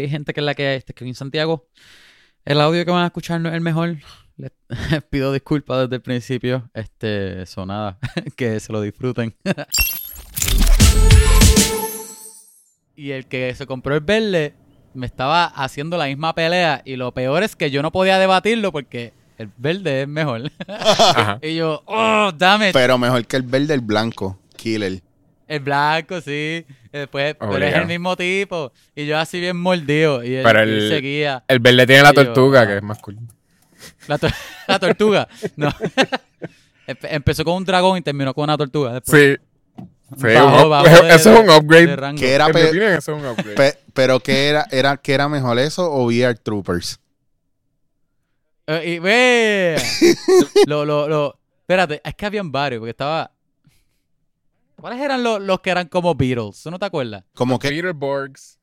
hay gente que es la que este que en Santiago. El audio que van a escuchar no es el mejor. Les pido disculpas desde el principio. Este, eso nada, que se lo disfruten. y el que se compró el verde me estaba haciendo la misma pelea y lo peor es que yo no podía debatirlo porque el verde es mejor. Ajá. y yo, oh, dame Pero mejor que el verde, el blanco. Killer. El blanco, sí. Después, pero es Obligado. el mismo tipo. Y yo así bien mordido. Y él, Pero el- seguía. El verde tiene la Y tortuga, ah. que es más cool. La, tor- la tortuga. No. Empe- Empezó con un dragón y terminó con una tortuga. Después. Sí. Sí, de- eso es un de upgrade. Que era pe- opinión, eso es un upgrade. pe- pero ¿qué era, era, ¿qué era mejor eso o VR Troopers? Y ve. lo, lo, lo. Espérate, es que habían varios, porque estaba. ¿Cuáles eran los, los que eran como Beatles? ¿Tú no te acuerdas? Como que Beetleborgs.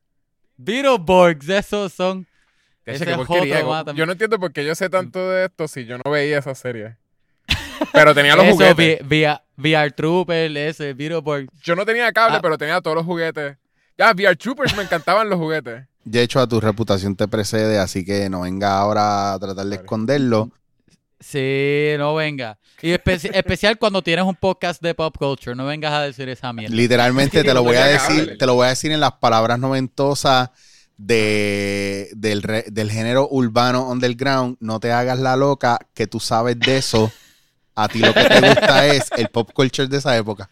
Beetleborgs, esos son. Ese porquería. Yo no entiendo por qué yo sé tanto de esto si yo no veía esa serie. Pero tenía los Eso, juguetes. VR, VR Trooper, ese, Beetleborgs. Yo no tenía cable, Ah. pero tenía todos los juguetes. Ya, VR Troopers me encantaban los juguetes. de hecho a tu reputación te precede, así que no venga ahora a tratar de Vale. esconderlo. Sí, no venga. Y espe- especial cuando tienes un podcast de pop culture, no vengas a decir esa mierda. Literalmente te lo voy a decir, te lo voy a decir en las palabras noventosas de, del, re- del género urbano underground. No te hagas la loca, que tú sabes de eso. A ti lo que te gusta es el pop culture de esa época.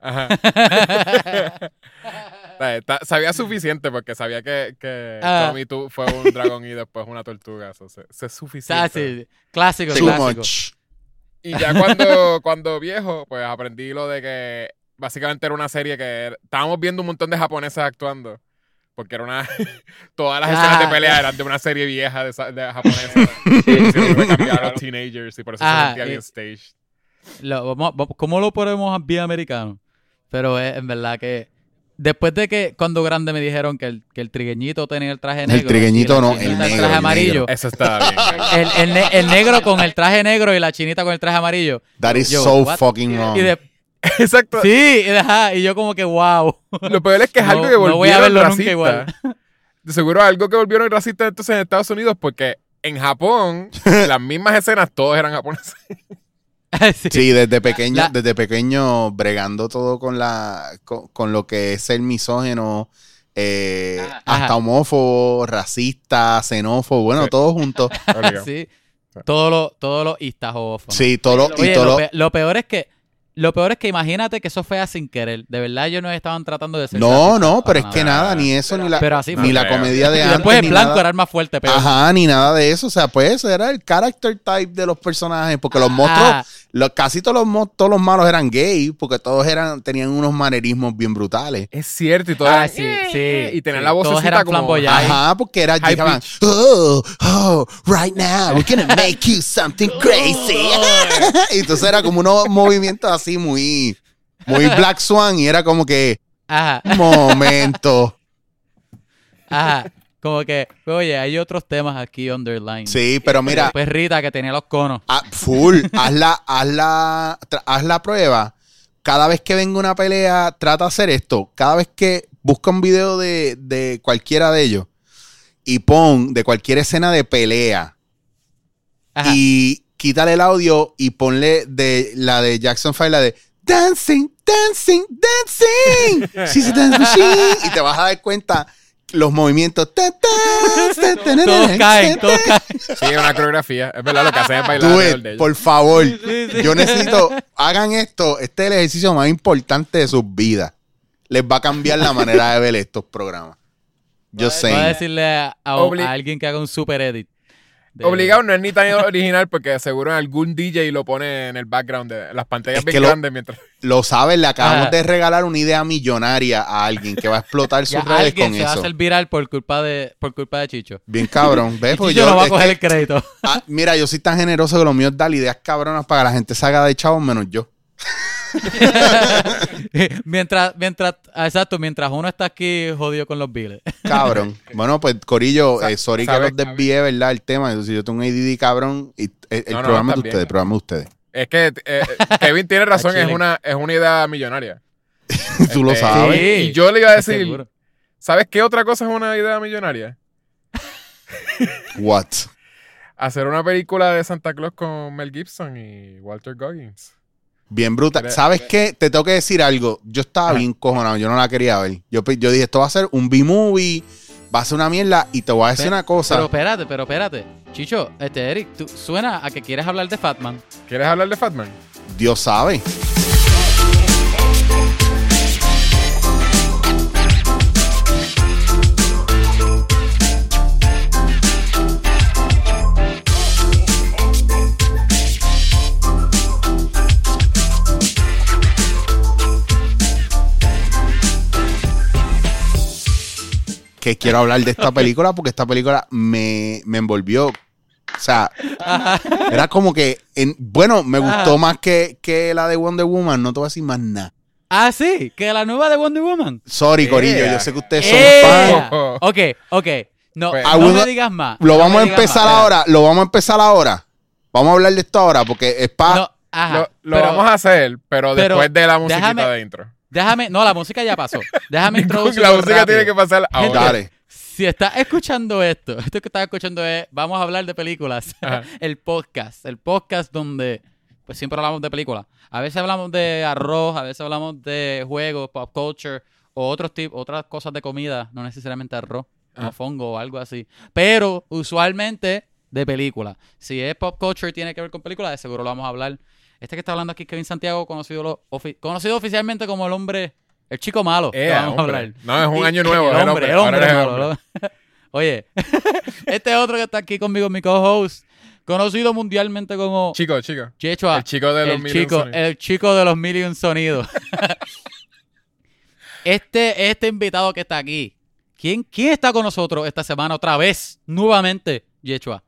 Ajá. Eh, Sabía suficiente porque sabía que, que Ah. Tommy tú fue un dragón y después una tortuga. Eso es suficiente. sea, sí, clásico, Too clásico. much. Y ya cuando, cuando viejo, pues aprendí lo de que básicamente era una serie que era- estábamos viendo un montón de japoneses actuando. Porque era una. Todas las escenas de Ah. pelea eran de una serie vieja de, de japonesa. a los teenagers y por eso Ah, se sentía bien stage. Lo- ¿Cómo lo ponemos bien americano? Pero es en verdad que después de que cuando grande me dijeron que el, que el trigueñito tenía el traje El negro. trigueñito y la no, el negro, traje el amarillo. Eso estaba bien. El, el ne- el negro con el traje negro y la chinita con el traje amarillo. That is Yo, so what? fucking wrong. Y de- Exacto. sí, y, ajá, y yo como que wow. Lo peor es que es No- algo que no volvieron voy a verlo nunca racista. igual. De seguro algo que volvieron racistas entonces en Estados Unidos porque en Japón las mismas escenas todos eran japoneses. sí. Sí, desde pequeño, La- desde pequeño bregando todo con la con, con lo que es ser misógeno, eh, Ajá. hasta homófobo, racista, xenófobo, bueno, Sí. todo junto. Obligado. Sí. Todo lo, todo lo istajofos. Sí, todo lo- y todo lo, lo peor es que lo peor es que imagínate que eso fue sin querer. De verdad ellos no estaban tratando de ser No, no, pero para es que nada. ni eso, ni la, Pero así ni la creo. comedia de Y antes. después el blanco nada. era el más fuerte, pero Ajá, ni nada de eso. O sea, pues eso era el character type de los personajes. Porque los monstruos, Ah, los, casi todos los, mo- todos los malos eran gay, porque todos eran, tenían unos manerismos bien brutales. Es cierto, y todo ah, era- sí, sí. Y tenían sí, la Todos vocecita eran como-. Ajá, porque era High llegaban, pitch. oh, oh, right now, we're gonna make you something crazy. y entonces era como unos movimientos así muy, muy Black Swan y era como que, Ajá, momento. ajá. Como que, oye, hay otros temas aquí underline. Sí, pero mira, Después Rita que tenía los conos. ah, full, haz la, haz la, haz la prueba. Cada vez que venga una pelea, trata de hacer esto. Cada vez que busca un video de, de cualquiera de ellos y pon de cualquier escena de pelea Ajá. y quítale el audio y ponle de la de Jackson 5, la de Dancing, Dancing, Dancing. She's a dance machine. Y te vas a dar cuenta los movimientos. Todos caen, todos caen. Sí, una coreografía. Es verdad, lo que hacen es bailar it, por favor. Sí, sí. Yo necesito, hagan esto. Este es el ejercicio más importante de sus vidas. Les va a cambiar la manera de ver estos programas. Yo sé. Voy a decirle a, a alguien que haga un super edit. De- Obligado no es ni tan original porque seguro algún DJ lo pone en el background de las pantallas Es bien que lo- grandes mientras. Lo sabes, le acabamos Ah. de regalar una idea millonaria a alguien que va a explotar Ya sus redes alguien con se va a eso. hacer viral por culpa de, por culpa de Chicho. Bien cabrón. ¿Ves? Y Pues Chicho no va a coger que- el crédito. Ah, mira, yo soy tan generoso que lo mío es dar ideas cabronas para que la gente se haga de chavos menos yo. mientras, mientras, exacto, mientras uno está aquí jodido con los biles. Cabrón. bueno, pues Corillo, Sa- eh, sorry que los desvié, ¿verdad? El tema. Entonces, yo tengo un ADD cabrón y eh, el No, no, programa es de ustedes, el programa es de ustedes. Es que eh, Kevin tiene razón, es una, es una idea millonaria. Tú lo Este, sabes. Sí. Y yo le iba a decir, Seguro. ¿Sabes qué otra cosa es una idea millonaria? What? Hacer una película de Santa Claus con Mel Gibson y Walter Goggins. Bien brutal. Pero- ¿Sabes qué? Te tengo que decir algo. Yo estaba bien cojonado. Yo no la quería ver. Yo, yo dije, esto va a ser un B-movie. Va a ser una mierda. Y te voy a decir una cosa. Pero espérate, pero espérate. Chicho, este Eric, tú suena a que quieres hablar de Fatman. ¿Quieres hablar de Fatman? Dios sabe. Que quiero hablar de esta película porque esta película me, me envolvió. O sea, era como que, en- bueno, me gustó Ajá. más que, que la de Wonder Woman. No te voy a decir más nada. Ah, sí, que la nueva de Wonder Woman. Sorry, Corillo, Yeah. yo sé que ustedes son ¡Eh! fans. fan. Ok, ok. No, Pues- no me digas más. Lo no vamos a empezar más. ahora, lo vamos a empezar ahora. Vamos a hablar de esto ahora porque es para... No, ajá. Lo, lo pero vamos a hacer, pero, pero después de la musiquita déjame- de intro. Déjame, no, la música ya pasó. Déjame introducir. la música tiene que pasar ahora. Dale. Si estás escuchando esto, esto que estás escuchando es, vamos a hablar de películas. Ajá. el podcast, el podcast donde pues siempre hablamos de películas. A veces hablamos de arroz, a veces hablamos de juegos, pop culture o otros tipos, otras cosas de comida, no necesariamente arroz, como Ah. fongo o algo así. Pero usualmente de películas. Si es pop culture y tiene que ver con películas, de seguro lo vamos a hablar. Este que está hablando aquí, Kevin Santiago, conocido, lo- ofi- conocido oficialmente como el hombre, el chico malo. que Eh, vamos a hombre. hablar. No, es un Y- año nuevo. El es hombre, el hombre malo, ¿no? Oye, este otro que está aquí conmigo, mi co-host, conocido mundialmente como Chico, chico. Chechua, El chico de los el chico, sonidos. el chico de los million sonidos. este, este invitado que está aquí, ¿quién, ¿quién está con nosotros esta semana otra vez? Nuevamente, Yechua.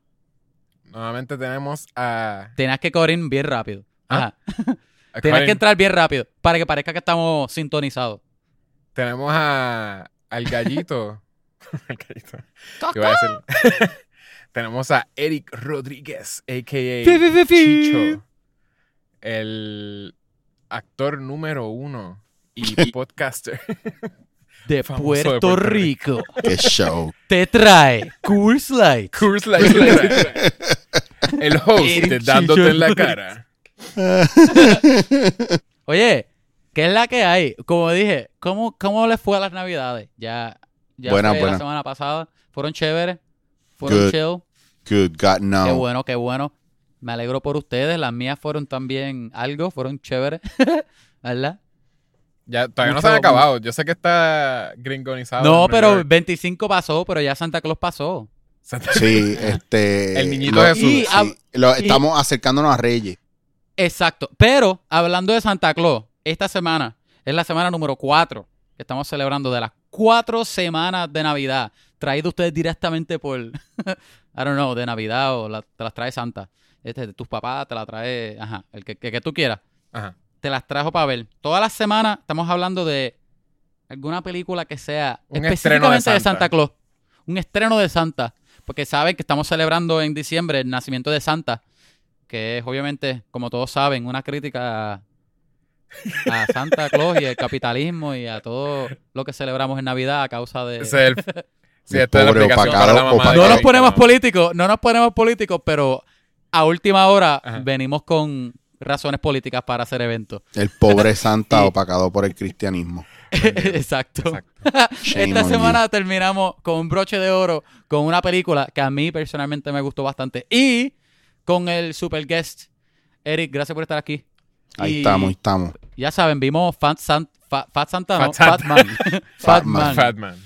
Nuevamente tenemos a. Tenías que correr bien rápido. Ah, Ajá. Karim. que entrar bien rápido para que parezca que estamos sintonizados. Tenemos a. Al gallito. Al gallito. Iba a decir. tenemos a Eric Rodríguez, a.k.a. Chicho. El actor número uno y podcaster. De Puerto, de Puerto Rico. Qué show. Te trae Coors Light. Curse Light. El host de Dándote en la cara. Oye, ¿qué es la que hay? Como dije, ¿cómo, cómo les fue a las navidades? Ya, ya Buena, fue buena. la semana pasada. ¿Fueron chéveres? ¿Fueron Good. chill? Good God, Qué no. bueno, qué bueno. Me alegro por ustedes. Las mías fueron también algo, fueron chéveres. ¿Verdad? Ya, todavía no se han acabado. Yo sé que está gringonizado. no, pero New York. 25 pasó, pero ya Santa Claus pasó. Sí, este... El niñito lo- Jesús. Y, sí, hab- lo- y- estamos acercándonos a Reyes. Exacto. Pero hablando de Santa Claus, esta semana es la semana número 4 que estamos celebrando de las cuatro semanas de Navidad, traído ustedes directamente por, I don't know, de Navidad o la- te las trae Santa. Este, de tus papás te la trae, ajá, el que, que, que tú quieras. Ajá. Te las trajo para ver. Todas las semanas estamos hablando de alguna película que sea Un estreno de específicamente de Santa. Santa Claus. Un estreno de Santa. Porque saben que estamos celebrando en diciembre el nacimiento de Santa que es obviamente, como todos saben, una crítica a, a Santa Claus y al capitalismo y a todo lo que celebramos en Navidad a causa de... El. Sí, esta es la para la mamá no nos ponemos políticos, no nos ponemos políticos, pero a última hora Ajá. venimos con razones políticas para hacer eventos. El pobre Santa Y- opacado por el cristianismo. Exacto. Esta semana terminamos con un broche de oro con una película que a mí personalmente me gustó bastante y con el super guest Eric, gracias por estar aquí. Ahí Y- estamos, ahí estamos. Ya saben, vimos Fat, San- Fa- Fat Santa, ¿no? Fat Fat Man. Fat Man. Fat Man.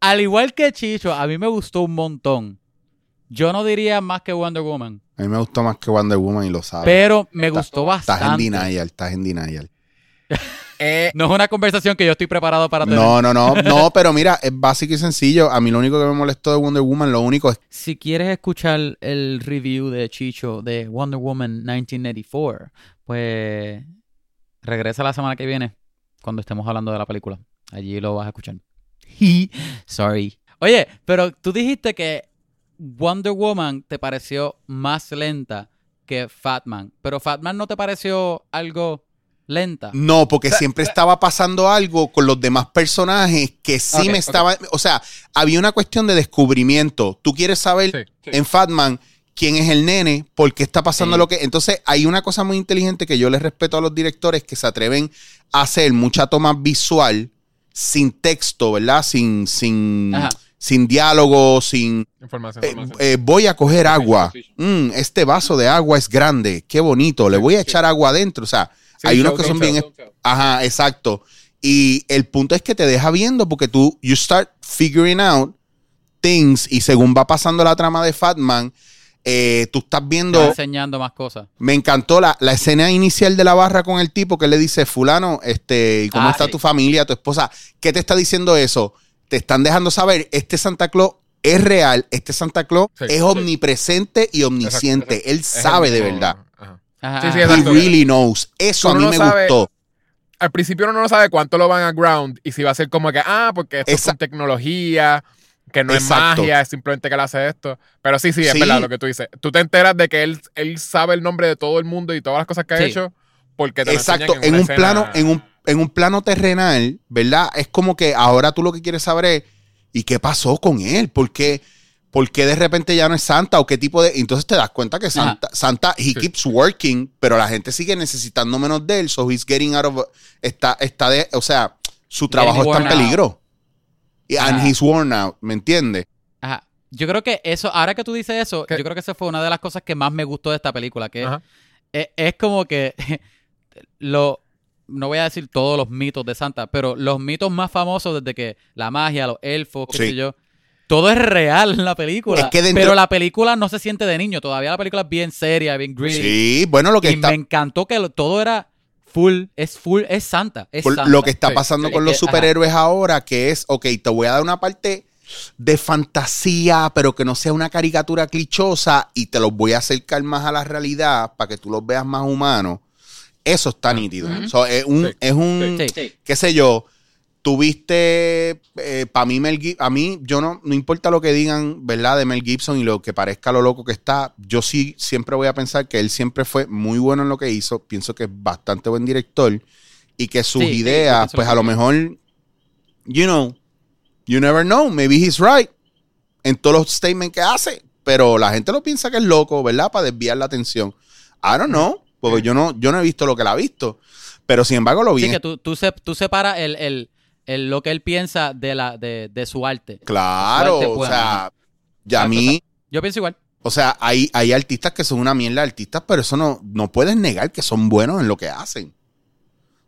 Al igual que Chicho, a mí me gustó un montón. Yo no diría más que Wonder Woman, A mí me gustó más que Wonder Woman y lo sabes. pero me gustó Estás en bastante. denial, estás en denial. Eh, No es una conversación que yo estoy preparado para tener. No, no, no, no, pero mira, es básico y sencillo. A mí lo único que me molestó de Wonder Woman, lo único es Si quieres escuchar el review de Chicho de Wonder Woman 1984, pues regresa la semana que viene cuando estemos hablando de la película. Allí lo vas a escuchar. Sorry. Oye, pero tú dijiste que Wonder Woman te pareció más lenta que Fatman, pero Fatman no te pareció algo lenta. No, porque siempre estaba pasando algo con los demás personajes que sí me estaba. O sea, había una cuestión de descubrimiento. Tú quieres saber Sí, sí. en Fatman quién es el nene, por qué está pasando Sí. lo que. Entonces, hay una cosa muy inteligente que yo les respeto a los directores que se atreven a hacer mucha toma visual sin texto, ¿verdad? Sin, sin, Ajá. sin diálogo, sin. Información, Eh, información. eh, voy a coger agua. Mm, este vaso de agua es grande. Qué bonito. Le voy a echar agua adentro. O sea, Sí, hay unos que son bien. Ajá, exacto. Y el punto es que te deja viendo porque tú, you start figuring out things y según va pasando la trama de Fatman, eh, tú estás viendo, enseñando más cosas. me encantó la, la escena inicial de la barra con el tipo que le dice, fulano, este, ¿y ¿cómo Ah, está sí. tu familia, tu esposa? ¿Qué te está diciendo eso? Te están dejando saber, este Santa Claus es real, este Santa Claus Sí, es sí. omnipresente y omnisciente. Exacto, Él sabe de mismo- verdad. Ajá. Sí, sí. He really knows. Eso a mí no me sabe- gustó. Al principio uno no sabe cuánto lo van a ground y si va a ser como que, ah, porque esto es Esa- con tecnología, que no Exacto. es magia, es simplemente que él hace esto. Pero sí, sí, es Sí. verdad lo que tú dices. Tú te enteras de que él, él sabe el nombre de todo el mundo y todas las cosas que ha hecho porque te lo Exacto, enseñan en una un escena- plano, en un, en un plano terrenal, ¿verdad? Es como que ahora tú lo que quieres saber es, ¿y qué pasó con él? ¿Por qué, por qué de repente ya no es Santa? ¿O qué tipo de...? Entonces te das cuenta que Santa, Santa he Sí. keeps working, pero la gente sigue necesitando menos de él, so he's getting out of... Está, está de... O sea, su trabajo está en out. peligro. Y, and Ajá. he's worn out, ¿me entiendes? Ajá. Yo creo que eso, ahora que tú dices eso, ¿Qué? yo creo que esa fue una de las cosas que más me gustó de esta película, que es, es como que lo no voy a decir todos los mitos de Santa, pero los mitos más famosos desde que la magia, los elfos, qué Sí. sé yo, todo es real en la película. Es que dentro- Pero la película no se siente de niño, todavía la película es bien seria, bien gritty. Sí, bueno, lo que y está... me encantó que todo era full, es full, es Santa, es por Santa. lo que está Sí, pasando sí. con los ajá. superhéroes ahora, que es, ok, te voy a dar una parte de fantasía, pero que no sea una caricatura clichosa y te los voy a acercar más a la realidad para que tú los veas más humanos. Eso está nítido. So, es un, Sí, es un Sí. qué sé yo, tuviste, para mí Mel Gibson, a mí, yo no, no importa lo que digan, ¿verdad? De Mel Gibson y lo que parezca lo loco que está, yo sí siempre voy a pensar que él siempre fue muy bueno en lo que hizo, pienso que es bastante buen director y que sus Sí, ideas, pues a lo mejor, you know, you never know, maybe he's right en todos los statements que hace, pero la gente lo piensa que es loco, ¿verdad? Para desviar la atención. I don't know, porque yo no, yo no he visto lo que él ha visto, pero sin embargo lo vi Sí, que tú, tú, se- tú separas el, el- el- lo que él piensa de, la, de, de su arte. Claro, o buena. sea, ya a mí, Yo pienso igual. o sea, hay, hay artistas que son una mierda de artistas, pero eso no, no puedes negar que son buenos en lo que hacen.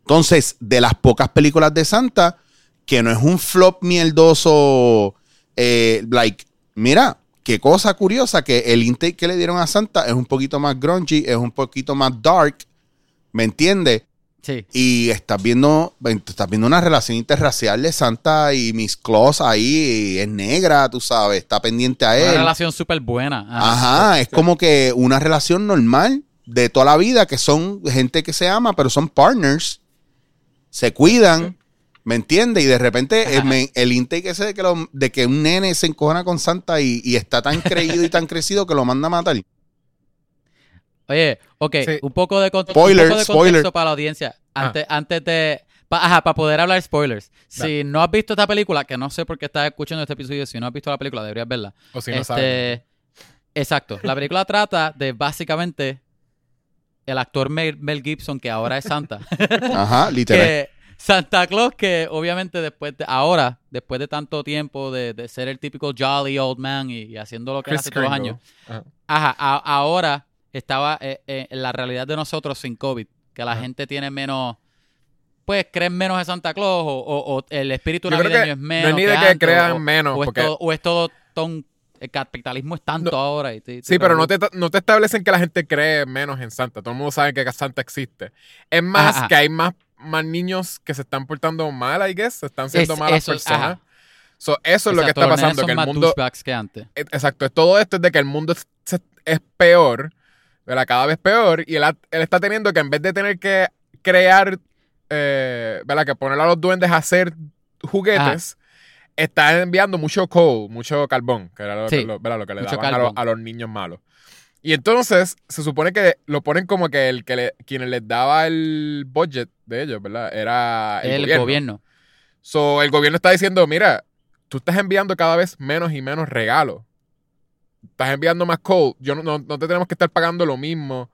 Entonces, de las pocas películas de Santa, que no es un flop mierdoso, eh, like, mira, qué cosa curiosa que el intake que le dieron a Santa es un poquito más grungy, es un poquito más dark, ¿me entiendes? Sí. Y estás viendo, estás viendo una relación interracial de Santa y Miss Claus ahí, es negra, tú sabes, está pendiente a Una él. relación súper buena. Ah, Ajá, es como que una relación normal de toda la vida, que son gente que se ama, pero son partners, se cuidan, ¿me entiendes? Y de repente el, me- el intake ese de que, lo- de que un nene se encojona con Santa y, y está tan creído y tan crecido que lo manda a matar. Oye, ok, Sí. un poco de, Spoiler, un poco de spoiler. contexto para la audiencia. Antes, antes de. pa- ajá, para poder hablar spoilers. Si no has visto esta película, que no sé por qué estás escuchando este episodio, si no has visto la película, deberías verla. O si no Este, sabes. Exacto. La película trata de básicamente el actor Mel, Mel Gibson, que ahora es Santa. Ajá, literal. que Santa Claus, que obviamente después de, ahora, después de tanto tiempo de, de ser el típico jolly old man y, y haciendo lo que Chris hace todos los años, Ajá. Ajá, a- ahora estaba eh, eh, en la realidad de nosotros sin COVID, que la gente tiene menos, pues creen menos en Santa Claus o, o- o el espíritu Yo creo navideño que es no menos. es ni de que antes, crean o- menos, o es todo, o es todo ton- el capitalismo es tanto No. ahora. y te- Sí, pero no te, no te establecen que la gente cree menos en Santa. Todo el mundo sabe que Santa existe. Es más Ajá. que hay más, más niños que se están portando mal, I guess. Se están siendo Es- malas eso, personas. So, eso es lo que está los pasando. son Que el más mundo. que antes. Eh, Exacto, es todo esto es de que el mundo es, es peor, ¿verdad? cada vez peor, y él, ha- él está teniendo que en vez de tener que crear, eh, ¿verdad? Que poner a los duendes a hacer juguetes, está enviando mucho coal, mucho carbón, que era lo, Sí, que, lo- ¿verdad? lo que le daban a, los- carbón. a los niños malos. Y entonces se supone que lo ponen como que el que le, quien les daba el budget de ellos, ¿verdad? Era el, El gobierno. gobierno. So, el gobierno está diciendo, mira, tú estás enviando cada vez menos y menos regalos. Estás enviando más code. Yo no, no, no te tenemos que estar pagando lo mismo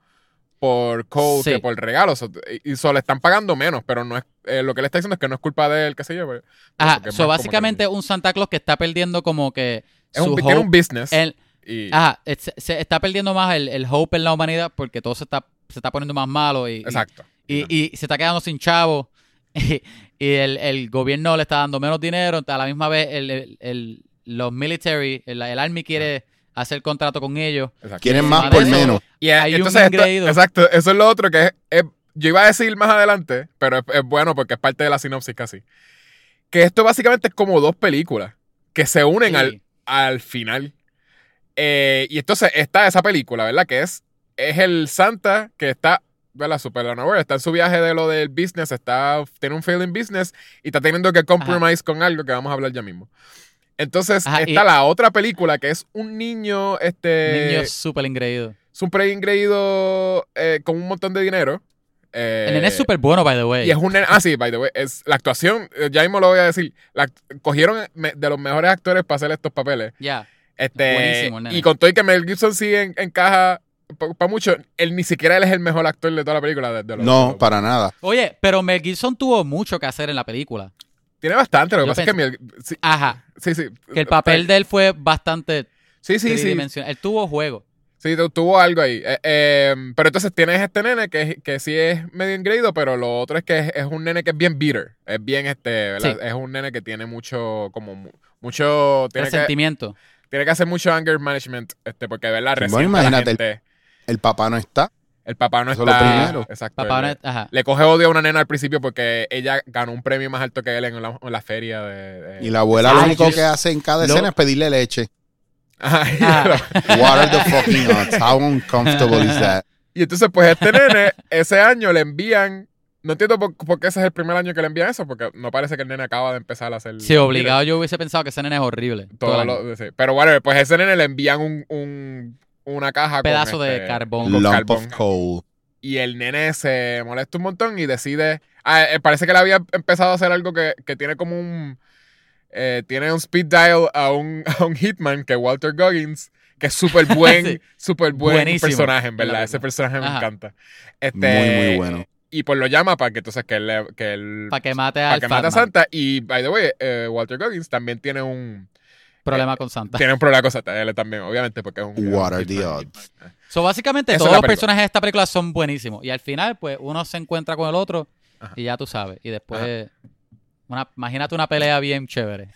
por code Sí. que por regalos. So, y solo están pagando menos, pero no es eh, lo que le está diciendo es que no es culpa de él, qué sé yo. pues, Ajá, so básicamente que- un Santa Claus que está perdiendo como que es un, tiene business. en- y, Ajá, es- se, está perdiendo más el, el hope en la humanidad porque todo se está, se está poniendo más malo y, exacto. y, y se está quedando sin chavo y, y el, el gobierno le está dando menos dinero, a la misma vez el, el- el- los military, el, el army quiere hacer contrato con ellos. exacto. Quieren Y más por eso, menos. Y Hay un entonces, esto- exacto, eso es lo otro que es, es- yo iba a decir más adelante, pero es, es bueno porque es parte de la sinopsis casi. Que esto básicamente es como dos películas que se unen Sí. al, al final. Eh, y entonces está esa película, ¿verdad? Que es, es el Santa que está, ¿verdad? Super unaware, está en su viaje de lo del business, está, tiene un failing business y está teniendo que compromise con algo que vamos a hablar ya mismo. Entonces Ajá, y- está la otra película que es un niño, este... Niños súper un pre ingreído eh, con un montón de dinero. Eh, El nene es súper bueno, by the way. Y es un nene. Ah, sí, by the way. Es, la actuación, eh, ya mismo lo voy a decir. la- cogieron me- de los mejores actores para hacer estos papeles. Ya. Este, Buenísimo el nene. Y con todo y que Mel Gibson sí en- encaja para mucho, él ni siquiera él es el mejor actor de toda la película. de- de los- de No, los- para nada. Oye, pero Mel Gibson tuvo mucho que hacer en la película. Tiene bastante. Lo que Yo pasa es que sí, Ajá. sí, sí. Que el papel de él fue bastante Sí, sí, sí. tridimensional. Él tuvo juego. Sí, tu- tuvo algo ahí. Eh, eh, pero entonces tienes este nene que, que sí es medio engreído, pero lo otro es que es, es un nene que es bien bitter. Es bien este, ¿verdad? Sí. Es un nene que tiene mucho, como mu- mucho, tiene que, Resentimiento. tiene que hacer mucho anger management, este, porque verdad, Bueno, resiente a la imagínate gente. El papá no está. El papá no Eso es lo está. primero. Exacto. Papá, le, no- ajá. le coge odio a una nena al principio porque ella ganó un premio más alto que él en la, en la feria de, de- Y la abuela lo único yo- que hace en cada escena es pedirle leche. Ajá, Ah. What are the fucking odds? How uncomfortable is that? Y entonces, pues, este nene, ese año le envían. No entiendo por, por qué ese es el primer año que le envían eso, porque no parece que el nene acaba de empezar a hacer. Sí, obligado yo hubiese pensado que ese nene es horrible. Todo Todo el lo- año. sí. Pero bueno, pues a ese nene le envían un, un- una caja Un pedazo con de este, carbón. con carbón. of coal. Y el nene se molesta un montón y decide. Ah, eh, parece que le había empezado a hacer algo que, que tiene como un. eh, tiene un speed dial a un, a un hitman que es Walter Goggins, que es súper buen, Sí. súper buen Buenísimo personaje, en verdad. Ese personaje me encanta. Muy, Este, muy bueno. Y pues lo llama para que entonces que él, le- que él Para que mate para al que mate a. Santa. Y by the way, eh, Walter Goggins también tiene un Problema con Santa. tiene un problema con Santa. Él también, obviamente, porque es un. What un are the odds? So, básicamente, todos los personajes de esta película son buenísimos. Y al final, pues, uno se encuentra con el otro Ajá. y ya tú sabes. Y después, una, imagínate una pelea bien chévere.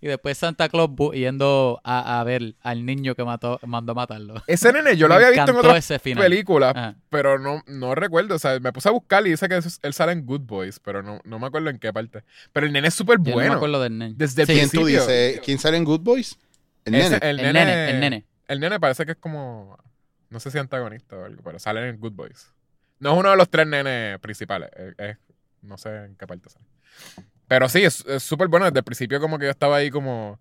Y después Santa Claus yendo a, a ver al niño que mató, mandó a matarlo. Ese nene yo lo había visto en otras películas, Ajá. pero no, no recuerdo. O sea, me puse a buscar y dice que él sale en Good Boys, pero no, no me acuerdo en qué parte. Pero el nene es súper Yo no me bueno. acuerdo del nene. Desde el Sí, ¿Quién tú principio. dices? ¿Quién sale en Good Boys? El Ese- nene. el, el nene, el nene. El nene parece que es como. No sé si antagonista o algo, pero sale en Good Boys. No es uno de los tres nenes principales. es- es- no sé en qué parte sale. Pero sí, es súper bueno. Desde el principio, como que yo estaba ahí como.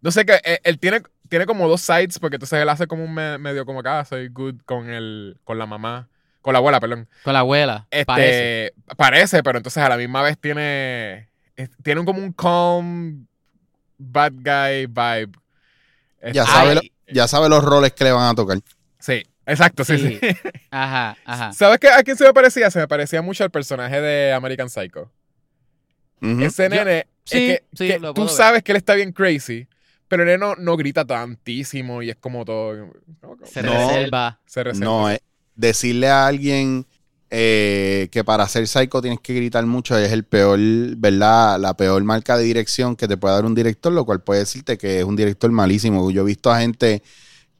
No sé que él, él tiene, tiene como dos sides, porque entonces él hace como un me- medio como que ah, soy good con el, con la mamá, con la abuela, perdón. Con la abuela. Este, Parece. parece, pero entonces a la misma vez tiene, es- tiene un- como un calm bad guy vibe. Ya Este, sabe, lo- ya sabe los roles que le van a tocar. Sí, exacto, sí, sí. Sí. Ajá, ajá. ¿Sabes qué, a quién se me parecía? Se me parecía mucho al personaje de American Psycho. Ese Yo- nene, es sí, que, sí, que tú ver. sabes que él está bien crazy, pero el nene no, no grita tantísimo y es como todo. Se No. reserva. se reserva. No, es decirle a alguien eh, que para ser psycho tienes que gritar mucho es el peor, ¿verdad? La peor marca de dirección que te puede dar un director, lo cual puede decirte que es un director malísimo. Yo he visto a gente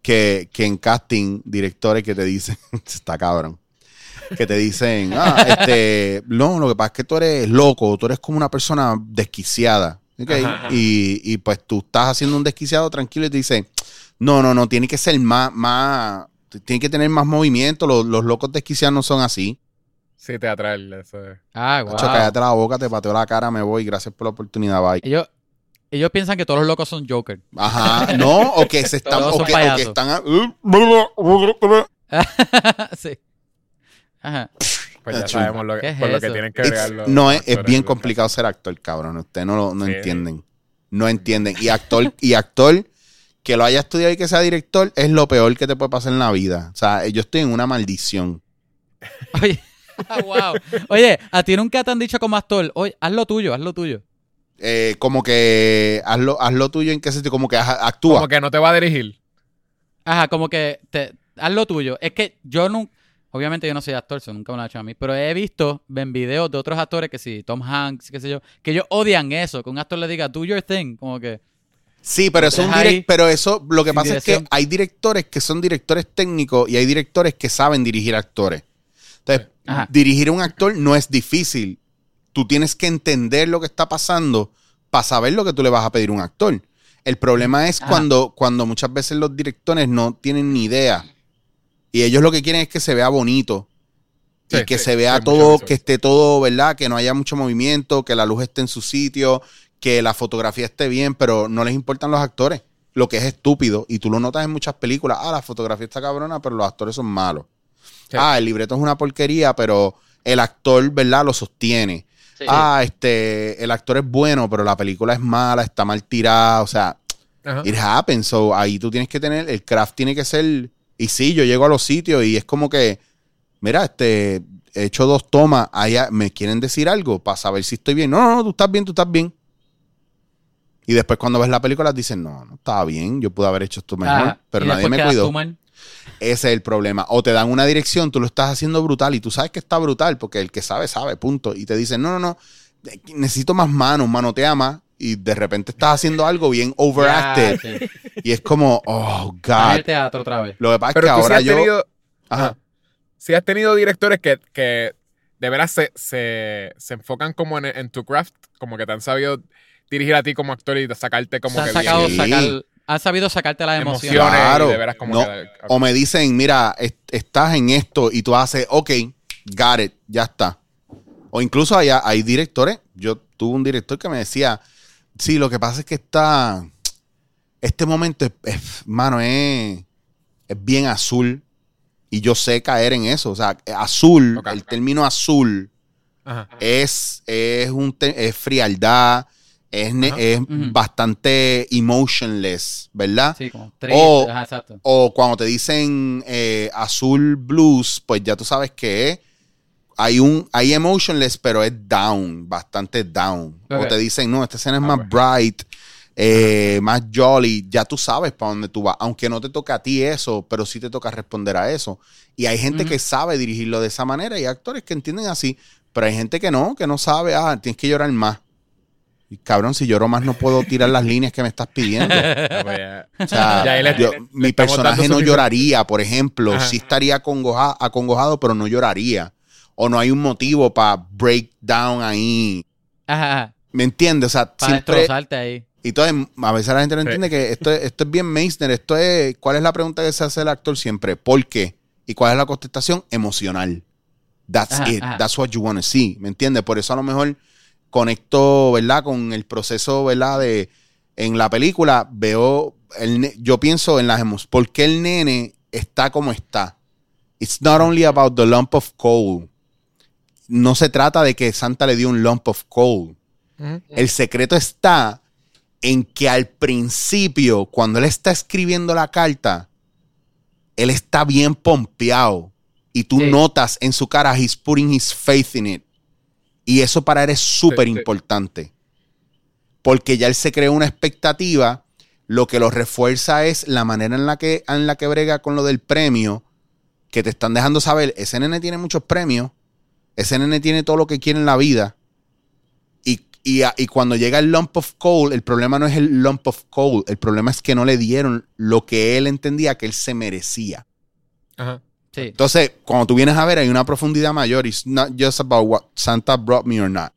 que, que en casting, directores que te dicen, está cabrón, que te dicen, ah, este, no, lo que pasa es que tú eres loco, tú eres como una persona desquiciada. ¿ok? Ajá, ajá. Y, y pues tú estás haciendo un desquiciado tranquilo y te dicen, no, no, no, tiene que ser más, más, tiene que tener más movimiento. Los, los locos desquiciados no son así. Sí, teatral. Eso es. Ah, wow. Chacho, cállate la boca, te pateo la cara, me voy. Gracias por la oportunidad, bye. Ellos, ellos piensan que todos los locos son Joker. Ajá, no, o que se están, o que, o que están a- sí. Ajá. Pues ya sabemos lo ¿Qué que, es por lo que eso? tienen que los- no es, es bien complicado ser actor, cabrón. Ustedes no, lo- no Sí. entienden. No entienden. Y actor, y actor que lo haya estudiado y que sea director es lo peor que te puede pasar en la vida. O sea, yo estoy en una maldición. Oye, wow. Oye, a ti nunca te han dicho como actor, oye, haz lo tuyo, haz lo tuyo. Eh, como que haz lo, haz lo tuyo en qué sentido, como que actúa. Como que no te va a dirigir. Ajá, como que te, haz lo tuyo. Es que yo nunca, obviamente yo no soy actor, eso nunca me lo han hecho a mí, pero he visto en videos de otros actores que sí, Tom Hanks, qué sé yo, que ellos odian eso, que un actor le diga, do your thing, como que, Sí, pero eso, es un direct- pero eso lo que pasa es que hay directores que son directores técnicos y hay directores que saben dirigir actores. Entonces, Ajá. dirigir a un actor no es difícil. Tú tienes que entender lo que está pasando para saber lo que tú le vas a pedir a un actor. El problema es Ajá. cuando, cuando muchas veces los directores no tienen ni idea. Y ellos lo que quieren es que se vea bonito. y que sí, se vea todo, que esté todo, ¿verdad? Que no haya mucho movimiento, que la luz esté en su sitio, que la fotografía esté bien, pero no les importan los actores. Lo que es estúpido. Y tú lo notas en muchas películas. Ah, la fotografía está cabrona, pero los actores son malos. Sí. Ah, el libreto es una porquería, pero el actor, ¿verdad? Lo sostiene. Ah, este, el actor es bueno, pero la película es mala, está mal tirada. O sea, Ajá. it happens. So, ahí tú tienes que tener, el craft tiene que ser. Y sí, yo llego a los sitios y es como que, mira, este, he hecho dos tomas, allá me quieren decir algo para saber si estoy bien. No, no, no, tú estás bien, tú estás bien. Y después cuando ves la película dicen, no, no estaba bien, yo pude haber hecho esto mejor, Ajá, pero nadie me cuidó. Ese es el problema. O te dan una dirección, tú lo estás haciendo brutal y tú sabes que está brutal porque el que sabe, sabe, punto. Y te dicen, no, no, no, necesito más manos, manotea más. Y de repente estás haciendo algo bien overacted. Sí. Y es como, oh, God. el teatro otra vez. Lo que pasa es que tú sí ahora has yo... tenido, Ajá. sí has tenido directores que, que de veras se, se, se enfocan como en, en tu craft, como que te han sabido dirigir a ti como actor y sacarte como Se han que sacado, sacar, han sabido sacarte las bien emociones. emociones Claro. y de veras como No, que- O me dicen, mira, est- estás en esto y tú haces, ok, got it, ya está. O incluso hay, hay directores, yo tuve un director que me decía, sí, lo que pasa es que está, este momento, es, es- mano, es, es bien azul y yo sé caer en eso. O sea, azul, el término azul Ajá. es, es, un es frialdad, es, es bastante emotionless, ¿verdad? Sí, como triste. O- Ajá, exacto. O cuando te dicen eh, azul blues, pues ya tú sabes que es. Hay un, hay emotionless, pero es down, bastante down. O te dicen, no, esta escena es Ah, más bright, eh, más jolly. Ya tú sabes para dónde tú vas. Aunque no te toca a ti eso, pero sí te toca responder a eso. Y hay gente que sabe dirigirlo de esa manera y hay actores que entienden así. Pero hay gente que no, que no sabe, ah, tienes que llorar más. Y cabrón, si lloro más no puedo tirar las líneas que me estás pidiendo. Ah, pues. O sea, le- yo- le- mi personaje no lloraría, por ejemplo. Ajá. Sí estaría acongoja- acongojado, pero no lloraría. O no hay un motivo para break down ahí. Ajá. ¿Me entiendes? O sea, Para siempre... destrozarte ahí. Y entonces, a veces la gente no Sí. entiende que esto es, esto es bien Meissner. Esto es... ¿Cuál es la pregunta que se hace el actor siempre? ¿Por qué? ¿Y cuál es la contestación? Emocional. That's Ajá, it. ajá. That's what you want to see. ¿Me entiendes? Por eso a lo mejor conecto, ¿verdad? Con el proceso, ¿verdad? De... En la película veo... El yo pienso en las emociones. ¿Por qué el nene está como está? It's not only about the lump of coal. No se trata de que Santa le dio un lump of coal. El secreto está en que al principio, cuando él está escribiendo la carta, él está bien pompeado. Y tú Sí. notas en su cara, he's putting his faith in it. Y eso para él es súper Sí, sí. importante. Porque ya él se creó una expectativa. Lo que lo refuerza es la manera en la que, en la que brega con lo del premio. Que te están dejando saber, ese nene tiene muchos premios. Ese nene tiene todo lo que quiere en la vida. Y, y, y cuando llega el lump of coal, el problema no es el lump of coal, el problema es que no le dieron lo que él entendía que él se merecía. Ajá. Sí. Entonces, cuando tú vienes a ver, hay una profundidad mayor. It's not just about what Santa brought me or not.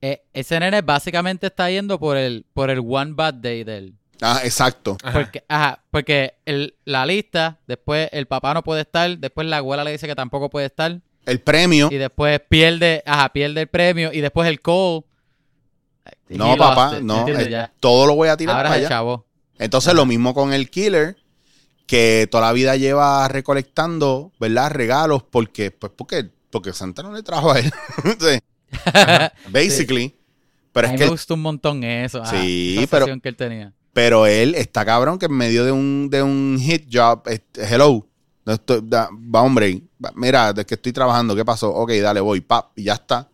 Eh, ese nene básicamente está yendo por el, por el one bad day de él. Ah, exacto. Ajá. Porque, ajá, porque el- la lista, después el papá no puede estar, después la abuela le dice que tampoco puede estar, El premio, y después pierde, ajá, pierde el premio, y después el call, No, papá, lost no. eh, todo lo voy a tirar Ahora para es el allá. chavo. Entonces, lo mismo con el killer, que toda la vida lleva recolectando, ¿verdad? Regalos, porque, pues, porque, porque Santa no le trajo a él. Sí, basically. Pero a es mí que me gustó un montón eso. ah, Sí, pero- que él tenía. Pero él está cabrón que en medio de un, de un hit job, este, hello, no estoy- da- va hombre, mira, de que estoy trabajando, ¿qué pasó? Ok, dale, voy, pap, y ya está.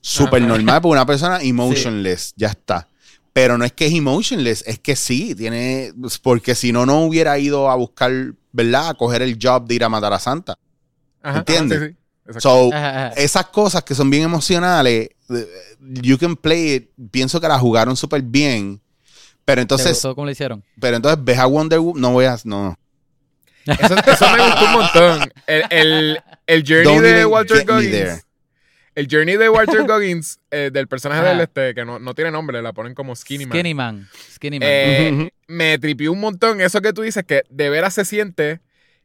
Súper normal por una persona emotionless, ya está. Pero no es que es emotionless, es que sí, tiene, porque si no, no hubiera ido a buscar, ¿verdad? A coger el job de ir a matar a Santa. Ajá, ¿Entiendes? sí, sí. So, Ajá, ajá. esas cosas que son bien emocionales, eh, you can play it, pienso que la jugaron súper bien. Pero ¿Te entonces, gustó cómo lo hicieron? pero entonces ves a Wonder Woman, no voy a, no. Eso, eso me gustó un montón. El, el, el journey Don't de Walter. Goggins. El journey de Walter Goggins, eh, del personaje Ajá. del este, que no, no tiene nombre, la ponen como Skinny Man. Skinny Man. Skinny Man. Eh, me tripió un montón eso que tú dices, que de veras se siente.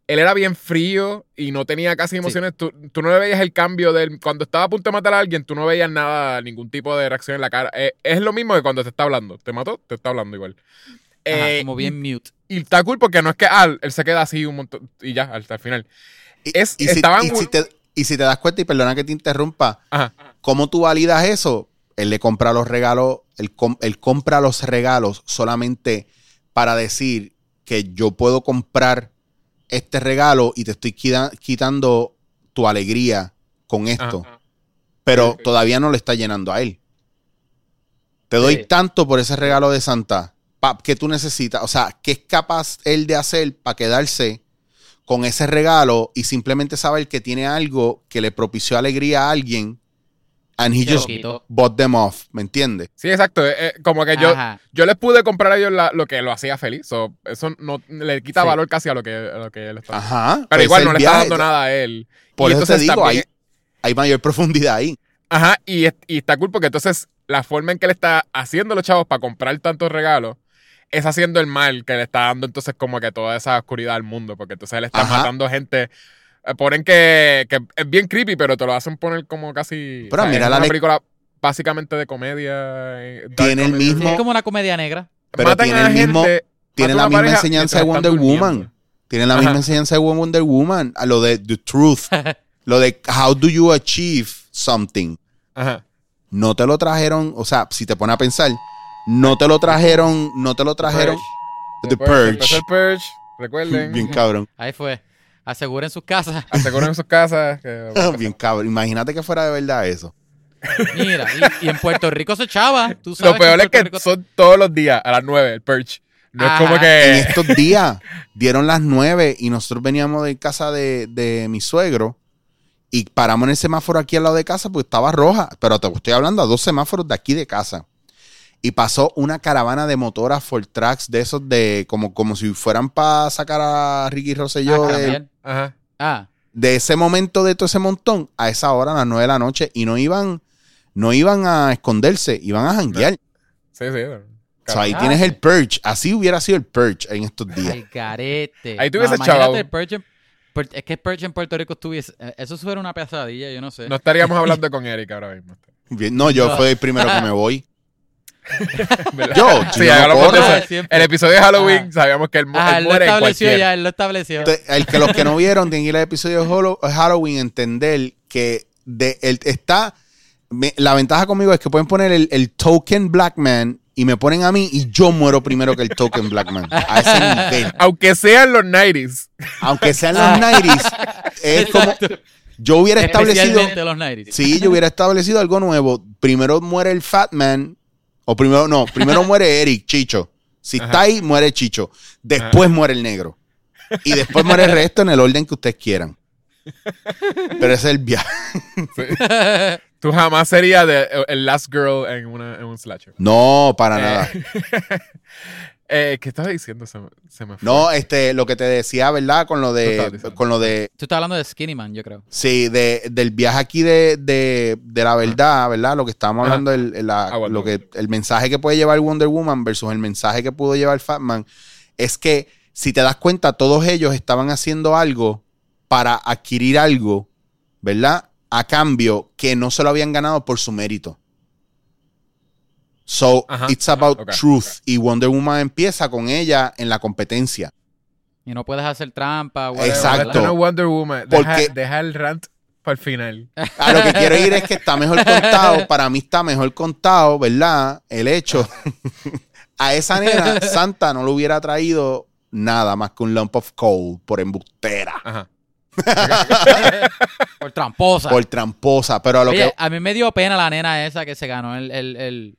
Él era bien frío y no tenía casi emociones. Tú, tú no le veías el cambio de él. Cuando estaba a punto de matar a alguien, tú no veías nada, ningún tipo de reacción en la cara. Eh, es lo mismo que cuando te está hablando. ¿Te mató? Te está hablando igual. Ajá, Eh, como bien mute. Y, está cool porque no es que ah, él se queda así un montón y ya, hasta el final. Y, Es- y si, estaban- y si te, y si te das cuenta, y perdona que te interrumpa, Ajá. ¿cómo tú validas eso? Él le compra los regalos, él, com- él compra los regalos solamente para decir que yo puedo comprar este regalo y te estoy quita- quitando tu alegría con esto. Ajá. pero todavía no le está llenando a él. Te doy Sí. tanto por ese regalo de Santa que tú necesitas. O sea, ¿qué es capaz él de hacer para quedarse con ese regalo y simplemente saber que tiene algo que le propició alegría a alguien and he just bought them off? ¿Me entiendes? Sí, exacto. eh, eh, como que yo, yo les pude comprar a ellos la- lo que lo hacía feliz. So, eso no le quita Sí. valor casi a lo que, a lo que él está. Ajá. Pero Pues igual no le está dando nada a él. Por Y eso te entonces digo, también- hay, hay mayor profundidad ahí. Ajá, y, y está cool porque entonces la forma en que él está haciendo los chavos para comprar tantos regalos es haciendo el mal que le está dando entonces como que toda esa oscuridad al mundo, porque entonces él está Ajá. matando gente. eh, Ponen que, que es bien creepy, pero te lo hacen poner como casi... Pero o sea, mira es la una película básicamente de comedia. eh, Tiene el mismo- Es como una comedia negra. Pero Matan tiene a el mismo- gente, Tiene matan la misma enseñanza de Wonder. Woman. Tiene la Ajá. misma enseñanza de Wonder Woman. A lo de The Truth. lo de how do you achieve something. Ajá. No te lo trajeron, o sea, si te pones a pensar, no te lo trajeron, no te lo trajeron. The Purge. Empezó el Purge, recuerden. Bien cabrón. Ahí fue. Aseguren sus casas. Aseguren sus casas. que- Bien cabrón. Imagínate que fuera de verdad eso. Mira, y, y en Puerto Rico se echaba. Tú sabes Lo peor en es que Rico- son todos los días a las 9 el Purge. No Ajá. es como En que. estos días dieron las nueve y nosotros veníamos de casa de, de mi suegro y paramos en el semáforo aquí al lado de casa porque estaba roja. Pero te estoy hablando a dos semáforos de aquí de casa. Y pasó una caravana de motoras for tracks de esos de como, como si fueran para sacar a Ricky Rosselló Ah, de. Ajá. Ah, de ese momento de todo ese montón a esa hora, a las nueve de la noche, y no iban, no iban a esconderse, iban a janguear. Sí, sí. O sea, ahí Ah, tienes sí. el purge. Así hubiera sido el purge en estos días. el carete. Ahí el Purge en- Pur- es que el Purge en Puerto Rico estuviese. eh, Eso fuera una pesadilla, yo no sé. No estaríamos hablando con Eric ahora mismo. Bien, No, yo No. fui el primero que me voy. Yo, Sí, no. Ah. El episodio de Halloween Ajá. sabíamos que él, Ah, él él lo muere en estableció ya, él lo estableció. Entonces, el que los que no vieron tienen que ir al episodio de Hallow- Halloween entender que de, él está me- la ventaja conmigo es que pueden poner el, el token black man y me ponen a mí y yo muero primero que el token black man a ese nivel Aunque sean los 90s. aunque sean los 90s es como yo hubiera establecido Especialmente los 90 sí yo hubiera establecido algo nuevo primero muere el fat man o primero no primero muere Eric Chicho. Si Ajá. está ahí muere Chicho después muere el negro. Y después muere el resto en el orden que ustedes quieran. Pero ese es el viaje. Tú jamás serías de- el last girl en, una, en un slasher. no para Eh, nada eh, ¿Qué estaba diciendo? Se me, se me fue. No, este, lo que te decía, ¿verdad? Con lo de, con lo de, Tú estás hablando de Skinny Man, yo creo. sí, de, del viaje aquí de, de, de la verdad, ¿verdad? Lo que estábamos hablando, el, el- la- Ah, lo que, el mensaje que puede llevar Wonder Woman versus el mensaje que pudo llevar Fatman, es que si te das cuenta, todos ellos estaban haciendo algo para adquirir algo, ¿verdad? A cambio que no se lo habían ganado por su mérito. So, Ajá, it's ajá, about truth. Y Wonder Woman empieza con ella en la competencia. Y no puedes hacer trampa. whatever, Exacto. No Wonder Woman. Deja, Porque- deja el rant para el final. A lo que quiero ir es que está mejor contado. Para mí está mejor contado, ¿verdad? El hecho. a esa nena, Santa no le hubiera traído nada más que un lump of coal por embustera, Ajá. Por tramposa. por tramposa. Pero a lo Oye, que. a mí me dio pena la nena esa que se ganó el... el, el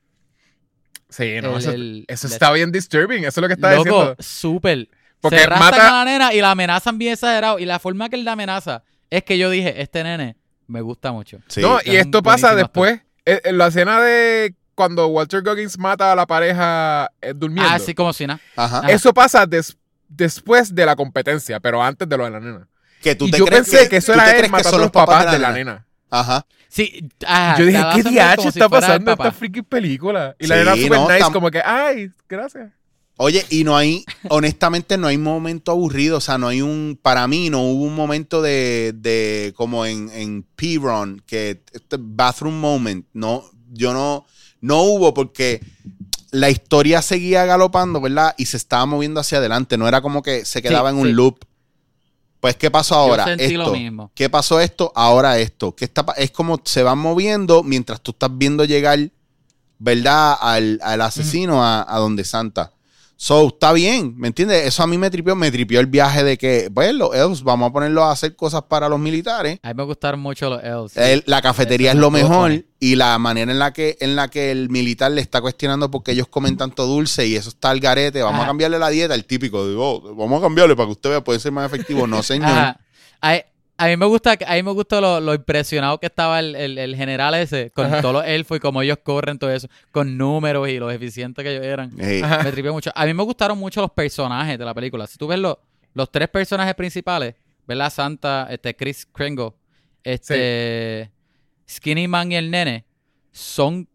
Sí, no, el- eso, el- eso el- está bien disturbing. Eso es lo que está Loco, diciendo. súper. Porque se mata- a la nena y la amenazan bien exagerado. Y la forma que él la amenaza es que yo dije, este nene me gusta mucho. Sí. no, y esto pasa después. En, en la escena de cuando Walter Goggins mata a la pareja eh, durmiendo. Ah, sí, como si nada. Ajá. Eso pasa des- después de la competencia, pero antes de lo de la nena. Que tú y te yo crees pensé que, eso era él matando a los papás de la nena. Ajá. Sí, ah, yo dije, ¿qué DH si está el pasando esta freaking película? Y la nena super no, nice, como que, ay, gracias. Oye, y no hay, honestamente, no hay momento aburrido. O sea, no hay un, para mí no hubo un momento de, de como en, en P-Run, que este bathroom moment, no, yo no, no hubo porque la historia seguía galopando, ¿verdad? Y se estaba moviendo hacia adelante. No era como que se quedaba en un sí. loop. Pues, ¿qué pasó ahora? sentí lo esto. mismo. ¿Qué pasó esto? Ahora esto. ¿Qué está, es como se van moviendo mientras tú estás viendo llegar, ¿verdad? Al, al asesino a, a donde Santa. So, está bien, ¿me entiendes? Eso a mí me tripió, me tripió el viaje de que, pues, los elves, vamos a ponerlos a hacer cosas para los militares. A mí me gustaron mucho los elves. El- la cafetería Eso es lo mejor y la manera en la que en la que el militar le está cuestionando porque ellos comen tanto dulce y eso está al garete, vamos Ajá. a cambiarle la dieta, el típico, digo, "Oh, vamos a cambiarle para que usted vea, puede ser más efectivo, no señor. Ajá. A mí me gusta, a mí me gustó lo, lo impresionado que estaba el, el- el general ese con Ajá. todos los elfos y cómo ellos corren todo eso, con números y los eficientes que ellos eran. Me tripió mucho. A mí me gustaron mucho los personajes de la película. Si tú ves los, los tres personajes principales, ¿verdad? Santa, este Chris Kringle, este Skinny Man y el nene, son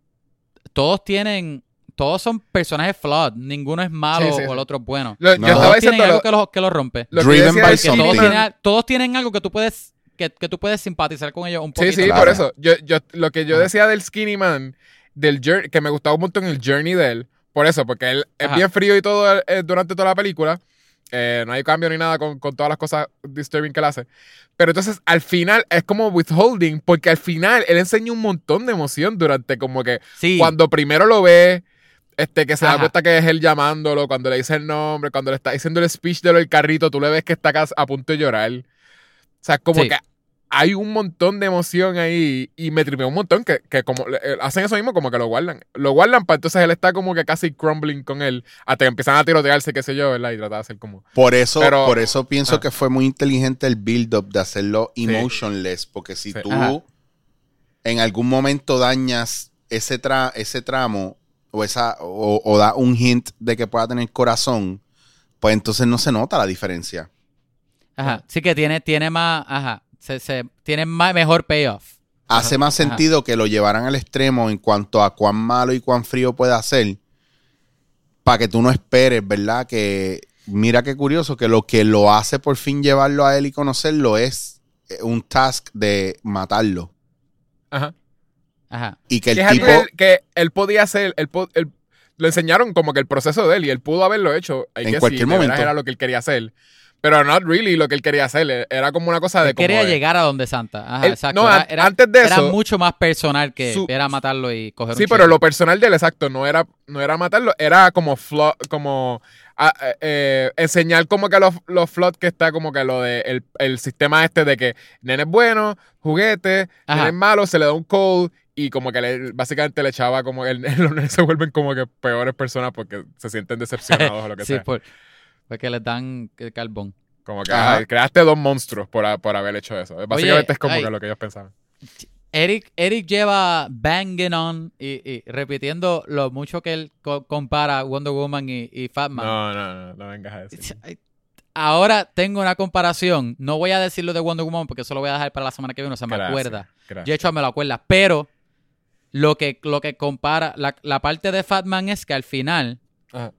todos tienen todos son personajes flawed, ninguno es malo Sí, sí, o sí. el otro es bueno. Lo- No. yo estaba Todos tienen diciendo algo lo, que los que los rompe. lo Driven by todos, something. Tienen, todos tienen algo que tú puedes que, que tú puedes simpatizar con ellos un Sí, poquito. sí, Claro. por eso. Yo, yo, lo que yo Ajá. decía del Skinny Man, del que me gustaba un montón el journey de él, por eso, porque él es Ajá. bien frío y todo eh, durante toda la película. Eh, no hay cambio ni nada con, con todas las cosas disturbing que él hace. Pero entonces al final es como withholding, porque al final él enseña un montón de emoción durante como que Sí. cuando primero lo ve, este, que se da cuenta que es él llamándolo, cuando le dice el nombre, cuando le está diciendo el speech de lo del carrito, tú le ves que está cas- a punto de llorar. O sea, como Sí. que hay un montón de emoción ahí y me tripeó un montón que, que como eh, hacen eso mismo, como que lo guardan. Lo guardan para entonces él está como que casi crumbling con él, hasta que empiezan a tirotearse, qué sé yo, ¿verdad? Y trata de hacer como... Por eso, Pero- por eso pienso ah. que fue muy inteligente el build-up de hacerlo emotionless, porque si Sí. tú Ajá. en algún momento dañas ese, tra- ese tramo o, esa, o, o da un hint de que pueda tener corazón, pues entonces no se nota la diferencia. Ajá. Sí que tiene, tiene más, ajá, se, se, tiene más, mejor payoff. Hace más Ajá. sentido que lo llevaran al extremo en cuanto a cuán malo y cuán frío puede ser, para que tú no esperes, ¿verdad? Que mira qué curioso que lo que lo hace por fin llevarlo a él y conocerlo es eh, un task de matarlo. Ajá. Ajá. Y que Que el tipo... que él, que él podía hacer, él, él- le enseñaron como que el proceso de él y él pudo haberlo hecho. I En guess, cualquier momento. Era lo que él quería hacer. Pero not really lo que él quería hacer. Era como una cosa de Él como quería de- llegar a donde Santa. Ajá, Él- exacto. no, era, an- era- antes de era eso- mucho más personal que Su- era matarlo y coger Sí, un pero lo personal de él, exacto, no era, no era matarlo, era como flo- como eh, enseñar como que los, los flot que está como que lo de el, el sistema este de que nene es bueno, juguete, Ajá. nene es malo, se le da un code y como que le- básicamente le echaba como el, los nenes se vuelven como que peores personas porque se sienten decepcionados o lo que Sí, sea. por, porque les dan el carbón. Como que Ajá. creaste dos monstruos por, por haber hecho eso. Básicamente es como ay. que lo que ellos pensaban. Eric, Eric lleva banging on y, y repitiendo lo mucho que él co- compara Wonder Woman y, y Fatman. No, no, no, no vengas a decir. Ahora tengo una comparación. No voy a decir lo de Wonder Woman porque eso lo voy a dejar para la semana que viene. O sea, me acuerda. gracias. Yo hecho me lo acuerda. Pero lo que, lo que compara, la, la parte de Fatman es que al final, Ajá.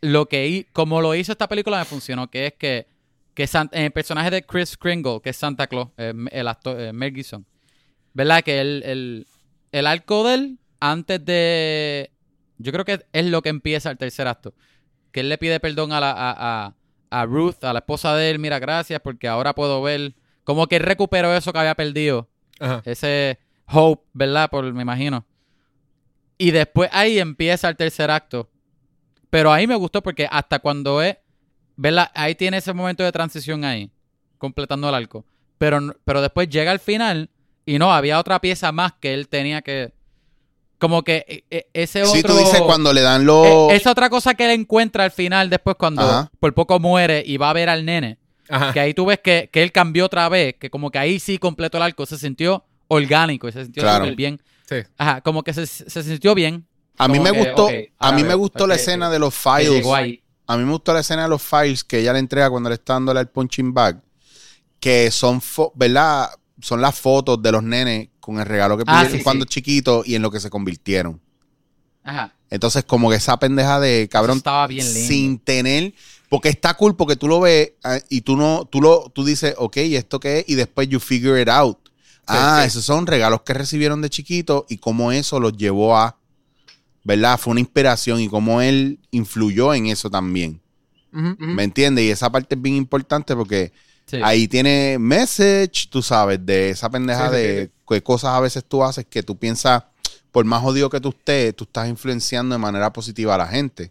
lo que como lo hizo esta película me funcionó, que es que, que San- el personaje de Chris Kringle, que es Santa Claus, eh, el actor eh, Mel Gibson, ¿verdad? Que el, el, el arco de él, antes de Yo creo que es lo que empieza el tercer acto. Que él le pide perdón a, la, a, a, a Ruth, a la esposa de él. Mira, gracias porque ahora puedo ver. Como que él recuperó eso que había perdido. Ajá. Ese hope, ¿verdad? Por, me imagino. Y después ahí empieza el tercer acto. Pero ahí me gustó porque hasta cuando es, ¿verdad? Ahí tiene ese momento de transición ahí, completando el arco. Pero, pero después llega al final y no, había otra pieza más que él tenía que... Como que eh, eh, ese otro... Si tú dices cuando le dan los... esa otra cosa que él encuentra al final después cuando Ajá. por poco muere y va a ver al nene. Ajá. Que ahí tú ves que, que él cambió otra vez, que como que ahí sí completó el arco, se sintió orgánico y se sintió Claro. súper bien. Sí. Ajá, como que se, se sintió bien. a mí me que, gustó, a mí me gustó la escena de los files. A mí me gustó la escena de los files que ella le entrega cuando le está dándole el punching bag. Que son, ¿verdad? Son las fotos de los nenes con el regalo que Ah, pidieron sí, cuando sí. chiquitos y en lo que se convirtieron. Ajá. Entonces, como que esa pendeja de cabrón. Eso estaba bien lindo. Sin tener. Porque está cool porque tú lo ves ah, y tú no, tú lo, tú dices, ok, ¿y esto qué es? Y después you figure it out. Ah, esos son regalos que recibieron de chiquito y cómo eso los llevó a, ¿verdad? Fue una inspiración y cómo él influyó en eso también. ¿Me entiendes? Y esa parte es bien importante porque Sí. ahí tiene message, tú sabes, de esa pendeja sí, de sí, qué cosas a veces tú haces que tú piensas, por más jodido que tú estés, tú estás influenciando de manera positiva a la gente.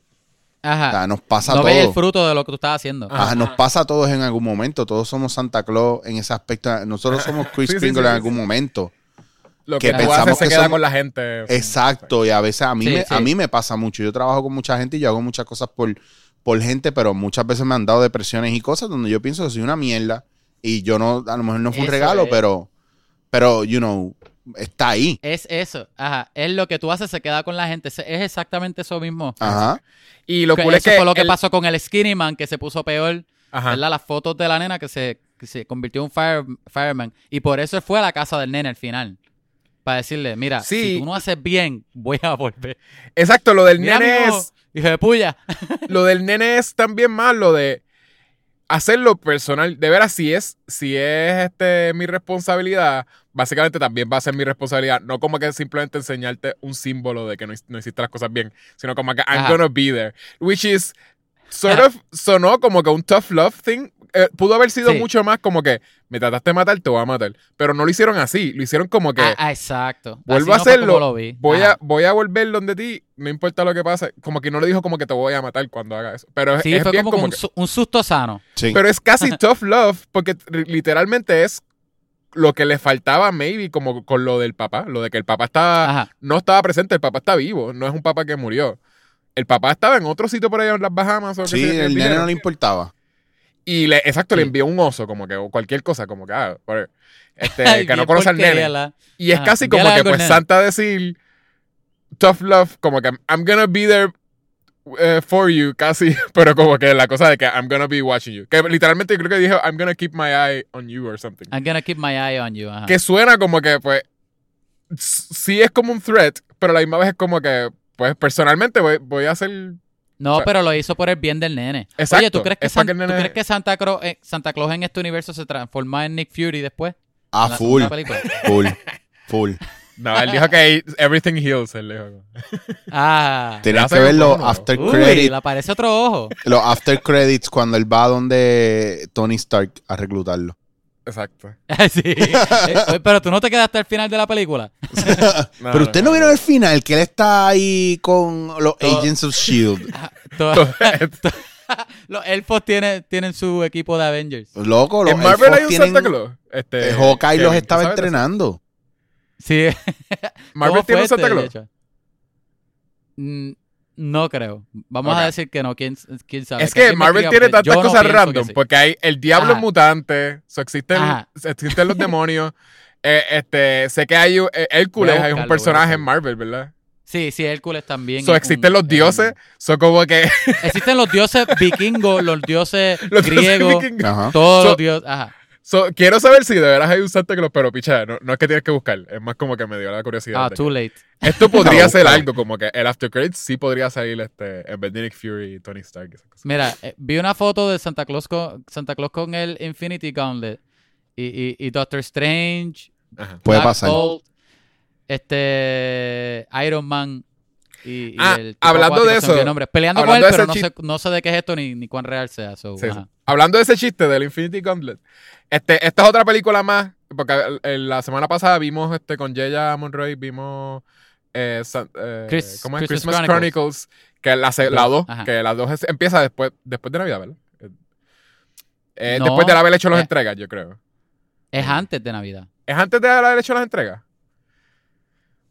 O Ajá. sea, nos pasa no ves el fruto de lo que tú estás haciendo. Ajá. Ajá, nos pasa a todos en algún momento. Todos somos Santa Claus en ese aspecto. Nosotros somos Chris Sí, sí, en algún sí. momento. Lo que que, tú pensamos haces se que queda somos- con la gente. Exacto. Y a veces a mí, Sí, me, sí. a mí me pasa mucho. Yo trabajo con mucha gente y yo hago muchas cosas por, por gente, pero muchas veces me han dado depresiones y cosas donde yo pienso que soy una mierda. Y yo no, a lo mejor no fue un regalo, es. pero, pero, you know, está ahí. Es eso. Ajá. Es lo que tú haces, se queda con la gente. Es exactamente eso mismo. Ajá. Y lo Que cool es eso que. fue lo que pasó con el Skinny Man, que se puso peor. Ajá. ¿verdad? Las fotos de la nena que se, que se convirtió en un fire- fireman. Y por eso él fue a la casa del nene al final. Para decirle, mira, Sí. si tú no haces bien, voy a volver. Exacto, lo del Mira, nene es. hijo de puya. Lo del nene es también más lo de hacerlo personal. De veras, si es, si es este mi responsabilidad, básicamente también va a ser mi responsabilidad. No como que simplemente enseñarte un símbolo de que no, no hiciste las cosas bien, sino como que I'm Ajá. gonna be there. Which is sort of sonó como que un tough love thing. Eh, pudo haber sido Sí. mucho más como que me trataste de matar, te voy a matar. Pero no lo hicieron así. Lo hicieron como que Ah, ah, exacto. vuelvo Así a hacerlo. Voy Ajá. a, voy a volver donde ti, no importa lo que pase. Como que no le dijo como que te voy a matar cuando haga eso. Pero es- Sí, es fue bien como, como un, que- su- un susto sano. Sí. pero es casi tough love porque literalmente es lo que le faltaba maybe como con lo del papá, lo de que el papá estaba Ajá. no estaba presente, el papá está vivo, no es un papá que murió. El papá estaba en otro sitio por allá en las Bahamas o Sí, que el nene dijeron. no le importaba. y le exacto le envió un oso como que o cualquier cosa como que ah, whatever. este que no conoce al nene. la- Y es Ajá, casi como que pues nene. Santa decir tough love como que I'm gonna be there eh, for you casi, pero como que la cosa de que I'm gonna be watching you. Que literalmente creo que dijo I'm gonna keep my eye on you or something. I'm gonna keep my eye on you. Ajá. Que suena como que, pues, sí es como un threat, pero a la misma vez es como que, pues, personalmente voy, voy a hacer... No, o sea- pero lo hizo por el bien del nene. Exacto, Oye, ¿tú crees que, es para San- que el ¿tú nene- crees que Santa, Claus, eh, Santa Claus en este universo se transforma en Nick Fury después? Ah, full, full, full. No, él dijo que everything heals, él dijo. Ah. Tenías hace que ver los after Uy, credits, le aparece otro ojo. los after credits cuando él va donde Tony Stark a reclutarlo. Exacto. sí. Eh, pero tú no te quedaste al final de la película. No, Pero usted no, vieron el final, que él está ahí con los Todo- Agents of Shield. Todo- Los elfos tienen, tienen su equipo de Avengers. Loco, los En Marvel hay un tienen- Santa Claus. Este, eh, Hawkeye los estaba entrenando. Sí. Marvel ¿Cómo tiene un Santa este, de Claus. Mm, No creo. Vamos a decir que no. ¿Quién, quién sabe? Es que Marvel tiene tantas no cosas random, sí. porque hay el diablo Ajá. mutante, so existen, existen los demonios. eh, este, sé que hay eh, Hércules, a hay un buscarlo, personaje en Marvel, ¿verdad? Sí, sí, Hércules también. So existen un- los es dioses, un- son como que Existen los dioses vikingos, los dioses los dioses griegos, vikingos. Todos So- los dioses. Ajá. So, quiero saber si de veras hay un Santa Claus, pero picha, no, no es que tienes que buscar, es más como que me dio la curiosidad. Ah, too que- late. Esto podría No, ser algo como que el After Credits sí podría salir este, en Nick Fury y Tony Stark. y esas cosas. Mira, eh, vi una foto de Santa Claus con, Santa Claus con el Infinity Gauntlet y, y, y Doctor Strange, Ajá. Puede pasar. Bolt, este Iron Man. Y, y Ah, el hablando de eso. Peleando con él, pero no sé, no sé de qué es esto ni, ni cuán real sea. so, Sí, sí. ajá. Hablando de ese chiste del Infinity Gauntlet, este, esta es otra película más, porque el- la semana pasada vimos este con Jaya Monroy, vimos eh, San- eh, Chris- ¿cómo es? Christmas Christmas, Chronicles. Chronicles, que la, se- la Dos, 2, ajá. que la 2 es- empieza después, después de Navidad, ¿verdad? Eh, eh, No, después de haber hecho las eh, entregas, yo creo. Es antes de Navidad. ¿Es antes de haber hecho las entregas?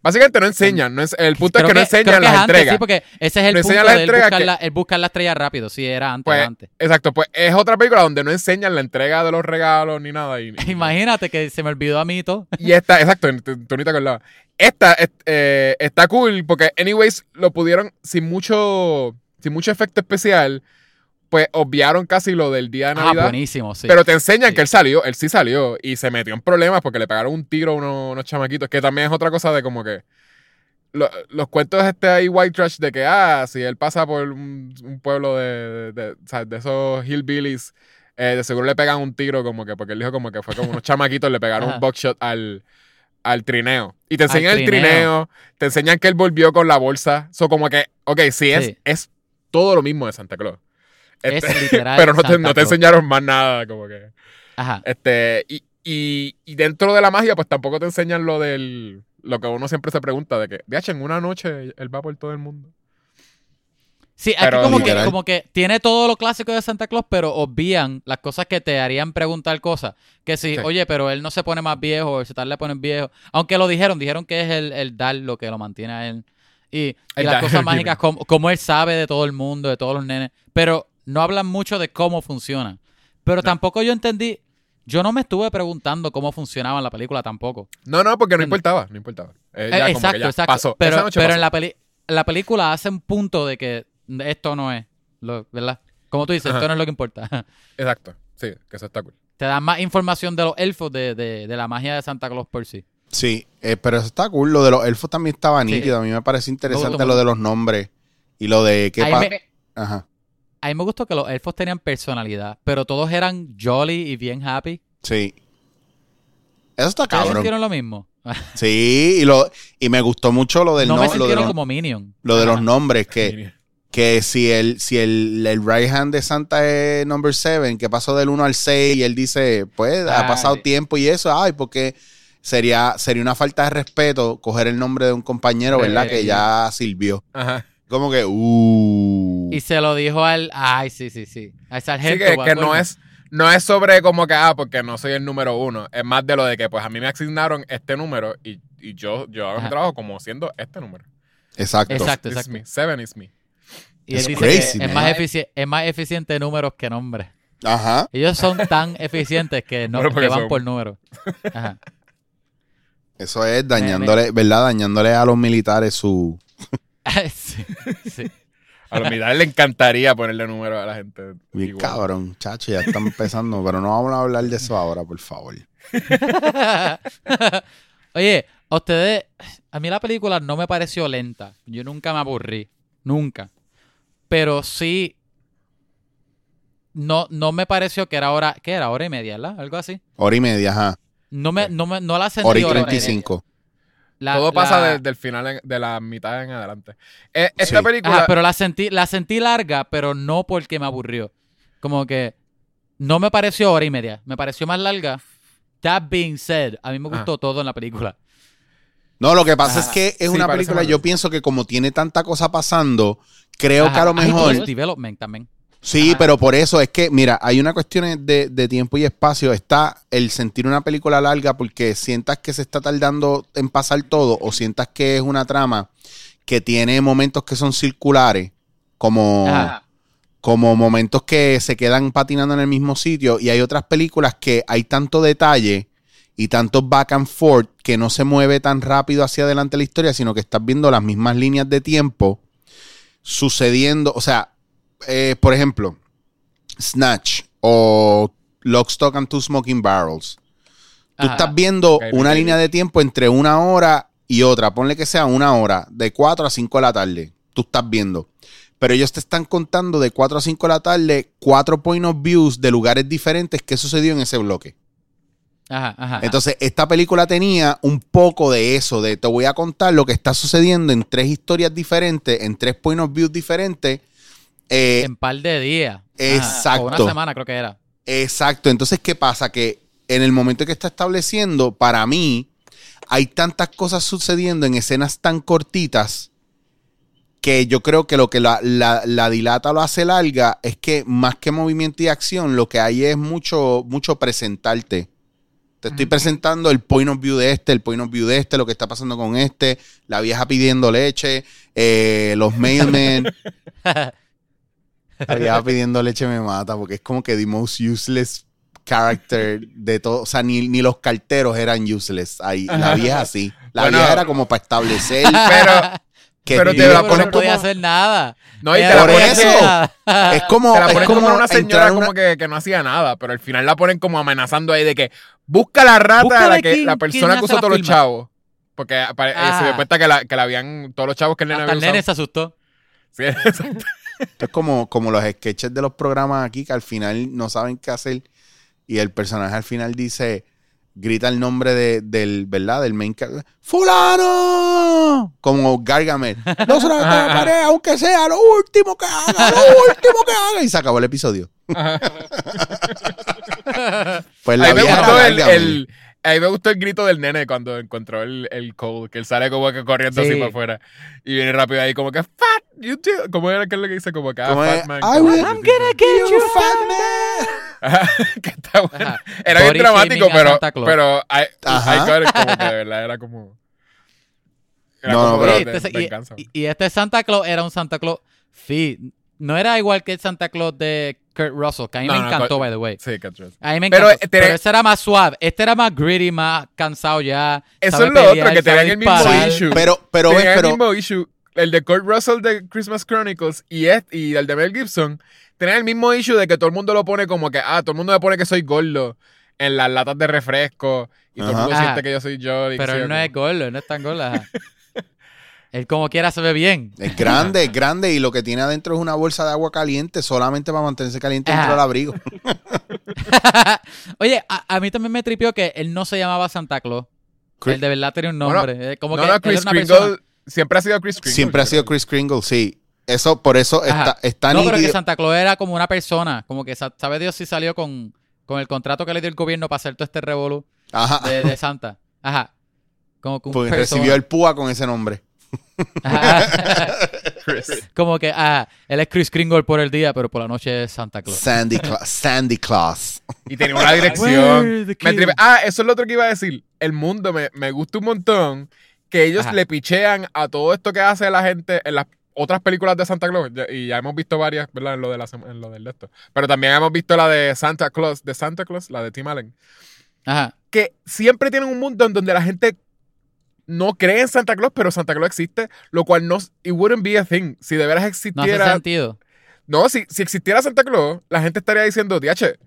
Básicamente no enseñan, no es, el punto es que, no enseñan que las antes, entregas. Sí, porque ese es el No punto las de él buscar, que- la, él buscar la estrella rápido. Sí, era antes, Pues, antes. Exacto, pues es otra película donde no enseñan la entrega de los regalos ni nada. Y, Imagínate que se me olvidó a mí y todo. Y esta, exacto, tú ni te acordabas. Esta es- eh, está cool porque, anyways, lo pudieron sin mucho, sin mucho efecto especial, pues obviaron casi lo del día de Ah, Navidad. buenísimo, sí. Pero te enseñan Sí. que él salió, él sí salió y se metió en problemas porque le pegaron un tiro a unos, unos chamaquitos, que también es otra cosa de como que lo- los cuentos este ahí white trash de que, ah, si él pasa por un, un pueblo de, de, esos hillbillies, eh, de seguro le pegan un tiro como que, porque él dijo como que fue como unos chamaquitos le pegaron un buckshot al, al trineo. Y te enseñan el trineo. trineo, te enseñan que él volvió con la bolsa. So como que, ok, sí, es, Sí. es todo lo mismo de Santa Claus. Es Este, literal pero no te, no te enseñaron más nada, como que. Ajá. Este, y, y, y dentro de la magia, pues tampoco te enseñan lo del. Lo que uno siempre se pregunta, de que, de hecho, en una noche él va por todo el mundo. Sí, aquí Pero- como que, como que tiene todo lo clásico de Santa Claus, pero obvían las cosas que te harían preguntar cosas. Que si, Sí. oye, pero él no se pone más viejo, el tal le ponen viejo. Aunque lo dijeron, dijeron que es el, el dar lo que lo mantiene a él. Y, las dar, cosas mágicas, como, como él sabe de todo el mundo, de todos los nenes. Pero no hablan mucho de cómo funciona. Pero tampoco yo entendí, yo no me estuve preguntando cómo funcionaba en la película tampoco. No, no, porque no importaba, no importaba. Eh, Eh, ya como que exacto, ya exacto. pasó. Pero, pero pasó. en la, peli la película hace un punto de que esto no es, lo, ¿verdad? Como tú dices, Ajá. esto no es lo que importa. Exacto, sí, que eso está cool. Te dan más información de los elfos de, de, de la magia de Santa Claus por sí. Sí, eh, pero eso está cool. Lo de los elfos también estaba Sí. nítido. A mí me parece interesante lo de los nombres y lo de qué Ahí pa- me- Ajá, A mí me gustó que los elfos tenían personalidad, pero todos eran jolly y bien happy. sí. Eso está ¿Ustedes cabrón. sintieron lo mismo? Sí, y, lo, y me gustó mucho lo del no no- me lo de, los, como Minion. lo de los nombres, que, que si el, si el, el right hand de Santa es number 7, que pasó del 1 al 6 y él dice, pues ha Ah, pasado tiempo y eso, ay, porque sería, sería una falta de respeto coger el nombre de un compañero, De- ¿verdad? Que ya sirvió. Ajá. Como que, uh. Y se lo dijo al... Ay, sí, sí, sí. Al Sí, sargento. que, ¿me que acuerdo? no es no es sobre como que, ah, porque no soy el número uno. Es más de lo de que, pues, a mí me asignaron este número y, y yo, yo hago mi trabajo como siendo este número. Exacto. Exacto, exacto. me. Seven is me. Y él dice crazy, que es más, efici- es más eficiente números que nombres. Ajá. Ellos son tan eficientes que no Bueno, que van son- por número. Ajá. Eso es dañándole, ¿verdad? Dañándole a los militares su. sí, sí. A los militares le encantaría ponerle número a la gente. Bien igual. cabrón, chacho, ya están empezando, pero no vamos a hablar de eso ahora, por favor. Oye, a ustedes, a mí la película no me pareció lenta. Yo nunca me aburrí, nunca. Pero sí, no, no me pareció que era hora, ¿qué era? Hora y media, ¿verdad? Algo así. Hora y media, ajá. No me, no me, no la sentí Hora y hora y media. 35. La- Todo pasa la- desde el final, en- de la mitad en adelante. Eh, esta Sí. película. Ajá, pero la sentí, la sentí larga, pero no porque me aburrió. Como que no me pareció hora y media, me pareció más larga. That being said, a mí me gustó todo en la película. No, lo que pasa es que es sí, una película, yo pienso que como tiene tanta cosa pasando, creo que a lo Ajá. Ay, todo mejor. el development también. Sí, Ajá. pero por eso es que, mira, hay una cuestión de, de tiempo y espacio. Está el sentir una película larga porque sientas que se está tardando en pasar todo o sientas que es una trama que tiene momentos que son circulares, como, Ajá. como momentos que se quedan patinando en el mismo sitio y hay otras películas que hay tanto detalle y tanto back and forth que no se mueve tan rápido hacia adelante la historia, sino que estás viendo las mismas líneas de tiempo sucediendo, o sea, eh, por ejemplo, Snatch o Lock, Stock and Two Smoking Barrels. Tú Ajá. estás viendo una línea de tiempo entre una hora y otra. Ponle que sea una hora, de 4 a 5 de la tarde. Tú estás viendo. Pero ellos te están contando de 4 a 5 de la tarde cuatro point of views de lugares diferentes que sucedió en ese bloque. Ajá, ajá. Entonces, esta película tenía un poco de eso, de te voy a contar lo que está sucediendo en tres historias diferentes, en tres point of view diferentes. Eh, en par de días. Ajá. Exacto. O una semana creo que era. Exacto. Entonces, ¿qué pasa? Que en el momento que está estableciendo, para mí, hay tantas cosas sucediendo en escenas tan cortitas que yo creo que lo que la, la- la dilata lo hace larga es que más que movimiento y acción, lo que hay es mucho, mucho presentarte. Te estoy presentando el point of view de este, el point of view de este, lo que está pasando con este, la vieja pidiendo leche, eh, los mailmen. La vieja pidiendo leche me mata porque es como que the most useless character de todo. O sea, ni, ni los carteros eran useless ahí. La vieja sí. La Bueno. vieja era como para establecer Pero, que pero te la ponen no podía como- hacer nada. no, y te la Por ponen eso. es como, Te la es ponen como, como una señora una- como que, que no hacía nada, pero al final la ponen como amenazando ahí de que busca la rata Búscale a la, que, quién- la persona que usó la todos los chavos. Porque eh, Ah. se dio cuenta que la, que la habían todos los chavos que el nene Hasta el había nene usado. se asustó. Sí, exacto. Esto es como, como los sketches de los programas aquí que al final no saben qué hacer y el personaje al final dice, grita el nombre de- del, ¿verdad? Del main character. ¡Fulano! Como Gargamel. No se la taparé, aunque sea lo último que haga, lo último que haga. Y se acabó el episodio. Pues la me vieja gustó el- a mí me gustó el grito del nene cuando encontró el, el code, que él sale como que corriendo Sí. así para afuera. Y viene rápido ahí como que fat, you too. ¿Cómo era que es lo que dice? Como que ah, fat man. I will- I'm gonna get you, fat man. Ajá, que está bueno. Ajá. Era bien Body dramático, shaming a pero, pero I, Ajá. I got it, como que de verdad era como. Era No, como no, pero- de- este- de y- y, este Santa Claus era un Santa Claus fit. No era igual que el Santa Claus de Kurt Russell, que a mí No, me no, encantó, by the way. Sí, que atroz. A mí me Pero, encantó. eh, Pero, ese era más suave. Este era más gritty, más cansado ya. Eso es lo otro, que tenían el mismo issue. Pero, pero, ves, Tenían el pero, mismo issue. El de Kurt Russell de Christmas Chronicles y, este, y el de Mel Gibson tenían el mismo issue de que todo el mundo lo pone como que, ah, todo el mundo me pone que soy gordo en las latas de refresco y todo el mundo Ajá. siente que yo soy yo. Pero él no es gordo, no es tan gordo. él como quiera se ve bien. es grande, es grande y lo que tiene adentro es una bolsa de agua caliente solamente para mantenerse caliente dentro del abrigo. Oye, a, a mí también me tripió que él no se llamaba Santa Claus. Chris- Él de verdad tenía un Bueno, nombre. eh, como no, que no, Chris una Kringle persona- siempre ha sido Chris Kringle. Siempre ha sido. Chris Kringle, sí. Eso, por eso está, está No, pero que. Santa Claus era como una persona. Como que sa- sabe Dios si salió con, con el contrato que le dio el gobierno para hacer todo este revolú de, de Santa. Ajá. Como que un persona. recibió el púa con ese nombre. Ajá. Chris. como que, ah, él es Chris Kringle por el día, pero por la noche es Santa Claus. Sandy, Cla- Sandy Claus. Y tenía una dirección. Me Ah, eso es lo otro que iba a decir. El mundo me, me gusta un montón que ellos Ajá. le pichean a todo esto que hace la gente en las otras películas de Santa Claus. Y ya hemos visto varias, ¿verdad? En lo, de la, en lo del de esto. Pero también hemos visto la de Santa Claus, de Santa Claus, la de Tim Allen. Ajá. Que siempre tienen un mundo en donde la gente no cree en Santa Claus, pero Santa Claus existe, lo cual no, it wouldn't be a thing. Si de veras No hace existiera sentido. no, si, si existiera Santa Claus, la gente estaría diciendo, DH,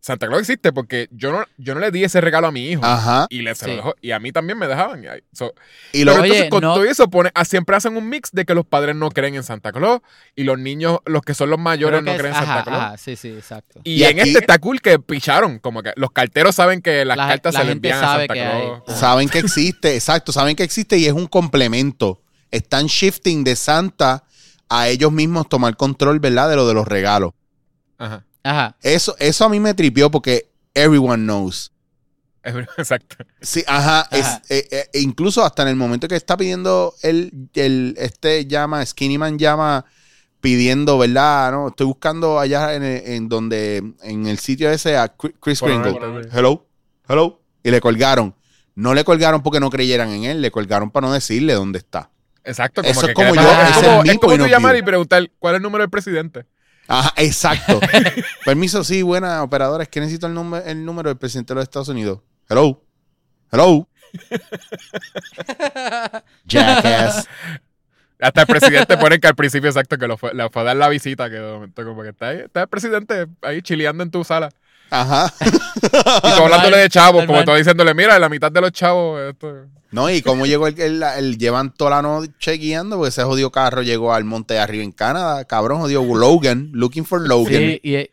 Santa Claus existe porque yo no, yo no le di ese regalo a mi hijo. Ajá. Y, le, se lo dejó- y a mí también me dejaban. So- Y lo, pero Oye, entonces con no- todo eso pone, ah, siempre hacen un mix de que los padres no creen en Santa Claus y los niños, los que son los mayores, no es- creen en Santa Claus. ajá, sí, sí, exacto. Y, Y en aquí- este está cool que picharon, como que los carteros saben que las La- cartas la se le envían a Santa que Claus. hay- saben que existe, exacto, saben que existe y es un complemento. Están shifting de Santa a ellos mismos tomar control, ¿verdad? De lo de los regalos. Ajá. Ajá. Eso, eso a mí me tripió porque everyone knows. Exacto. Sí, ajá. es- eh, eh, incluso hasta en el momento que está pidiendo el, el este llama, Skinny Man llama pidiendo, ¿verdad? ¿No? Estoy buscando allá en, en donde, en el sitio ese a Chris Kringle. Hello, hello. Y le colgaron. No le colgaron porque no creyeran en él, le colgaron para no decirle dónde está. Exacto. Como Eso que es como yo, es como, es como tú llamar y preguntar cuál es el número del presidente. Ajá, exacto. Permiso, sí, buena operadora. Es que necesito el, número el número del presidente de los Estados Unidos. Hello. Hello. Jackass. Hasta el presidente pone que al principio exacto que lo fue, le fue a dar la visita, que de momento como que está ahí, está el presidente ahí chileando en tu sala. Ajá. Y tú hablándole de chavos, como tú diciéndole, mira, la mitad de los chavos, esto. No, y cómo llegó el, el, el- llevan toda la noche guiando, porque ese jodido carro llegó al monte de arriba en Canadá. Cabrón, jodido Logan, looking for Logan. Sí, y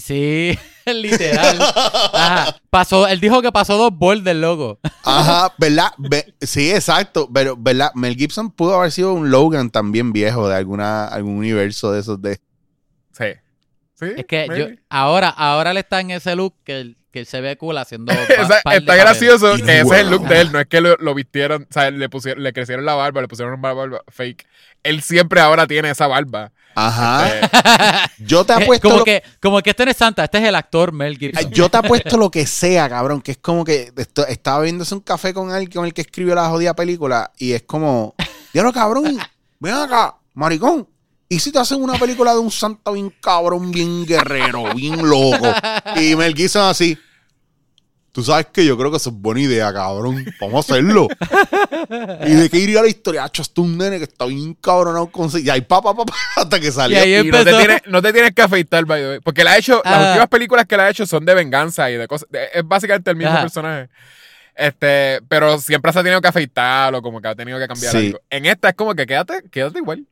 Sí, literal. Ajá. Pasó, él dijo que pasó dos bols del logo. Ajá, ¿verdad? Ve- sí, exacto. Pero, ¿verdad? Mel Gibson pudo haber sido un Logan también viejo de alguna, algún universo de esos de. Sí. Sí, Es que yo, ahora, ahora él está en ese look que, él- que él se ve cool haciendo. pa- está gracioso que ese es el look de él, no es que lo, lo vistieron, o sea, le pusieron, le crecieron la barba, le pusieron una barba fake. Él siempre ahora tiene esa barba. Ajá. Eh, Yo te apuesto. como, lo- que, como que este no es Santa, este es el actor Mel Gibson. Yo te apuesto lo que sea, cabrón. Que es como que esto- estaba viéndose un café con alguien con el que escribió la jodida película. Y es como, diablo, cabrón, ven acá, maricón. ¿Y si te hacen una película de un santo bien cabrón, bien guerrero, bien loco? Y Mel Gibson así. Tú sabes que yo creo que eso es buena idea, cabrón. Vamos a hacerlo. ¿Y de qué iría la historia? Hacho, es un nene que está bien cabronado con... Y ahí, pa, pa, pa, pa, hasta que salió. Y ahí y no te, tienes, no te tienes que afeitar, by the way. Porque él ha hecho, las Ah. últimas películas que él ha hecho son de venganza y de cosas. de- es básicamente el mismo Ajá. personaje. Este, pero siempre se ha tenido que afeitar o como que ha tenido que cambiar Sí. algo. En esta es como que quédate, quédate igual.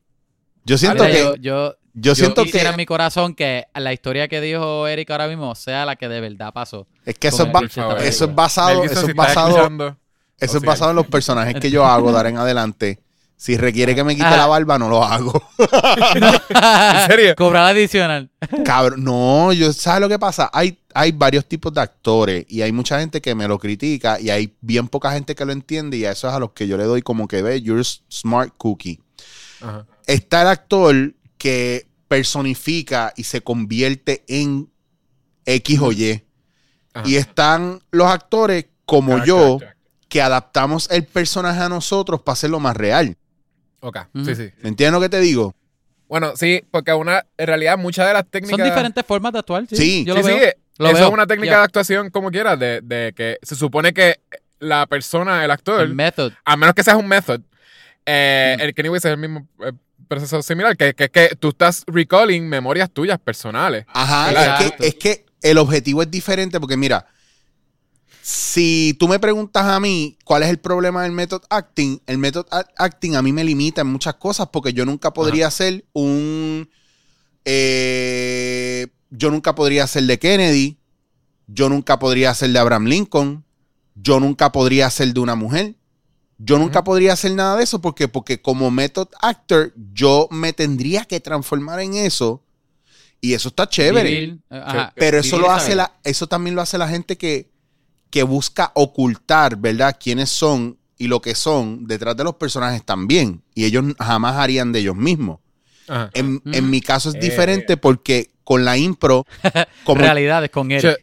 Yo siento Mira, que... yo, yo, Yo siento quisiera que... en mi corazón que la historia que dijo Eric ahora mismo sea la que de verdad pasó. Es que eso es, ba- eso es basado... Eso si es basado... Eso O es basado en los personajes que yo hago de ahora en adelante. Si requiere que me quite Ajá. la barba, no lo hago. ¿En serio? Cobrar adicional. Cabrón, no, yo, ¿sabes lo que pasa? Hay, hay varios tipos de actores y hay mucha gente que me lo critica y hay bien poca gente que lo entiende y a eso es a los que yo le doy como que ve, you're smart cookie. Ajá. Está el actor que personifica y se convierte en X o Y. Ajá. Y están los actores como Character yo actor. que adaptamos el personaje a nosotros para hacerlo más real. Ok, sí, sí. ¿Me entiendes lo que te digo? Bueno, sí, porque una, en realidad muchas de las técnicas... Son diferentes formas de actuar. Sí, Sí. yo Sí, lo sí, veo. Lo eso veo. es una técnica de actuación como quieras, de, de que se supone que la persona, el actor, El method. a menos que seas un method, eh, Mm. el Kenny West es el mismo eh, proceso similar, que, que, que tú estás recalling memorias tuyas personales. Ajá, es que, es que el objetivo es diferente porque mira, si tú me preguntas a mí cuál es el problema del method acting, el method acting a mí me limita en muchas cosas porque yo nunca podría ser un... eh, yo nunca podría ser de Kennedy, yo nunca podría ser de Abraham Lincoln, yo nunca podría ser de una mujer. Yo nunca podría hacer nada de eso porque, porque como method actor yo me tendría que transformar en eso y eso está chévere. Vivir, eh, ajá. Pero eso Vivir lo hace la, eso también lo hace la gente que, que busca ocultar, ¿verdad? Quiénes son y lo que son detrás de los personajes también. Y ellos jamás harían de ellos mismos. Ajá. En, en mi caso es Eh. diferente porque con la impro, como, Realidades con Shots,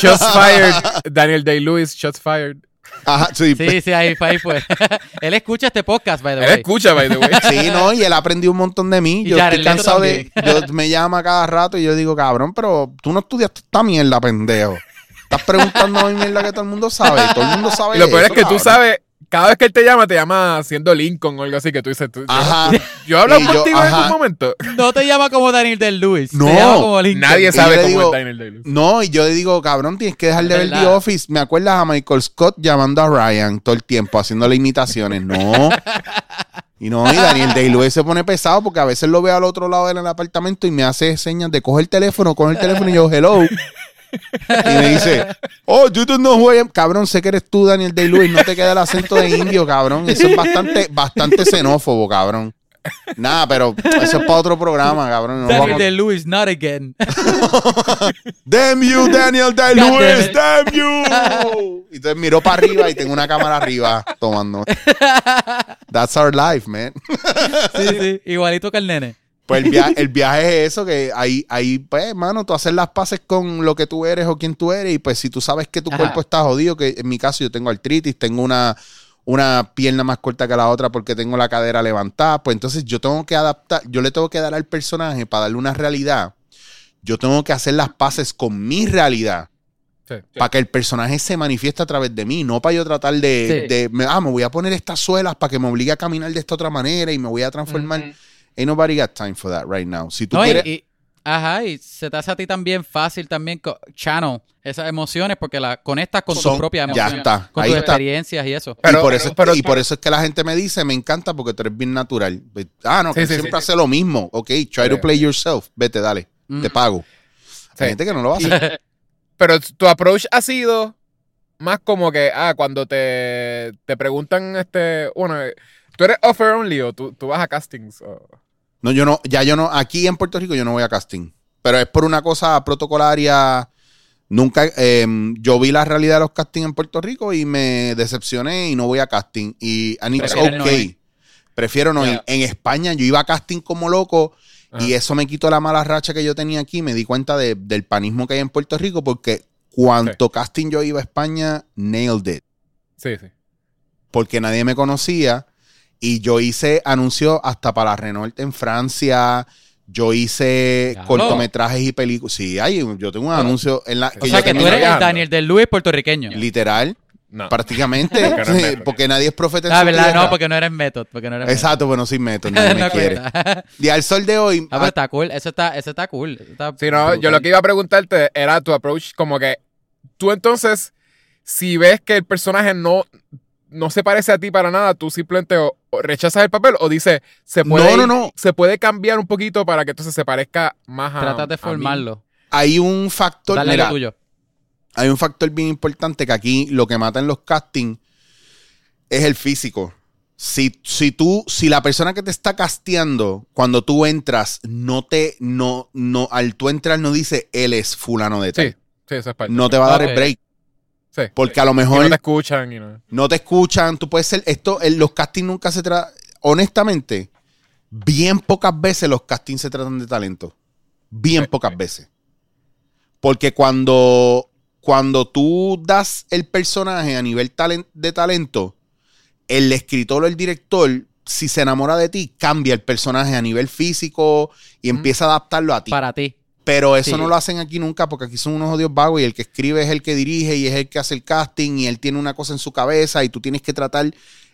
shots fired, Daniel Day-Lewis, shots fired. Ajá, sí, Sí, sí, ahí, ahí fue. Él escucha este podcast, by the Él way. escucha, by the way. Sí, no, y él aprendió un montón de mí. Y Yo Jared estoy cansado de. Yo me llama cada rato y yo digo, cabrón, pero tú no estudiaste esta mierda, pendejo. Estás preguntando a mí mierda que todo el mundo sabe. Todo el mundo sabe. Y lo peor es que tú cabrón. sabes, cada vez que él te llama, te llama siendo Lincoln o algo así, que tú dices, tú- yo- Ajá. yo, yo, contigo en algún momento. No te llama como Daniel Del Lewis. No, te llama como Lincoln. Nadie sabe cómo digo- es Daniel Day-Lewis. No, y yo le digo, cabrón, tienes que dejar de ver The. Office. Me acuerdas a Michael Scott llamando a Ryan todo el tiempo, haciéndole imitaciones. No. Y no, y Daniel Day-Lewis se pone pesado porque a veces lo veo al otro lado del apartamento y me hace señas de coger el teléfono, coger el teléfono y yo, hello. Y me dice, oh, you don't know who I am. Cabrón, sé que eres tú, Daniel Day-Lewis. No te queda el acento de indio, cabrón. Eso es bastante, bastante xenófobo, cabrón. Nada, pero eso es para otro programa, cabrón. No Daniel vamos- Del Lewis, not again. Damn you, Daniel damn Day-Lewis, damn you. Y entonces miro para arriba y tengo una cámara arriba tomando. That's our life, man. Sí, sí. Igualito que el nene. Pues el, via- el viaje es eso, que ahí, ahí, pues, hermano, tú haces las paces con lo que tú eres o quién tú eres. Y pues si tú sabes que tu Ajá. cuerpo está jodido, que en mi caso yo tengo artritis, tengo una, una pierna más corta que la otra porque tengo la cadera levantada, pues entonces yo tengo que adaptar, yo le tengo que dar al personaje para darle una realidad. Yo tengo que hacer las paces con mi realidad Sí. para que el personaje se manifieste a través de mí, no para yo tratar de, Sí. de- me, ah, me voy a poner estas suelas para que me obligue a caminar de esta otra manera y me voy a transformar. Ain't nobody got time for that right now. Si tú No, y- quieres, y, ajá, y se te hace a ti también fácil también channel esas emociones porque la conectas con Son- tus propias ya emociones. está, Con ahí tus está. experiencias y eso. Pero- y, por eso, es- pero- y por eso es que la gente me dice, me encanta porque tú eres bien natural. Ah, no, Sí, que sí, siempre sí. hace lo mismo. Ok, try to play yourself. Vete, dale, Mm. te pago. Sí. Hay gente que no lo hace. Pero tu approach ha sido más como que, ah, cuando te, te preguntan, este, bueno, eh, tú eres offer only o tú, tú vas a castings. o- No, yo no, ya yo no, aquí en Puerto Rico yo no voy a casting. Pero es por una cosa protocolaria. Nunca, eh, yo vi la realidad de los castings en Puerto Rico y me decepcioné y no voy a casting. Y and it's Prefieres no okay. ir. Prefiero no ir. En España yo iba a casting como loco Ajá. y eso me quitó la mala racha que yo tenía aquí. Me di cuenta de- del panismo que hay en Puerto Rico porque cuanto casting yo iba a España, nailed it Sí, sí. porque nadie me conocía y yo hice anuncios hasta para la Renault en Francia. Yo hice cortometrajes y películas. Sí, hay, yo tengo un anuncio en la O O que sea yo que tú eres el. Daniel del Luis puertorriqueño. literal, No. prácticamente, Porque no nadie es profeta en Ah, su verdad, tierra. no, porque no eres método. Porque no eres Exacto, bueno, sin método, método. nadie me quiere. Y al sol de hoy, Ah, pero está cool. Eso está, eso está cool. Eso está Sí, no, yo lo que iba a preguntarte era tu approach, como que tú entonces, si ves que el personaje no, no se parece a ti para nada, tú simplemente o rechazas el papel o dices, se puede, No, no, no. se puede cambiar un poquito para que entonces se parezca más a Tratas de a mí. formarlo. hay un factor, Dale mira, lo tuyo. hay un factor bien importante que aquí lo que mata en los castings es el físico. Si, si tú, si la persona que te está casteando, cuando tú entras, no te, no, no, al tú entrar no dice él es fulano de tal. Sí, sí, eso es parte. No te va a dar el break. Sí. Porque a lo Y mejor no te escuchan y no. no te escuchan, tú puedes ser, esto, en los castings nunca se trata, honestamente, bien pocas veces los castings se tratan de talento. Bien Sí, pocas sí. veces. Porque cuando, cuando tú das el personaje a nivel de talento, el escritor o el director, si se enamora de ti, cambia el personaje a nivel físico y empieza a adaptarlo a ti. Para ti. Pero eso Sí. no lo hacen aquí nunca porque aquí son unos odios vagos y el que escribe es el que dirige y es el que hace el casting y él tiene una cosa en su cabeza y tú tienes que tratar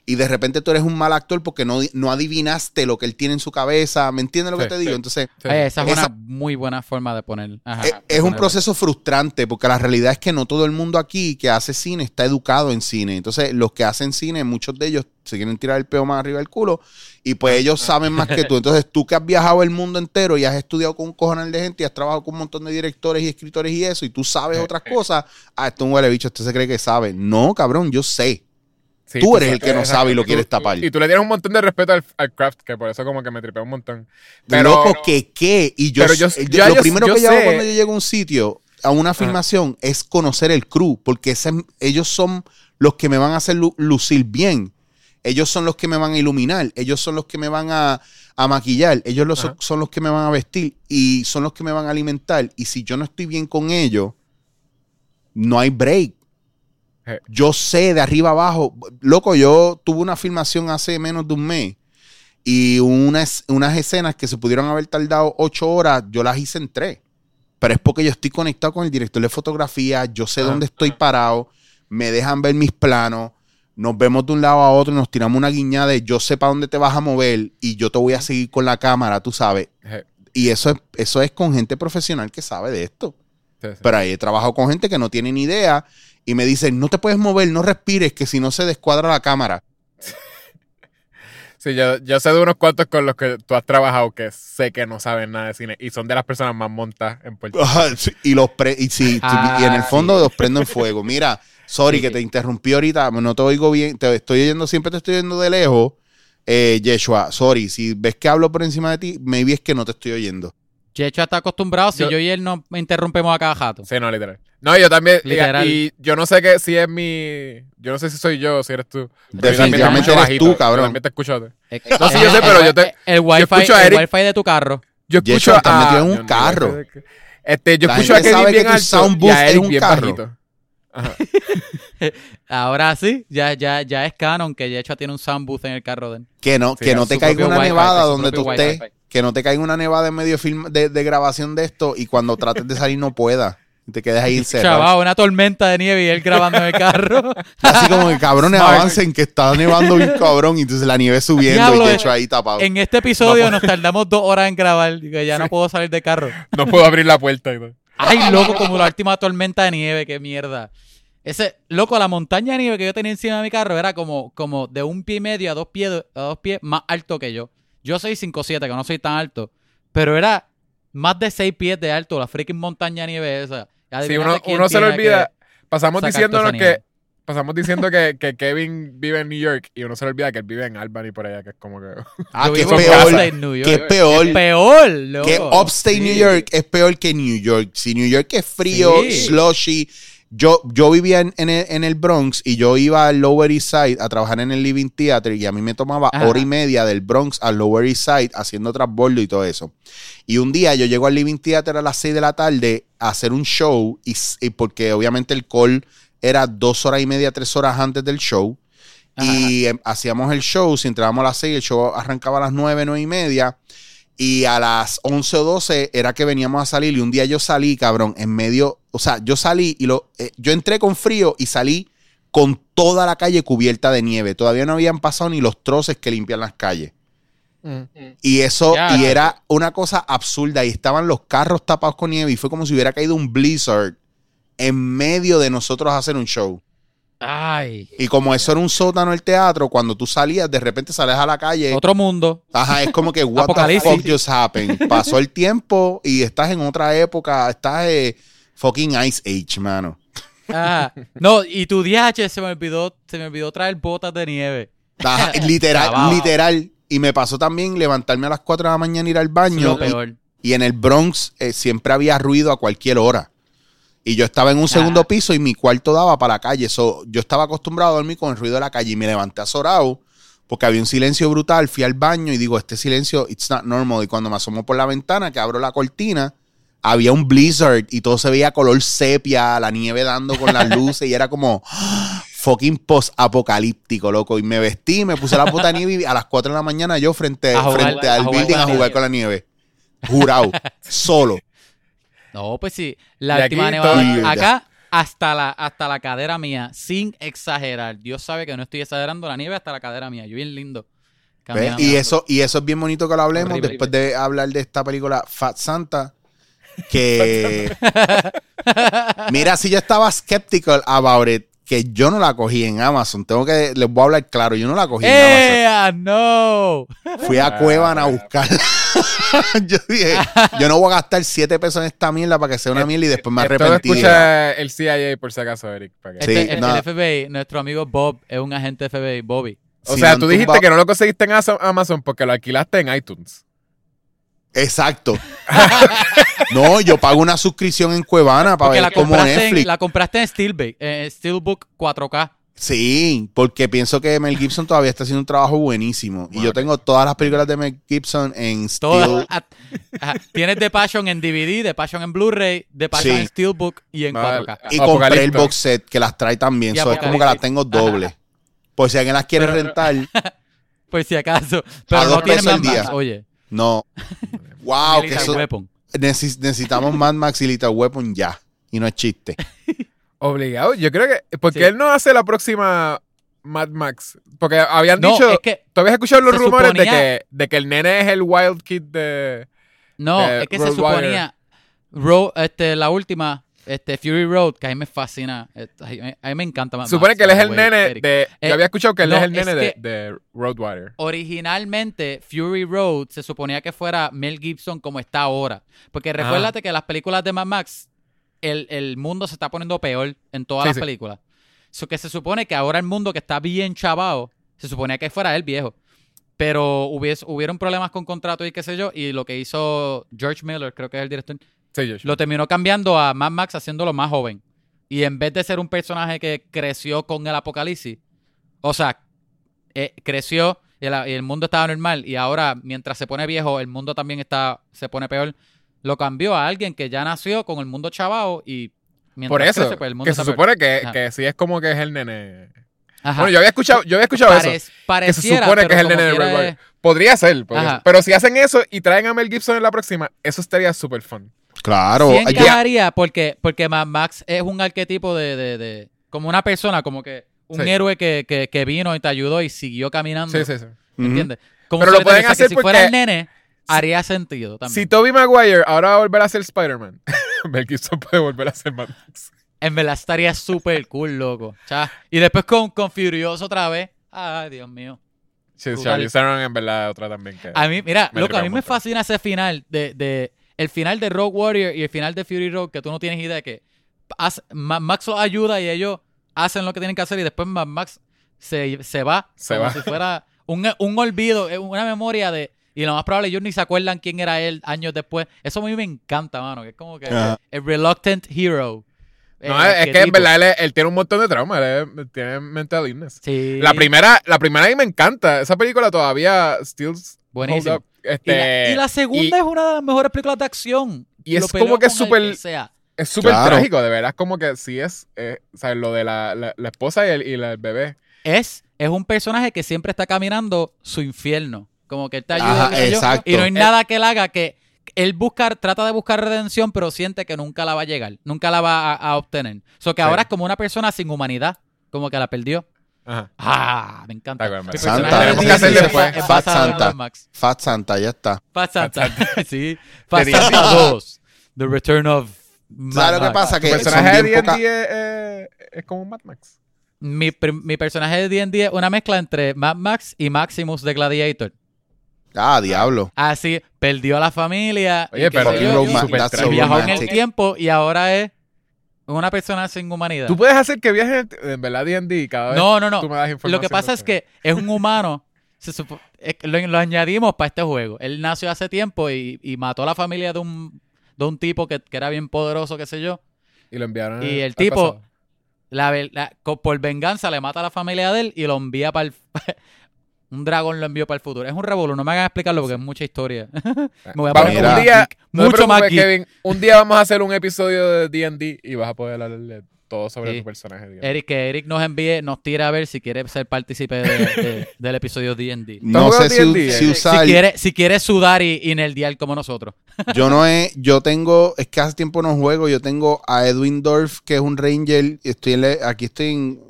y de repente tú eres un mal actor porque no, no adivinaste lo que él tiene en su cabeza. ¿Me entiendes lo que Sí, te digo? Entonces, Sí, esa es Esa- una muy buena forma de poner. Ajá, es, de es un proceso frustrante porque la realidad es que no todo el mundo aquí que hace cine está educado en cine. Entonces, los que hacen cine, muchos de ellos se quieren tirar el peo más arriba del culo y pues ellos saben más que tú. Entonces, tú que has viajado el mundo entero y has estudiado con un cojonal de gente y has trabajado con un montón de directores y escritores y eso y tú sabes otras cosas, ah, esto es un huele bicho, usted se cree que sabe. No, cabrón, yo sé. Sí, Tú eres el que no sabe y lo quieres tapar. Y tú le tienes un montón de respeto al, al craft, que por eso como que me tripea un montón. Pero, Loco, que qué. Y yo, yo- eh, ya lo yo- primero yo que yo hago cuando yo llego a un sitio, a una filmación, es conocer el crew, porque ese- ellos son los que me van a hacer lu- lucir bien. Ellos son los que me van a iluminar, ellos son los que me van a, a maquillar, ellos los- son los que me van a vestir y son los que me van a alimentar. Y si yo no estoy bien con ellos, no hay break. Yo sé de arriba abajo. Loco, yo tuve una filmación hace menos de un mes y unas, unas escenas que se pudieron haber tardado ocho horas, yo las hice en tres. Pero es porque yo estoy conectado con el director de fotografía, yo sé dónde estoy parado, me dejan ver mis planos, nos vemos de un lado a otro, nos tiramos una guiñada de yo sé para dónde te vas a mover y yo te voy a seguir con la cámara, tú sabes. Y eso es, eso es con gente profesional que sabe de esto. sí, sí. Pero ahí he trabajado con gente que no tiene ni idea y me dicen, no te puedes mover, no respires, que si no se descuadra la cámara. Sí, yo, yo sé de unos cuantos con los que tú has trabajado que sé que no saben nada de cine y son de las personas más montas en Puerto Rico. Sí, y los pre- y, sí, Ah, y en el sí. fondo los prendo en fuego. Mira, sorry Sí. que te interrumpí ahorita, no te oigo bien, te estoy oyendo, siempre te estoy oyendo de lejos. Eh, Yeshua, sorry, si ves que hablo por encima de ti, maybe es que no te estoy oyendo. Checho está acostumbrado. Si Yo- yo, y él no interrumpimos a cada jato. Sí, no, literal. No, yo también. y- Literal. Y, yo no sé que si es mi. Yo no sé si soy yo o si eres tú. Yo Definitivamente eres bajito, tú, yo cabrón. También te escucho. Eh, No, sí, eh, yo sé, eh, pero yo te- El wifi, escucho a el wifi de tu carro. Yo escucho estás a. metido en un yo no- carro. Este, yo La escucho a Kevin sabe que bien tu alto sound y booth a es Eric un bien carro. bajito. Ajá. Ahora sí, ya, ya, ya es canon que Yecho tiene un sound booth en el carro de él. Que no, Sí, que no te caiga una nevada donde tú estés. Que no te caiga una nevada en medio de, film- de, de grabación de esto y cuando trates de salir no puedas. Y te quedes ahí encerrado. Chaval, una tormenta de nieve y él grabando en el carro. Así como que cabrones Smart. avancen, que está nevando bien cabrón y entonces la nieve subiendo Diablo, y eh. Yecho ahí tapado. en este episodio nos tardamos dos horas en grabar. y que ya no puedo salir de carro. No puedo abrir la puerta. y. Ay, loco, como la última tormenta de nieve, qué mierda. Ese, loco, la montaña de nieve que yo tenía encima de mi carro era como, como de un pie y medio a dos pies, a dos pies más alto que yo. Yo soy 5'7, que no soy tan alto. Pero era más de 6 pies de alto, la freaking montaña de nieve esa. Sí, Adivínate uno, uno se le olvida. Pasamos diciéndonos que. Pasamos diciendo que, que Kevin vive en New York y uno se le olvida que él vive en Albany por allá, que es como que. Ah, que es peor. Upstate New York. Que es peor. Peor, loco. Que Upstate New. York es peor que New York. Si New York es frío, Sí. slushy. Yo, yo vivía en, en el, en el Bronx y yo iba al Lower East Side a trabajar en el Living Theater y a mí me tomaba Ajá. hora y media del Bronx al Lower East Side haciendo transbordo y todo eso. Y un día yo llego al Living Theater a las 6 de la tarde a hacer un show y, y porque obviamente el call era dos horas y media, tres horas antes del show. Y em, hacíamos el show, si entrábamos a las 6, el show arrancaba a las 9, 9 y media. Y a las 11 o 12 era que veníamos a salir. Y un día yo salí, cabrón, en medio. O sea, yo salí y lo. eh, yo entré con frío y salí con toda la calle cubierta de nieve. Todavía no habían pasado ni los troces que limpian las calles. Y eso, y era una cosa absurda. Y estaban los carros tapados con nieve. Y fue como si hubiera caído un blizzard en medio de nosotros hacer un show. Ay. Y como eso era un sótano el teatro, cuando tú salías, de repente sales a la calle. Otro mundo. Ajá, es como que what the fuck just happened. Pasó el tiempo y estás en otra época, estás eh, fucking Ice Age, mano. Ajá. No, y tu DH se me olvidó, se me olvidó traer botas de nieve. Ajá, literal, literal. Y me pasó también levantarme a las 4 de la mañana, ir al baño. lo y- peor. Y, en el Bronx eh, siempre había ruido a cualquier hora. Y yo estaba en un segundo Ah. piso y mi cuarto daba para la calle. So, yo estaba acostumbrado a dormir con el ruido de la calle y me levanté azorado porque había un silencio brutal. Fui al baño y digo, este silencio, it's not normal. Y cuando me asomo por la ventana, que abro la cortina, había un blizzard y todo se veía color sepia, la nieve dando con las luces y era como fucking post-apocalíptico, loco. Y me vestí, me puse la de nieve y a las 4 de la mañana yo frente, A jugar- frente a al jugar building a jugar con la nieve. Jurado, solo. No, pues sí. La última nevada todo- acá hasta la, hasta la cadera mía, sin exagerar. Dios sabe que no estoy exagerando la nieve hasta la cadera mía. Yo bien lindo. Y eso, y eso es bien bonito que lo hablemos Horrible. después de hablar de esta película Fat Santa. Que mira, si yo estaba skeptical about it, que yo no la cogí en Amazon. Tengo que, les voy a hablar claro, yo no la cogí en ah, ¡No! Amazon. Fui a Cuevan a buscarla. yo dije, yo no voy a gastar 7 pesos en esta mierda para que sea una mierda y después me Esto lo arrepentí. escucha el CIA por si acaso, Eric. para que- Sí, Este, el, no. el FBI, nuestro amigo Bob, es un agente FBI, Bobby. O Si sea, tú dijiste tumbado- que no lo conseguiste en Amazon porque lo alquilaste en iTunes. Exacto. no, yo pago una suscripción en Cuevana para Porque ver compraste, Netflix. en, la compraste en Steelbook, eh, Steelbook 4K. Sí, porque pienso que Mel Gibson todavía está haciendo un trabajo buenísimo. Y yo tengo todas las películas de Mel Gibson en Todas- Steel. ah, ajá. Tienes The Passion en DVD, The Passion en Blu-ray, The Passion Sí. en Steelbook y en Vale. 4K. Y compré el box set que las trae también. So, es como que las tengo doble. Por si alguien las quiere Pero- rentar, Por si acaso. Pero dos no tiene pesos Mad al día. Max, oye. no. Wow, que eso, Weapon. neces- necesitamos Mad Max y Little Weapon ya. Y no es chiste. Obligado. Yo creo que. Porque Sí. él no hace la próxima Mad Max. Porque habían No, dicho. es que ¿Tú habías escuchado los rumores de, que, de que el nene es el Wild Kid de. No, Eh, es que se suponía. Road, este, la última, este, Fury Road, que a mí me fascina. eh, A mí, a mí me encanta más. Supone que él es el nene Eric. de. Eh, yo había escuchado que él no, es el es nene de, de Roadwire. Originalmente, Fury Road se suponía que fuera Mel Gibson como está ahora. Porque recuérdate que las películas de Mad Max, el, el mundo se está poniendo peor en todas Sí, las sí. películas. Que se supone que ahora el mundo que está bien chavado, se suponía que fuera él viejo. Pero hubies, hubieron problemas con contrato y qué sé yo. Y lo que hizo George Miller, creo que es el director, Sí, lo terminó cambiando a Mad Max haciéndolo más joven. Y en vez de ser un personaje que creció con el apocalipsis, o sea, eh, creció y el, y el mundo estaba normal y ahora mientras se pone viejo el mundo también está se pone peor, lo cambió a alguien que ya nació con el mundo chavao y mientras Por eso. crece, pues, el mundo que se supone que, que sí es como que es el nene. Ajá. Bueno, yo había escuchado, yo había escuchado eso. Que se supone que pero es el nene de Roadwire. es- Podría ser, podría Ajá. ser. Pero si hacen eso y traen a Mel Gibson en la próxima, eso estaría súper fun. Claro. Sí ya- encajaría porque, porque Mad Max es un arquetipo de, de, de- como una persona, como que un Sí. héroe que, que, que vino y te ayudó y siguió caminando. Sí, sí, sí. ¿Entiendes? Como Pero si lo pueden hacer si fuera el nene, haría sentido también. Si Toby Maguire ahora va a volver a ser Spider-Man, Mel Gibson puede volver a ser Mad Max. En verdad estaría súper cool, loco. Cha. Y después con, con Furioso otra vez. Ay, Dios mío. Sí. Charlie Theron en verdad otra también. Que... A mí, mira, loco, a mí me fascina ese final de, de el final de Rogue Warrior y el final de Fury Road, que tú no tienes idea de que hace- Ma- Max los ayuda y ellos hacen lo que tienen que hacer y después Mad Max se, se va. Se como va. si fuera un, un olvido, una memoria de... Y lo más probable, ellos ni se acuerdan quién era él años después. Eso a mí me encanta, mano. Que es como que Ajá. el reluctant hero. No, El es, es que en verdad él, él tiene un montón de trauma. Él, es- tiene mental illness. Sí. La primera, la primera a mí me encanta. Esa película todavía still Buenísimo. hold up. Este, Y la, y la segunda y- es una de las mejores películas de acción. Y es como que el súper-. Es súper Claro. trágico, de verdad. Es como que sí es, eh, ¿sabes? Lo de la, la, la esposa y el, y la- el bebé. Es, es un personaje que siempre está caminando su infierno. Como que él te ayuda Ajá, yo, y no hay Eh, nada que él haga que él buscar, trata de buscar redención, pero siente que nunca la va a llegar, nunca la va a, a obtener. So que Sí. ahora es como una persona sin humanidad, como que la perdió. Ajá. Ah, me encanta. Personaje Santa, tenemos que hacerle después. Fat Santa. Fat Santa, ya está. Fat Santa. sí. Fat. Santa 2. The Return of Mad ¿Sabes lo que pasa? ¿Tu Que son personaje de D&D es, eh, es como un Mad Max? Mi, mi personaje de D&D es una mezcla entre Mad Max y Maximus de Gladiator. Ah, diablo. Así, perdió a la familia. Oye, y pero yo, so viajó en el tiempo y ahora es una persona sin humanidad. Tú puedes hacer que viajes en- en verdad D&D cada vez No, no, no. tú me das información. Lo que pasa es que es un humano. se supo- es que lo, lo añadimos para este juego. Él nació hace tiempo y, y mató a la familia de un, de un tipo que, que era bien poderoso, qué sé yo. Y lo enviaron Y el al tipo-. La, por venganza le mata a la familia de él y lo envía para el... un dragón lo envió para el futuro. Es un revolú, no me hagan explicarlo porque es mucha historia. me voy a poner Mira. un día, no mucho más. Kevin, un día vamos a hacer un episodio de D&D y vas a poder hablarle todo sobre Sí. tu personaje. D&D. Eric, que Eric nos envíe, nos tira a ver si quiere ser partícipe de- de- del episodio D&D. No sé si, si Si usar. Si quiere, si quiere sudar y, y nerdear como nosotros. Yo no he, yo tengo, es que hace tiempo no juego, yo tengo a Edwin Dorf, que es un ranger, estoy en aquí estoy en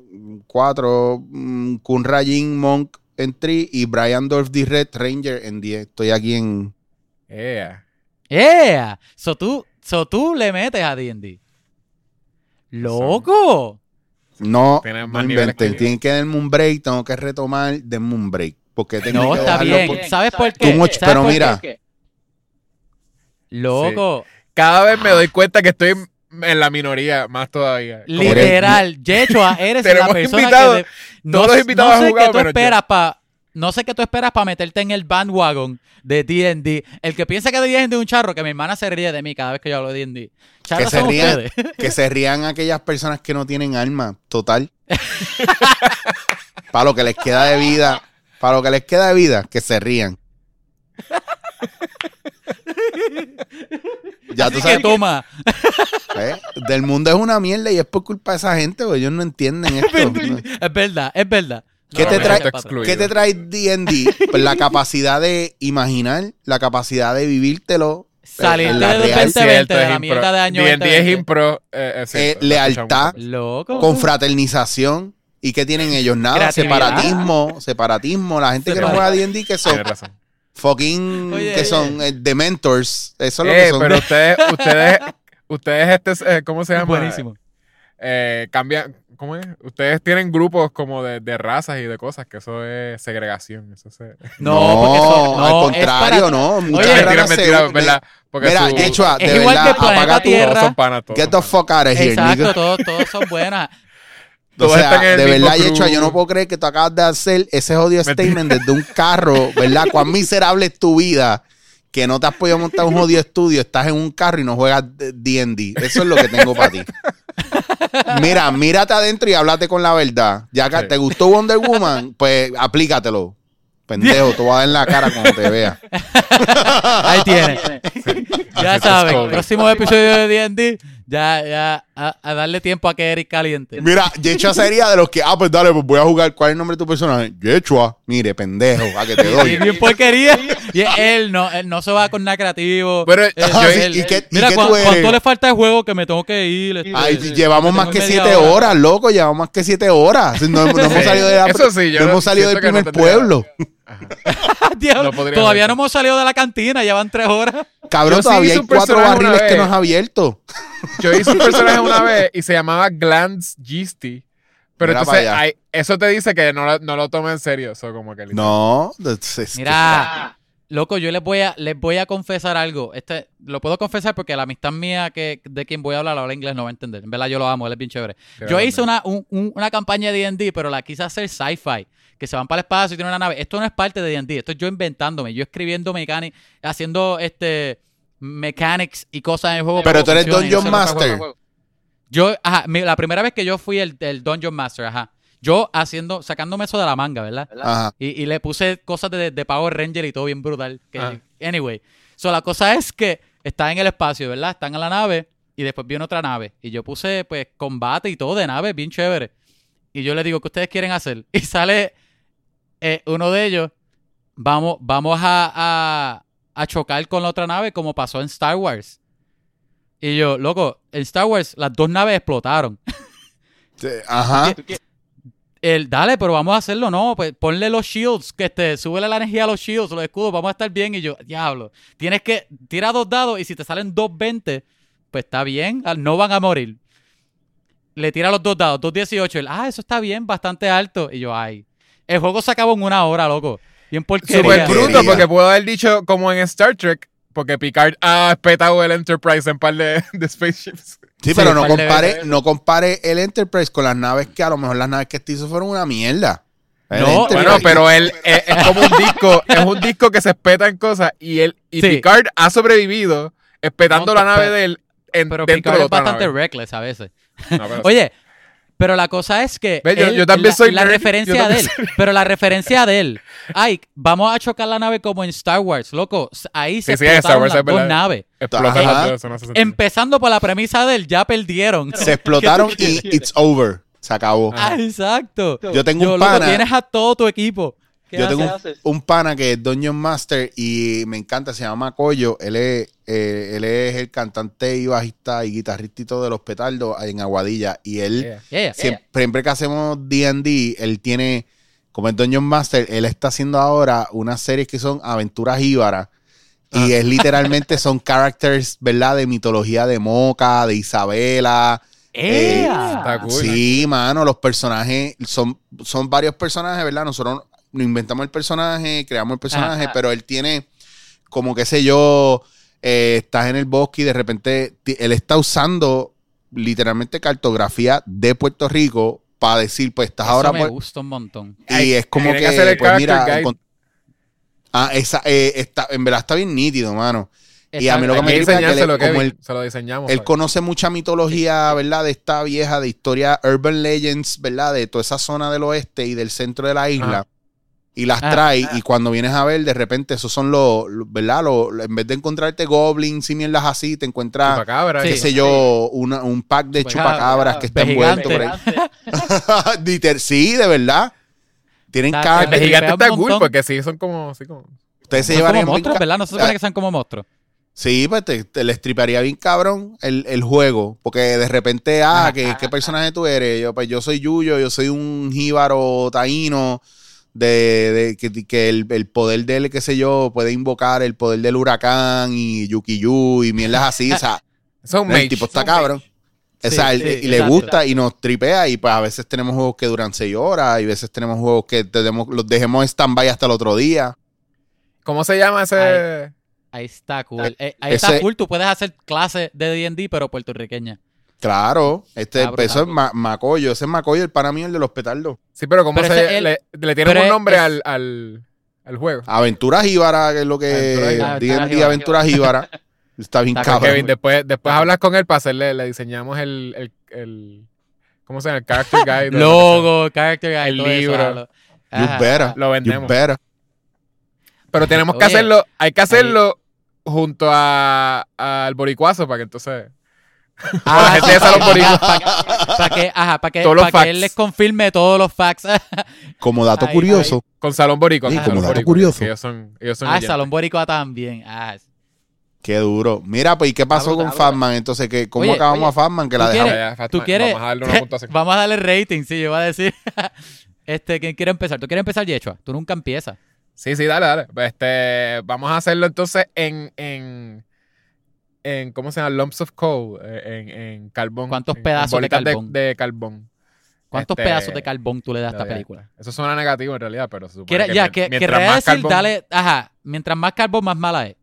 cuatro, mm, Kunra Jin Monk en 3 y Brian Dorf the Red Ranger en 10. Estoy aquí en... Yeah. ¡Yeah! So tú, so tú le metes a D&D. ¡Loco! No, no inventen, tienen que darme un break, tengo que retomar, denme un break. Porque tengo No, que está bien. por- ¿Sabes por qué? Too much, ¿Sabes pero por mira. qué? Loco. Cada vez me doy cuenta que estoy en la minoría, más todavía. Como Literal. Yechua, eres la persona que... de- no, todos los invitados no sé jugado, qué tú esperas para... No sé qué tú esperas para meterte en el bandwagon de D&D. El que piensa que D&D es un charro, que mi hermana se ríe de mí cada vez que yo hablo de D&D. que se rían, que se rían aquellas personas que no tienen alma, total. para lo que les queda de vida, para lo que les queda de vida, que se rían. Ya tú que sabes, toma. ¿eh? del mundo es una mierda y es por culpa de esa gente, güey. Ellos no entienden esto. Es verdad, es verdad. ¿Qué No, te trae-. ¿Qué te trae D&D? Pues la capacidad de imaginar, la capacidad de vivírtelo, Salirte en la del real, 2020, Cierto, de la mierda de año D&D es 2020. impro. eh, es Eh, cierto, lealtad. Loco. confraternización. ¿Y qué tienen ellos? Nada, separatismo, separatismo. La gente que no juega D&D que son Tienes razón. Fucking, Oye, que oye. son eh, dementors. Eso es lo Eh, que son. pero ustedes, ustedes, ustedes, este, eh, ¿cómo se llama? Buenísimo. Eh, cambian, ¿cómo es? Ustedes tienen grupos como de, de razas y de cosas, que eso es segregación. Eso se... No, porque eso- no, al es contrario, para- no. Muchas Oye, mentira. ¿verdad? Porque Mira, su- Yechua, Es de igual que verdad, el planeta apaga tu... Todos son panas, todos Get the fuck out of here, Exacto, todos, todos son buenas. O sea, están en el de verdad, crew. Yechua, yo no puedo creer que tú acabas de hacer ese jodido statement desde un carro, ¿verdad? Cuán miserable es tu vida que no te has podido montar un jodido estudio, estás en un carro y no juegas D&D. Eso es lo que tengo para ti. Mira, mírate adentro y háblate con la verdad. Ya que Sí. te gustó Wonder Woman, pues aplícatelo. Pendejo, te voy a dar en la cara cuando te vea. Ahí tiene. ya Así saben, es, próximo episodio de D&D, ya, ya, a, a darle tiempo a que Eric caliente. Mira, Yechua sería de los que, ah, pues dale, pues voy a jugar. ¿Cuál es el nombre de tu personaje? Yechua. Mire, pendejo, a que te Y doy. bien porquería. Y él no, él no se va con nada creativo. Pero, él- sí, ¿y qué- y mira, qué ¿cuán- tú eres? ¿cuánto le falta de juego que me tengo que ir? Este, Ay, eh, llevamos más que siete hora. horas, loco. Llevamos más que siete horas. No, no hemos salido de la, Eso sí, yo no hemos salido del primer pueblo. Diablo, No podría todavía haber. no hemos salido de la cantina, ya van tres horas. Cabrón, Yo sí todavía hice hay un cuatro personaje una barriles que vez. no has abierto. Yo hice un personaje una vez y se llamaba Glance Gisty. Pero Mira entonces, hay- eso te dice que no, lo- no lo tomes en serio. Eso como que No, es- es- Mira, Loco, yo les voy a, les voy a confesar algo. Este, lo puedo confesar porque la amistad mía que, de quien voy a hablar habla inglés no va a entender. En verdad yo lo amo, él es bien chévere. Yo hice una, un- un- una campaña de D&D, pero la quise hacer sci-fi. Que se van para el espacio y tienen una nave. Esto no es parte de D&D. Esto es yo inventándome. Yo escribiendo mecánicas, haciendo este mechanics y cosas en el juego. Pero para tú eres Dungeon Master. Yo, ajá, mi- la primera vez que yo fui el, el Dungeon Master, ajá. Yo haciendo, sacándome eso de la manga, ¿verdad? Ajá. Y, y le puse cosas de, de Power Ranger y todo bien brutal. Que. Anyway. So, la cosa es que está en el espacio, ¿verdad? Están en la nave y después viene otra nave. Y yo puse, pues, combate y todo de nave, bien chévere. Y yo le digo, ¿qué ustedes quieren hacer? Y sale eh, uno de ellos. Vamos, vamos a, a, a chocar con la otra nave como pasó en Star Wars. Y yo, loco, en Star Wars las dos naves explotaron. Sí, Ajá. El, dale, pero vamos a hacerlo, no, pues ponle los shields, que este, súbele la energía a los shields, los escudos, vamos a estar bien. Y yo, diablo, tienes que tirar dos dados y si te salen 220, pues está bien, ah, no van a morir. Le tira los dos dados, 218, él, ah, eso está bien, bastante alto. Y yo, ay, el juego se acabó en una hora, loco. Bien porquería. Súper bruto, porque puedo haber dicho como en Star Trek, porque Picard ha espetado el Enterprise en par de, de spaceships. Sí, pero no compare, no compare el Enterprise con las naves que a lo mejor las naves que este hizo fueron una mierda. El No, Enterprise- Bueno, pero él es, es como un disco, es un disco que se espeta en cosas y él y Sí. Picard ha sobrevivido espetando No, la nave pero- de él en, Pero dentro Picard de es otra bastante nave. reckless a veces. No, Oye, pero la cosa es que Ve, yo- él- yo también la, soy la nerd, referencia de él, pero la referencia de él, ay, vamos a chocar la nave como en Star Wars, loco, ahí se Sí, sí, en Star explotaron Wars las dos naves. explota Ajá. las dos, eso no hace sentido. Empezando por la premisa de él, ya perdieron. se explotaron y it's over. Se acabó. Ah, exacto. Yo tengo un loco, pana. tienes a todo tu equipo. ¿Qué Yo tengo haces? un, un pana que es Dungeon Master y me encanta, se llama Coyo. Él es, eh, él es el cantante y bajista y guitarrista y todo de los petardos en Aguadilla. Y él, Yeah. Yeah, yeah. siempre, siempre que hacemos D&D, él tiene, como es Dungeon Master, él está haciendo ahora unas series que son aventuras íbaras. Y es literalmente son characters, ¿verdad? De mitología de Moca, de Isabela. Eh. Sí, mano, los personajes son, son varios personajes, ¿verdad? Nosotros nos inventamos el personaje, creamos el personaje, Ajá. pero él tiene como qué sé yo, eh, estás en el bosque y de repente él está usando literalmente cartografía de Puerto Rico para decir, pues estás Eso ahora me por- gusta un montón. y es como que, que pues mira, ah, esa, eh, está, en verdad está bien nítido, mano. Y a mí lo que me tripa es que Kevin. él- Se lo diseñamos. Él conoce mucha mitología, ¿verdad? De esta vieja, de historia urban legends, ¿verdad? De toda esa zona del oeste y del centro de la isla. Ajá. Y las Ah, trae, y cuando vienes a ver, de repente, esos son los, los- ¿verdad? Los- en vez de encontrarte goblins y mierdas así, te encuentras, Chupacabra, qué sé yo, una- un pack de Chupacabra, chupacabras que está envuelto por ahí. Sí, de verdad. Tienen Está- cada... El de gigante está cool porque sí, son como. Sí, como Ustedes se llevarían como monstruos, ¿verdad? No se supone que sean como monstruos. Sí, pues te, te le estriparía bien cabrón el, el juego. Porque de repente, ah, ¿qué, qué personaje tú eres? Yo, pues yo soy Yuyo, yo soy un jíbaro taíno. De, de que, que el, el poder de él, qué sé yo, puede invocar el poder del huracán y Yukiyu y mierdas así. O sea, Son el mage. tipo está son cabrón. O Sí, sea, él- sí, y le exacto. gusta y nos tripea. Y pues a veces tenemos juegos que duran seis horas y a veces tenemos juegos que tenemos, los dejemos en stand-by hasta el otro día. ¿Cómo se llama ese? Ahí está cool. Eh, ahí Ese- está cool. Tú puedes hacer clases de D&D, pero puertorriqueña. Claro, este Ah, es Ma- Macoyo, ese es Macoyo, el para mí el de los petardos. Sí, pero ¿cómo Pero se el- le, le tienen un nombre es- al, al, al juego? Aventuras Jíbara, que es lo que. D&D Aventuras Aventuras Jíbara. Está bien Está cabrón. Kevin, después, después hablas con él para hacerle, le diseñamos el, el, el ¿cómo se llama? El character guide. Logo, character guide, El todo eso, libro. lo- Ajá. better. Lo vendemos. better. Pero tenemos que Oye, hacerlo, hay que hacerlo junto a al boricuazo para que entonces Ah, la gente de Salón Boricua. Para que, ajá, para que, Todos los pa' que facts. él les confirme todos los facts. Como dato Ahí, curioso, con Salón Boricua. Sí, con como Salón dato Boricua, curioso. que Ellos son, ellos son ah, leyendas. Salón Boricua también. Ah, qué duro. Mira, pues, ¿y qué pasó brutal, con Fatman? Entonces, ¿qué, ¿cómo Oye, acabamos oye, a Fatman? Que la ¿tú dejamos. quieres- Ya, ¿Tú quieres? Vamos a darle una puntuación. Vamos a darle rating, sí, yo iba a decir. este, ¿quién quiere empezar? ¿Tú quieres empezar, Yechua? Tú nunca empiezas. Sí, sí, dale, dale. Este, vamos a hacerlo entonces en, en, en ¿cómo se llama? Lumps of coal, eh, en, en carbón. ¿Cuántos en- pedazos de carbón? De, carbón. ¿Cuántos Este, pedazos de carbón tú le das a esta Ya, película? Eso suena negativo en realidad, pero se supone que ya, que, mientras querría más decir, carbón- dale, ajá, mientras más carbón, más mala es.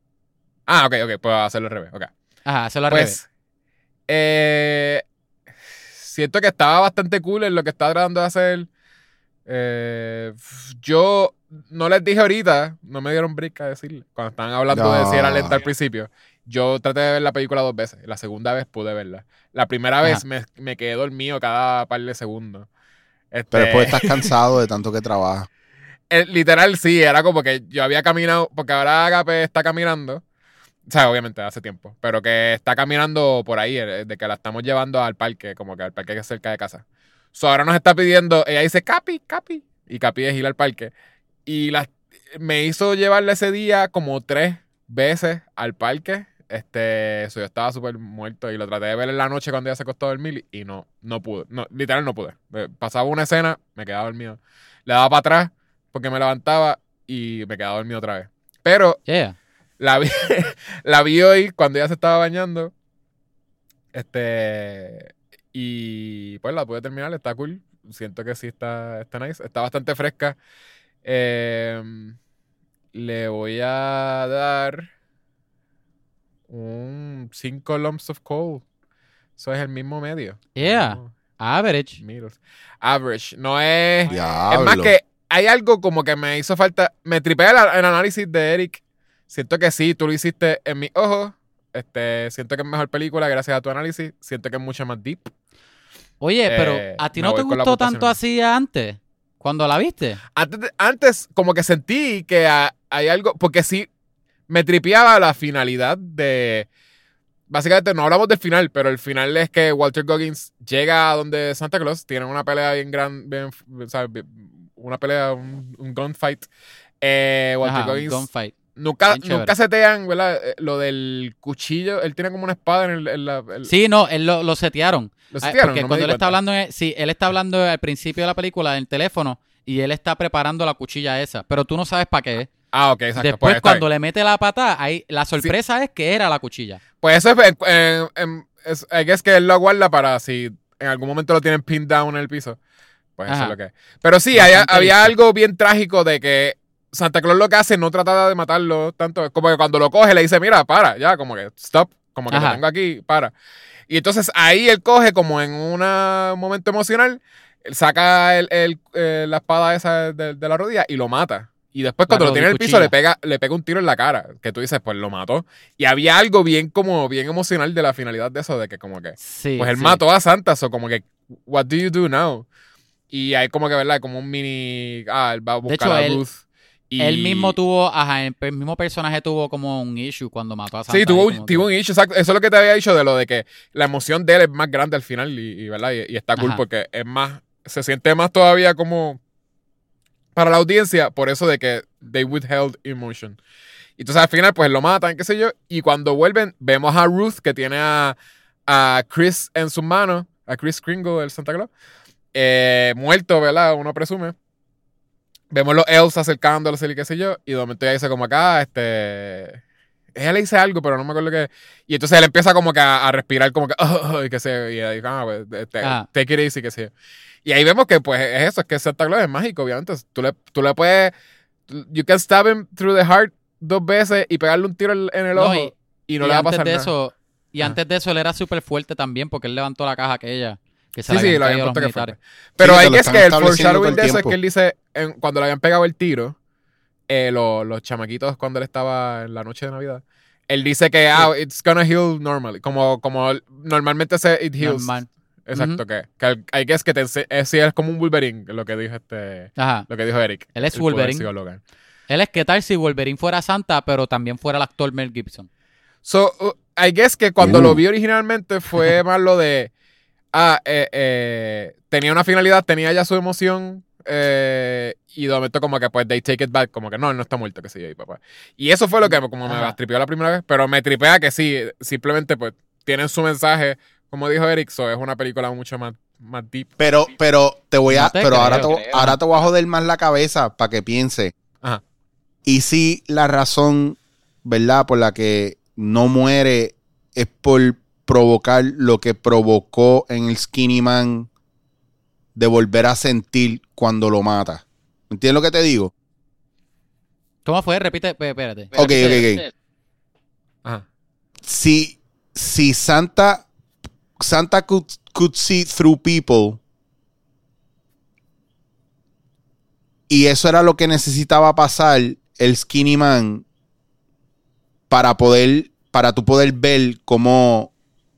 Ah, ok, ok, puedo hacerlo al revés. ok. Ajá, hacerlo al revés. Pues, eh, siento que estaba bastante cool en lo que estaba tratando de hacer. Eh, yo no les dije ahorita, no me dieron break a decirle, cuando estaban hablando de si era lenta al principio. Yo traté de ver la película dos veces. La segunda vez pude verla. La primera Ajá. vez me, me quedé dormido cada par de segundos. Este, Pero después estás cansado de tanto que trabajas. eh, literal, sí, era como que yo había caminado, porque ahora Agape está caminando. O sea, obviamente hace tiempo, pero que está caminando por ahí, eh, de que la estamos llevando al parque, como que al parque que es cerca de casa. So, ahora nos está pidiendo, ella dice, Capi, Capi, y Capi es ir al parque. Y la, me hizo llevarle ese día como tres veces al parque. Este, so, yo estaba súper muerto y lo traté de ver en la noche cuando ella se acostó a dormir y no, no pude, no, literal no pude. Eh, Pasaba una escena, me quedaba dormido. Le daba para atrás porque me levantaba y me quedaba dormido otra vez. Pero Yeah. la vi, la vi hoy cuando ella se estaba bañando. Este. Y pues la pude terminar, está cool. Siento que sí está, está nice. Está bastante fresca. Em, le voy a dar un 5 lumps of coal. Eso es el mismo medio. Yeah. No, Average. middles. Average. No es. Diablo. Es más que hay algo como que me hizo falta. Me tripea el, el análisis de Eric. Siento que sí, tú lo hiciste en mis ojos. Este, siento que es mejor película gracias a tu análisis. Siento que es mucho más deep. Oye, pero Eh, ¿a ti no te gustó tanto así antes? Cuando la viste. Antes, antes como que sentí que ha- hay algo. Porque sí, me tripeaba la finalidad de. Básicamente no hablamos del final, pero el final es que Walter Goggins llega a donde Santa Claus, tienen una pelea bien grande, una pelea, un, un gunfight. Eh, Walter Ajá, Goggins gunfight. Nunca, Bien nunca setean, ¿verdad? Eh, Lo del cuchillo. Él tiene como una espada en, el, en la. el- Sí, no, él lo, lo setearon. ¿Lo Ah, setearon? Porque No cuando él está hablando, en- sí, él está hablando al principio de la película en el teléfono y él está preparando la cuchilla esa, pero tú no sabes para qué es. Ah, ok, exacto. Después, pues, cuando le mete la patada, ahí la sorpresa es que era la cuchilla. Pues eso es. eh, eh, es I guess que él lo aguarda para si en algún momento lo tienen pinned down en el piso. Pues eso es lo que es. Pero sí, había visto. algo bien trágico de que Santa Claus lo que hace no trata de matarlo tanto. Como que cuando lo coge le dice, mira, para, ya, como que stop. Como que Ajá. lo tengo aquí, para. Y entonces ahí él coge como en una- un momento emocional, él saca el- el- eh, la espada esa de, de la rodilla y lo mata. Y después cuando lo tiene en el piso le pega, le pega un tiro en la cara. Que tú dices, pues lo mató. Y había algo bien como, bien emocional de la finalidad de eso, de que como que, Sí. pues él sí. mató a Santa, o como que, what do you do now? Y hay como que, ¿verdad? Como un mini, ah, él va a buscar hecho, a él- Ruth. Y... Él mismo tuvo, ajá, el, mismo personaje tuvo como un issue cuando mató a Santa. Sí, tuvo, que- tuvo un issue, exacto. Eso es lo que te había dicho de lo de que la emoción de él es más grande al final y, y, ¿verdad? Y, y está cool Ajá. porque es más, se siente más todavía como para la audiencia por eso de que they withheld emotion. Entonces al final pues lo matan, qué sé yo, y cuando vuelven vemos a Ruth que tiene a, a Chris en sus manos, a Chris Kringle, el Santa Claus, eh, muerto, ¿verdad? Uno presume. Vemos los elves acercándose y qué sé yo, y de momento ella dice como acá, este... Ella le dice algo, pero no me acuerdo qué. Y entonces él empieza como que a, a respirar como que, "Oh", y sé yo, y dice, ah, pues, este, Ah. take it easy, sé yo. Y ahí vemos que pues es eso, es que Santa Claus es mágico, obviamente. Tú le, tú le puedes, you can stab him through the heart dos veces y pegarle un tiro en, en el No, ojo y- y, no y le va a antes pasar de nada. eso, y Ajá. antes de eso él era súper fuerte también porque él levantó la caja aquella que se Sí, la sí, lo habían puesto que fue. militares. Pero Sí, te hay que es que el foreshadowing de eso es que él dice, en- cuando le habían pegado el tiro, eh, lo- los chamaquitos cuando él estaba en la noche de Navidad, él dice que, ah, it's gonna heal normally, como, como normalmente se it heals. Normal. Exacto, que, que hay que es que te es, sí, es como un Wolverine, lo que dijo este, Ajá. lo que dijo Eric. Él es Wolverine. psicólogo. Él es que tal si Wolverine fuera Santa, pero también fuera el actor Mel Gibson. So, uh, I guess que cuando Uh. lo vi originalmente fue más lo de. Ah, eh, eh, tenía una finalidad, tenía ya su emoción. Eh, y de momento, como que pues, they take it back. Como que no, él no está muerto, que sé yo, y papá. Y eso fue lo que como me tripeó la primera vez. Pero me tripea que sí, simplemente pues tienen su mensaje. Como dijo Eric, so, es una película mucho más, más deep. Pero, pero te voy a, No te pero ahora te, creo. ahora te voy a joder más la cabeza para que piense. Ajá. Y si la razón, ¿verdad? Por la que no muere es por provocar lo que provocó en el Skinny Man de volver a sentir cuando lo mata. ¿Entiendes lo que te digo? ¿Cómo fue? Repite, espérate. Ok, ok, ok. Ajá. Si, si Santa, Santa could, could see through people y eso era lo que necesitaba pasar el Skinny Man para poder, para tú poder ver cómo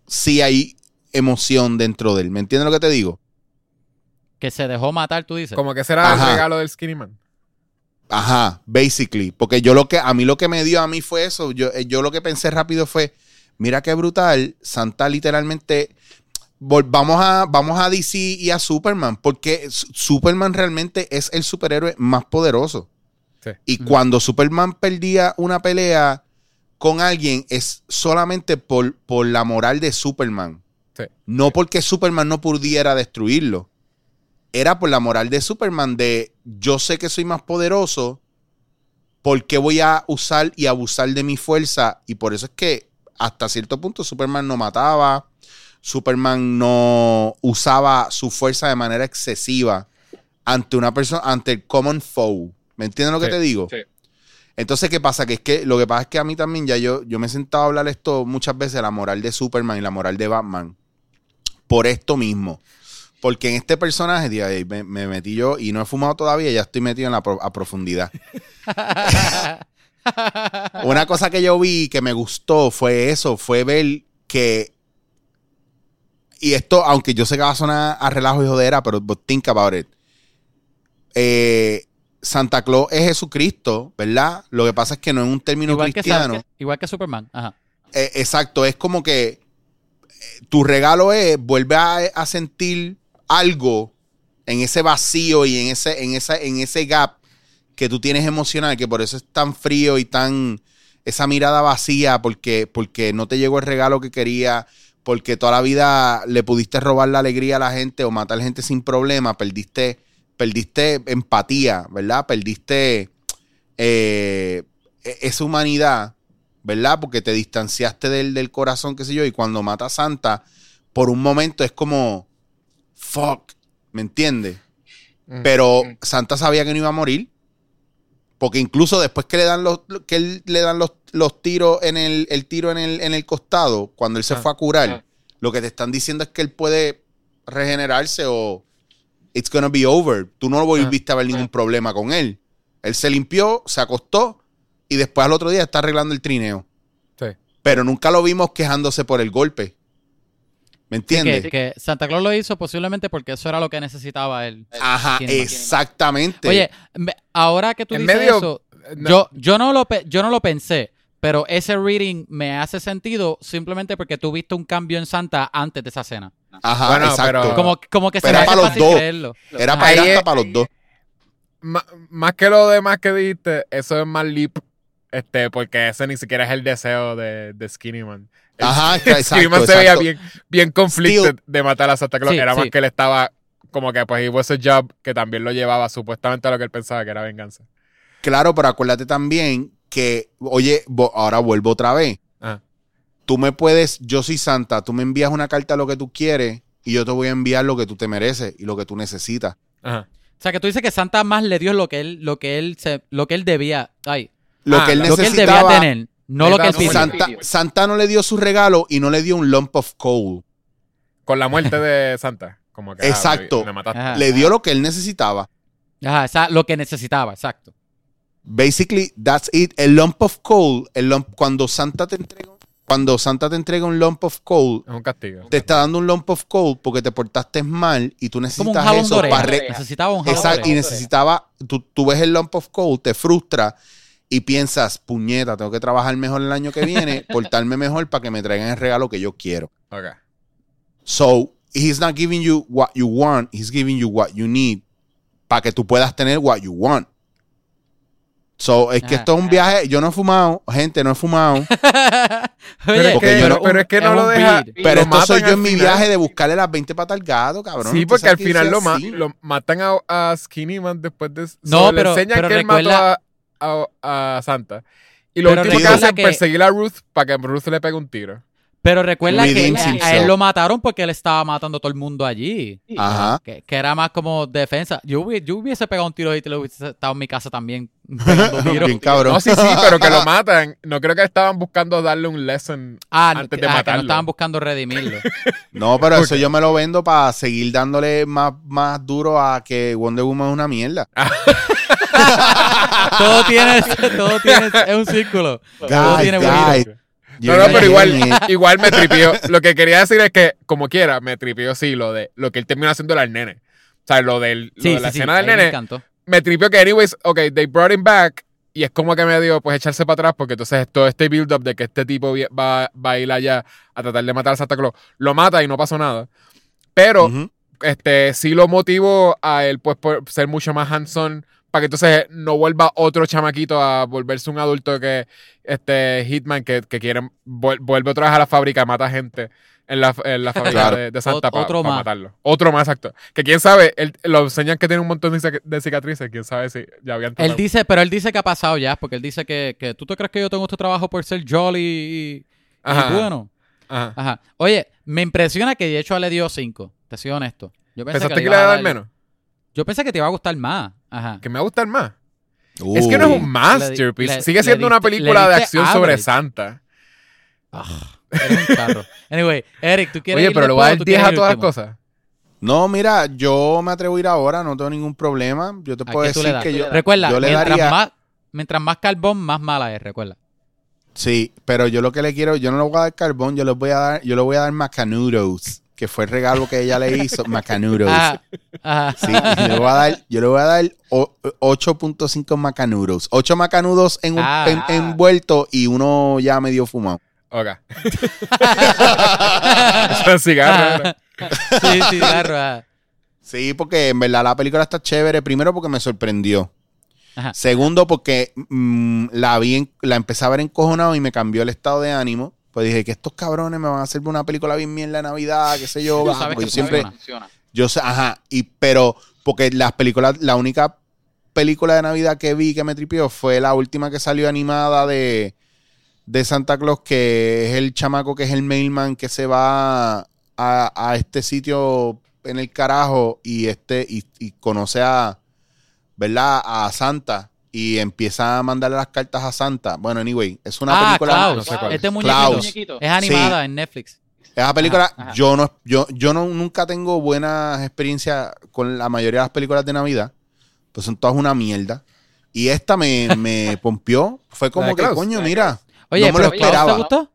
sí hay emoción dentro de él. ¿Me entiendes lo que te digo? Que se dejó matar, tú dices. Como que será Ajá. el regalo del Skinny Man. Ajá, basically. Porque yo lo que, a mí lo que me dio a mí fue eso. Yo, eh, yo lo que pensé rápido fue, mira qué brutal, Santa literalmente, vol- vamos a, vamos a DC y a Superman, porque Superman realmente es el superhéroe más poderoso. Sí. Y cuando Superman perdía una pelea con alguien, es solamente por, por la moral de Superman. Sí. No porque Superman no pudiera destruirlo. Era por la moral de Superman de yo sé que soy más poderoso, ¿por qué voy a usar y abusar de mi fuerza? Y por eso es que hasta cierto punto Superman no mataba, Superman no usaba su fuerza de manera excesiva ante una persona, ante el common foe. ¿Me entiendes lo que Sí, te digo? sí. Entonces, ¿qué pasa? Que es que lo que pasa es que a mí también ya yo, yo me he sentado a hablar esto muchas veces, la moral de Superman y la moral de Batman, por esto mismo. Porque en este personaje, me, me metí yo y no he fumado todavía, ya estoy metido en la pro- a profundidad. Una cosa que yo vi que me gustó fue eso, fue ver que. Y esto, aunque yo sé que va a sonar a relajo y jodera, pero but think about it. Eh, Santa Claus es Jesucristo, ¿verdad? Lo que pasa es que no es un término igual, cristiano. que- igual que Superman. Ajá. Eh, exacto, es como que eh, tu regalo es vuelve a, a sentir algo en ese vacío y en ese, en, esa, en ese gap que tú tienes emocional, que por eso es tan frío y tan esa mirada vacía, porque, porque no te llegó el regalo que quería, porque toda la vida le pudiste robar la alegría a la gente o matar gente sin problema, perdiste, perdiste empatía, ¿verdad? Perdiste eh, e- esa humanidad, ¿verdad? Porque te distanciaste del, del corazón, qué sé yo, y cuando mata a Santa, por un momento es como, fuck, ¿me entiendes? Mm. Pero Santa sabía que no iba a morir. Porque incluso después que le dan los, que él- le dan los, los tiros en el, el tiro en el, en el costado, cuando él se Ah, fue a curar, ah. lo que te están diciendo es que él puede regenerarse o it's gonna be over. Tú no volviste a ver ningún problema con él. Él se limpió, se acostó y después al otro día está arreglando el trineo. Sí. Pero nunca lo vimos quejándose por el golpe. ¿Me Sí, entiendes? que, que Santa Claus lo hizo posiblemente porque eso era lo que necesitaba él. Ajá, exactamente. Oye, ahora que tú En dices medio- eso, no. yo, yo, no lo, yo no lo pensé, pero ese reading me hace sentido simplemente porque tú viste un cambio en Santa antes de esa cena. Ajá, Bueno, exacto. pero- Como, como que se me era hace para los dos. creerlo. Era Ajá. para ir Ahí hasta para los dos. Más que lo demás que dijiste, eso es más lip. Este, porque ese ni siquiera es el deseo de, de Skinny Man. El- Ajá, el exacto, Man se veía bien, bien conflicted Still- de matar a Santa Claus. Sí, Era más sí. que él estaba como que pues was a job que también lo llevaba supuestamente a lo que él pensaba que era venganza. Claro, pero acuérdate también que, oye, ahora vuelvo otra vez. Ajá. Tú me puedes, yo soy santa, tú me envías una carta a lo que tú quieres y yo te voy a enviar lo que tú te mereces y lo que tú necesitas. Ajá. O sea, que tú dices que Santa más le dio lo que él, lo que él, se, lo que él debía, ay, Lo Ah, que él lo lo que él debía necesitaba. tener, no lo que él Necesitaba pidió. Santa, Santa no le dio su regalo y no le dio un lump of coal. Con la muerte de Santa. Como que, ah, Exacto. me- me mataste. Ajá. Le dio lo que él necesitaba. Ajá, esa- lo que necesitaba, exacto. Basically, that's it. El lump of coal, el lump- cuando Santa te entrega, cuando Santa te entrega un lump of coal, Es un castigo. te está dando un lump of coal porque te portaste mal y tú Como un necesitas eso para re- Necesitaba un jalón Exacto, y necesitaba, tú, tú ves el lump of coal, te frustra y piensas, puñeta, tengo que trabajar mejor el año que viene, portarme mejor para que me traigan el regalo que yo quiero. Ok. So, he's not giving you what you want, he's giving you what you need para que tú puedas tener what you want. So, es que Ajá. esto es un viaje, yo no he fumado, gente, no he fumado, Pero Oye, es porque que, yo no- pero es que no es lo deja. pero lo esto soy yo en mi viaje de buscarle las 20 patas al gato, cabrón. Sí, porque al final lo, ma- así. lo matan a, a Skinny Man después de. No, so, le pero- enseñan pero que él mató a, a- a Santa. Y lo Pero último que recuerda hace es que- perseguir a Ruth para que Ruth le pegue un tiro. Pero recuerda que a, él lo mataron porque él estaba matando a todo el mundo allí. Ajá. Que, que era más como defensa. Yo, hubi- yo hubiese pegado un tiro y te lo hubiese estado en mi casa también. Bien cabrón. No, sí, sí, pero que lo matan. No creo que estaban buscando darle un lesson Ah, antes de ah, que no matarlo. estaban buscando redimirlo. No, pero eso yo me lo vendo para seguir dándole más, más duro a que Wonder Woman es una mierda. Todo tiene, todo tiene, es un círculo. todo tiene guys. no, no, pero igual, igual me tripió. Lo que quería decir es que, como quiera, me tripió sí lo de lo que él terminó haciendo al nene. O sea, lo, del, lo Sí, de la sí, sí, escena ahí del me nene. encantó. Me tripió que, anyways, ok, they brought him back. Y es como que me dio, pues, echarse para atrás, porque entonces todo este build-up de que este tipo va, va a ir allá a tratar de matar a Santa Claus, lo mata y no pasó nada. Pero este sí lo motivó a él pues por ser mucho más hands-on para que entonces no vuelva otro chamaquito a volverse un adulto que este Hitman que, que quiere vuel- vuelve otra vez a la fábrica mata gente en la, en la fábrica Claro. de, de Santa para otro más. matarlo otro más exacto que quién sabe él, lo enseñan que tiene un montón de, cic- de cicatrices quién sabe si ya habían Él dice, pero él dice que ha pasado ya, porque él dice que, que tú te crees que yo tengo este trabajo por ser jolly y, y Ajá. bueno. Ajá. Ajá. Oye, me impresiona que de hecho le dio 5. Te soy honesto. Yo pensé pensaste que le iba a dar- menos Yo pensé que te iba a gustar más. Ajá. que me va a gustar más es que no es un masterpiece le- sigue siendo una película de acción sobre. Santa Eres un carro. Anyway, Eric, ¿tú quieres oye pero le voy a dar tú 10 quieres a todas las cosas No, mira, yo me atrevo a ir ahora, no tengo ningún problema. Yo te ¿A puedo le decir das? que yo. Recuerda, yo le mientras, daría- más, mientras más carbón, más mala es, recuerda. Sí, pero yo lo que le quiero, yo no le voy a dar carbón, yo le voy a dar, yo le voy a dar macanudos, que fue el regalo que ella le hizo, macanudos. Ajá. Ajá. Sí, yo le voy a dar, yo le voy a dar o- 8.5 macanudos. 8 macanudos en un, Ah. en- envuelto y uno ya medio fumado. Ok. Son cigarros. sí, ajá. Sí, porque en verdad la película está chévere. Primero porque me sorprendió. Ajá. Segundo porque mm, la vi, en- la empecé a ver encojonado y me cambió el estado de ánimo. Pues dije que estos cabrones me van a hacer una película bien mierda de Navidad, qué sé yo. Tú sabes que yo siempre, funciona. yo sé, ajá, y pero porque las películas, la única película de Navidad que vi que me tripió fue la última que salió animada de, de Santa Claus, que es el chamaco que es el mailman que se va a, a este sitio en el carajo y este y, y conoce a ¿verdad? a Santa y empieza a mandarle las cartas a Santa. Bueno, anyway, es una ah, película Klaus. no sé cuál. Este Klaus. muñequito. Es animada en Netflix. Esa película, Ajá, ajá. yo no, yo, yo no, nunca tengo buenas experiencias con la mayoría de las películas de Navidad. Pues son todas una mierda. Y esta me, me pompió. Fue ¿La como que, Klaus? coño, mira. Oye, no me lo pero Klaus, esperaba. ¿te gustó?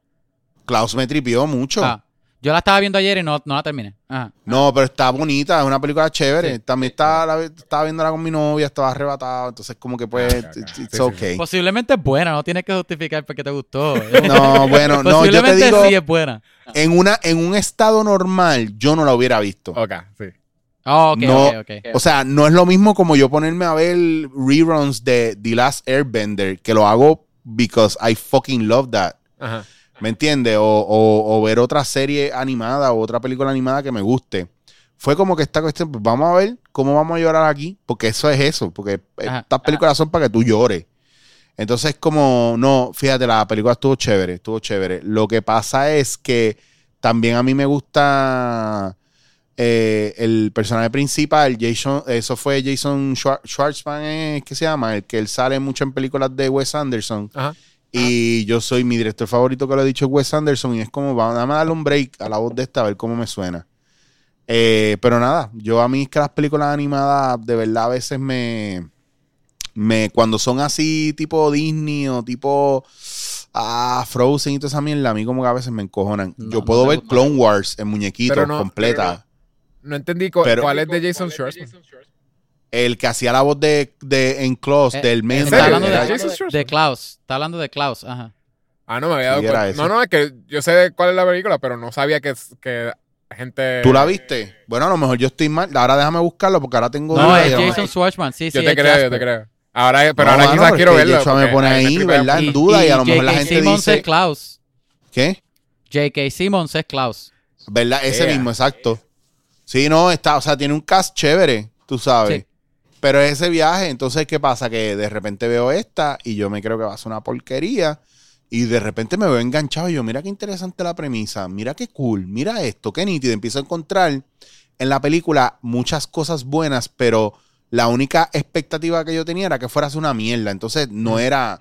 Klaus me tripió mucho. Ah, yo la estaba viendo ayer y no, no la terminé. Ajá. No, pero está bonita, es una película chévere. Sí. También estaba, la- estaba viéndola con mi novia, estaba arrebatado. Entonces, como que pues, Ah, it's, Sí, it's sí, okay. Posiblemente es buena, no tienes que justificar por qué te gustó. No, bueno, no, yo te digo, sí es buena. en, una, en un estado normal, yo no la hubiera visto. Ok, sí. Oh, ok, No, ok, ok. O sea, no es lo mismo como yo ponerme a ver reruns de The Last Airbender, que lo hago because I fucking love that. Ajá. ¿Me entiendes? O, o- o ver otra serie animada o otra película animada que me guste. Fue como que esta cuestión, pues vamos a ver cómo vamos a llorar aquí, porque eso es eso, porque Ajá, estas películas son para que tú llores. Entonces, como, no, fíjate, la película estuvo chévere, estuvo chévere. Lo que pasa es que también a mí me gusta eh, el personaje principal, Jason, eso fue Jason Schwar- Schwartzman, ¿es que se llama? El que él sale mucho en películas de Wes Anderson. Ajá. Y yo soy mi director favorito que lo he dicho es Wes Anderson. Y es como, vamos a darle un break a la voz de esta, a ver cómo me suena. Eh, pero nada, yo a mí es que las películas animadas de verdad a veces me, me cuando son así tipo Disney o tipo ah, Frozen y toda esa mierda, a mí como que a veces me encojonan. No, yo puedo ver. Clone Wars en muñequito Pero no- completa. No entendí Pero- cuál es de Jason Schwartzman. El que hacía la voz de, de en Close, Eh, del main ¿En Está hablando ¿Era de, de Klaus. Está hablando de Klaus. Ajá. Ah, no me había dado Sí, cuenta. No, no, es que yo sé cuál es la película, pero no sabía que, que gente. ¿Tú la viste? Bueno, a lo mejor yo estoy mal. Ahora déjame buscarlo porque ahora tengo No, es Jason Schwartzman. Sí, sí. Yo te creo, yo te creo. Ahora, pero No, ahora mano, quizás pero quiero es que verla. Yeshua me pone ahí, ¿verdad? En duda y a lo mejor la J.K. gente Simmons dice- es Klaus. ¿Qué? J.K. Simmons es Klaus. ¿Verdad? Ese Yeah. mismo, exacto. Sí, no, está, o sea, tiene un cast chévere, tú sabes. Sí. Pero es ese viaje, entonces, ¿qué pasa? Que de repente veo esta y yo me creo que va a ser una porquería. Y de repente me veo enganchado y yo, mira qué interesante la premisa, mira qué cool, mira esto, qué nítido. Empiezo a encontrar en la película muchas cosas buenas, pero la única expectativa que yo tenía era que fueras una mierda. Entonces no era,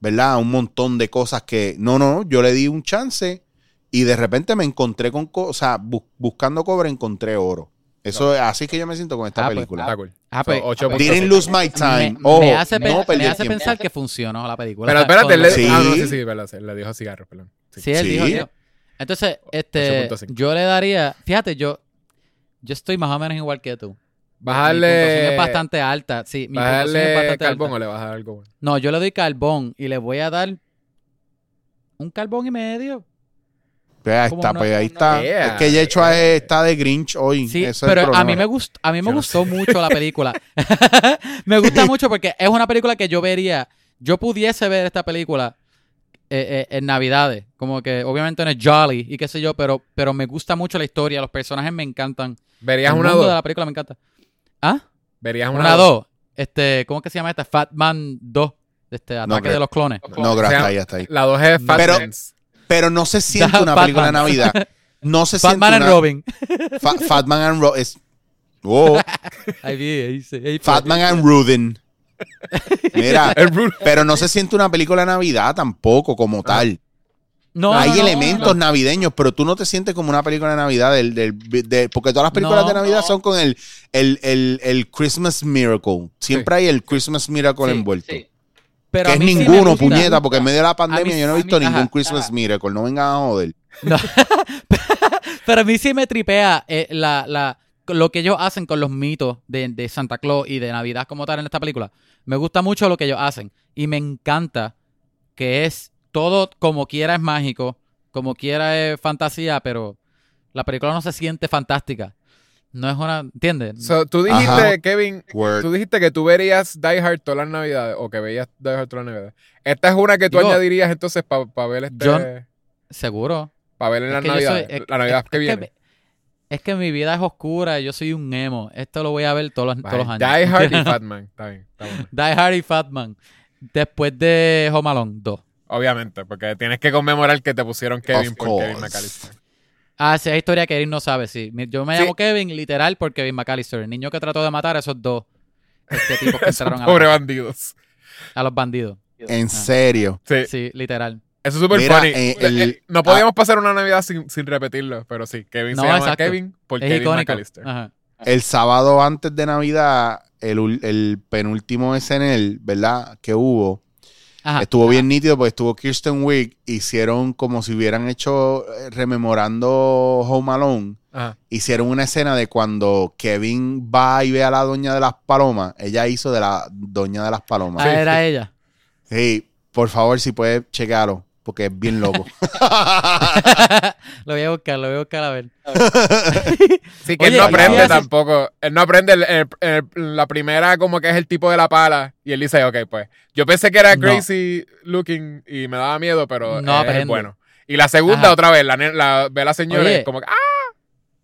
¿verdad? Un montón de cosas que, no, no, yo le di un chance y de repente me encontré con cosas, o sea, bu- buscando cobre encontré oro. Eso es así que yo me siento con esta Ah, pues, película. Cool. Ah, So, pues, 8.5. Didn't lose my me, time. me Oh, hace, no me pensar que funcionó la película. Pero espérate, le, lo- Sí. ah, no, sí, sí, le dijo cigarro, perdón. Sí. Sí, él Sí. dijo, dijo. Entonces, este, 8.5. yo le daría, fíjate, yo, yo estoy más o menos igual que tú. ¿Vas a Mi puntuación es bastante alta, sí, mi ¿vas a puntuación es bastante carbón alta. o le vas a dar algo bueno? No, yo le doy carbón y le voy a dar un carbón y medio. Pues ahí está, una- pues ahí está. Yeah. Es que Yechua está de Grinch hoy. Sí, Ese es el pero a mí me gustó, a mí me no gustó mucho la película. me gusta mucho porque es una película que yo vería, yo pudiese ver esta película eh, eh, en Navidades, como que obviamente no es jolly y qué sé yo, pero, pero me gusta mucho la historia, los personajes me encantan. ¿Verías el una mundo de 2? la película me encanta. ¿Ah? ¿Verías Una una 2? 2. Este, ¿cómo es que se llama esta? Fat Man 2. Este, Ataque de los clones. No, O gracias, sea, ahí está ahí. La 2 es Fat Pero-. Pero no se siente Da- una película de. Navidad. No se Fat siente Man and una... Robin. Fa- Fatman and Ro... Es... Oh, Ahí vi, ahí dice. ahí fue. Fatman and Rudin. Mira, pero no se siente una película de Navidad tampoco como tal. No, Hay no, elementos no. navideños, pero tú no te sientes como una película de Navidad. Del, del- de- porque todas las películas No, de Navidad no. son con el, el, el, el Christmas Miracle. Siempre hay el Christmas Miracle Sí, envuelto. sí. Pero que es sí ninguno, puñeta, porque en medio de la pandemia mí- yo no he mí- visto ningún ajá, Christmas ajá. Miracle. No vengan a joder. No. Pero a mí sí me tripea eh, la, la, lo que ellos hacen con los mitos de, de Santa Claus y de Navidad como tal en esta película. Me gusta mucho lo que ellos hacen. Y me encanta que es todo como quiera es mágico, como quiera es fantasía, pero la película no se siente fantástica. No es una, ¿entiendes? So, tú dijiste, Ajá. Kevin, Word. tú dijiste que tú verías Die Hard todas las navidades o que veías Die Hard todas las navidades. Esta es una que tú Digo, añadirías entonces para ver este, yo- Seguro. para ver en Es las soy- navidades, es- la navidad es- que es viene. es que mi vida es oscura yo soy un emo. Esto lo voy a ver todos los, todos los Vale, años. Die Hard y Fatman, está bien, está bueno. Die Hard y Fatman. Después de Home Alone 2. Obviamente, porque tienes que conmemorar que te pusieron Kevin Of por course. Kevin McAllister. Ah, sí, hay historia que Erin no sabe, sí. Yo me Sí. llamo Kevin, literal, por Kevin McAllister, el niño que trató de matar a esos dos este tipos que entraron a, pobres la- bandidos. a los bandidos. En serio. Sí, Sí, literal. eso es súper Mira, funny. eh, Eh, el- no podíamos pasar una navidad sin, sin repetirlo, pero sí, Kevin No, se llama exacto. Kevin por Es Kevin icónico. McAllister. Ajá. El sábado antes de Navidad, el, el penúltimo SNL, ¿verdad? Que hubo. Ajá. Estuvo bien nítido porque estuvo Kirsten Wiig. Hicieron como si hubieran hecho, eh, rememorando Home Alone. Ajá. Hicieron una escena de cuando Kevin va y ve a la doña de las palomas. Ella hizo de la doña de las palomas. Ah, era ella. Sí, por favor, si puedes checarlo, porque es bien loco. lo voy a buscar, lo voy a buscar a ver. Sí, que Oye, él no aprende tampoco. Él no aprende el- el- el- la primera como que es el tipo de la pala y él dice, ok, pues. Yo pensé que era No. crazy looking y me daba miedo, pero No es aprende. bueno. Y la segunda Ajá. otra vez, la, ve a la señora y es como que, ah,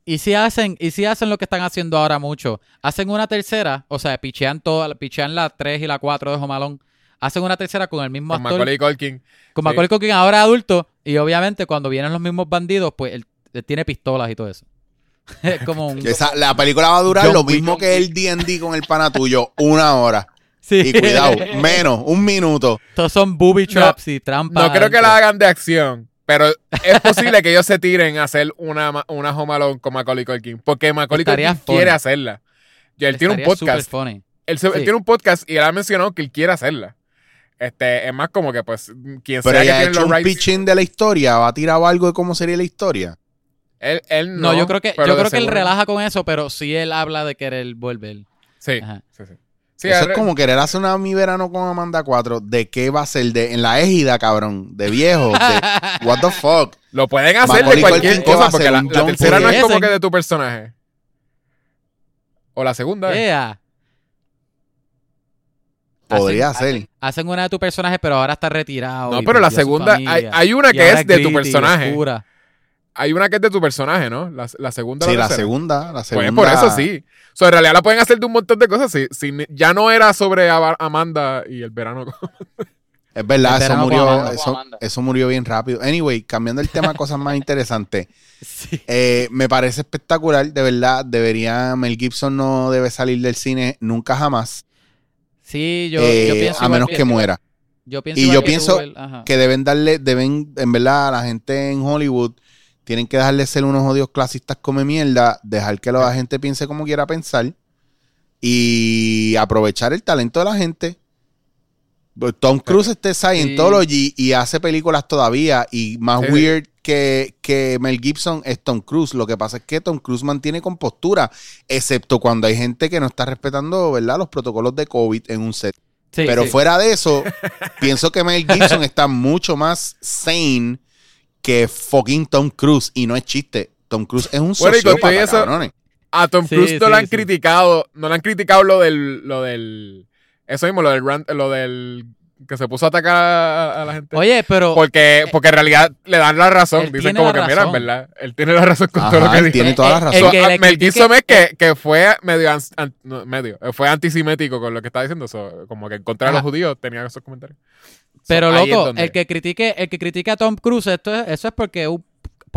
Y si hacen, y si hacen lo que están haciendo ahora mucho, hacen una tercera, o sea, pichean toda, pichean la 3 y la 4 de Home Alone, hacen una tercera con el mismo con actor, Macaulay Culkin. con sí. Macaulay Culkin ahora adulto, y obviamente cuando vienen los mismos bandidos, pues él, él tiene pistolas y todo eso. es como un... Esa- la película va a durar John lo Wick. mismo que el D&D con el pana tuyo, una hora. Sí. Y cuidado, menos, un minuto. Todos son booby traps y trampas. No creo que la hagan de acción, pero es posible que ellos se tiren a hacer una, una Home Alone con Macaulay Culkin, porque Macaulay Estaría Culkin quiere hacerla. Y él tiene un podcast. funny. Él, se- él tiene un podcast y él ha mencionado que él quiere hacerla. Este, es más como que, pues, quien Pero sea que ella ha tiene hecho los un rights. pitching de la historia, va a tirar algo de cómo sería la historia. Él, él no, No, yo creo que, pero yo de creo que él seguro- relaja con eso, pero sí él habla de querer volver. Sí, Ajá. sí, sí. Sí, Eso él- es como querer hacer una mi verano con Amanda 4. ¿De qué va a ser? De, en la égida, cabrón. De viejo. De, what the fuck. Lo pueden hacer Macaulay de cualquier Culkin, ¿qué va cosa, porque la, ¿Un la John tercera no es como que de tu personaje. O la segunda. ¿eh? Yeah. Podría Hacen- ser. Hacen una de tu personaje, pero ahora está retirado. No, pero la segunda, hay, hay una que es de tu personaje. oscura. Hay una que es de tu personaje, ¿no? La, la segunda. Sí, la segunda. La Pues segunda. por eso sí. O sea, en realidad la pueden hacer de un montón de cosas. Si, si ya no era sobre Amanda y el verano. Es verdad, El eso verano murió, Amanda. eso, eso murió bien rápido. Anyway, cambiando el tema a cosas más interesantes. Sí. Eh, me parece espectacular, de verdad. Debería, Mel Gibson no debe salir del cine nunca jamás. Sí, yo, eh, yo pienso a menos que muera. Yo pienso Y yo que pienso el-. Que deben darle, deben, en verdad, a la gente en Hollywood, tienen que dejarle ser unos odios clasistas come mierda, dejar que la gente piense como quiera pensar y aprovechar el talento de la gente. Pues Tom Cruise está en Scientology y hace películas todavía y más Sí. weird que, que Mel Gibson es Tom Cruise. Lo que pasa es que Tom Cruise mantiene compostura, excepto cuando hay gente que no está respetando, ¿verdad? Los protocolos de COVID en un set. Sí, Pero sí. fuera de eso, pienso que Mel Gibson está mucho más sane que fucking Tom Cruise. Y no es chiste. Tom Cruise es un sociópata, cabrones. A Tom Sí, Cruise no sí, le han sí. criticado, no le han criticado lo del, lo del, eso mismo, lo del rant- lo del, que se puso a atacar a, a la gente. Oye, pero porque, porque en realidad le dan la razón. Dicen como que, mira, en razón. verdad, él tiene la razón con Ajá, todo lo que él dice. tiene toda la Eh, razón. el que So, le a- Mel critique- Gibson es que, que fue medio, an- no, medio, eh, fue antisimético con lo que está diciendo. so, como que en contra de los judíos tenía esos comentarios. Pero es loco, el que critique, el que critique a Tom Cruise, esto es, eso es porque un-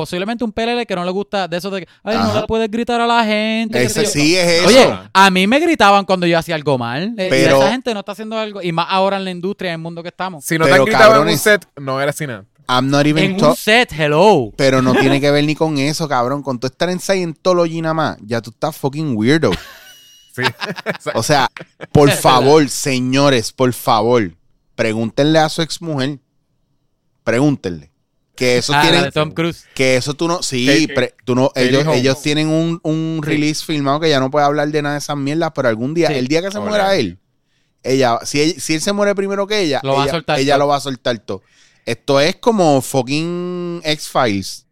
posiblemente un PLL que no le gusta de eso de que, ay, no le puedes gritar a la gente. Ese sé yo". sí es eso. Oye, a mí me gritaban cuando yo hacía algo mal. eh, y Pero- esa gente no está haciendo algo, y más ahora en la industria, en el mundo que estamos. si no te han gritado en un cabrones, set, no eres cine. I'm not even En un set, hello. Pero no tiene que ver ni con eso, cabrón. Con tú estar en Scientology nada más, ya tú estás fucking weirdo. Sí. O sea, por favor, señores, por favor, pregúntenle a su exmujer. Pregúntenle. Que eso Ah, la tienen. de Tom Cruise. Que eso tú no. Sí, pre- tú no. Ellos, ellos tienen un, un release filmado que ya no puede hablar de nada de esas mierdas, pero algún día, Sí. el día que se Hola. muera él, ella, si, él- si él se muere primero que ella, Lo va a ella, soltar ella lo va a soltar todo. Esto es como fucking X-Files.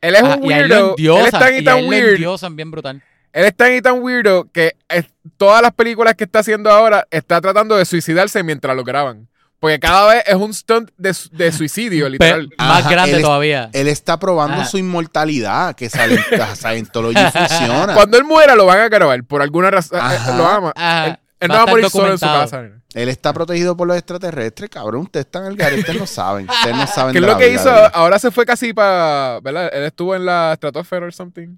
Él es Ah, un y él weirdo. Él es tan y tan weird. bien brutal. Él es tan y tan weirdo que es- todas las películas que está haciendo ahora está tratando de suicidarse mientras lo graban. Porque cada vez es un stunt de, de suicidio, literal. más Ajá, grande él es- todavía. Él está probando Ajá. su inmortalidad, que sale- Scientology funciona. Cuando él muera lo van a grabar. Por alguna razón. Ajá. Él lo ama. Ajá. Él, él Va no va a morir solo en su documentado. casa. Él está protegido por los extraterrestres, cabrón. Ustedes están al garete, ustedes no saben. Ustedes no saben ¿Qué es lo la que hizo? Ahora se fue casi para. ¿Verdad? Él estuvo en la Stratosphere or something.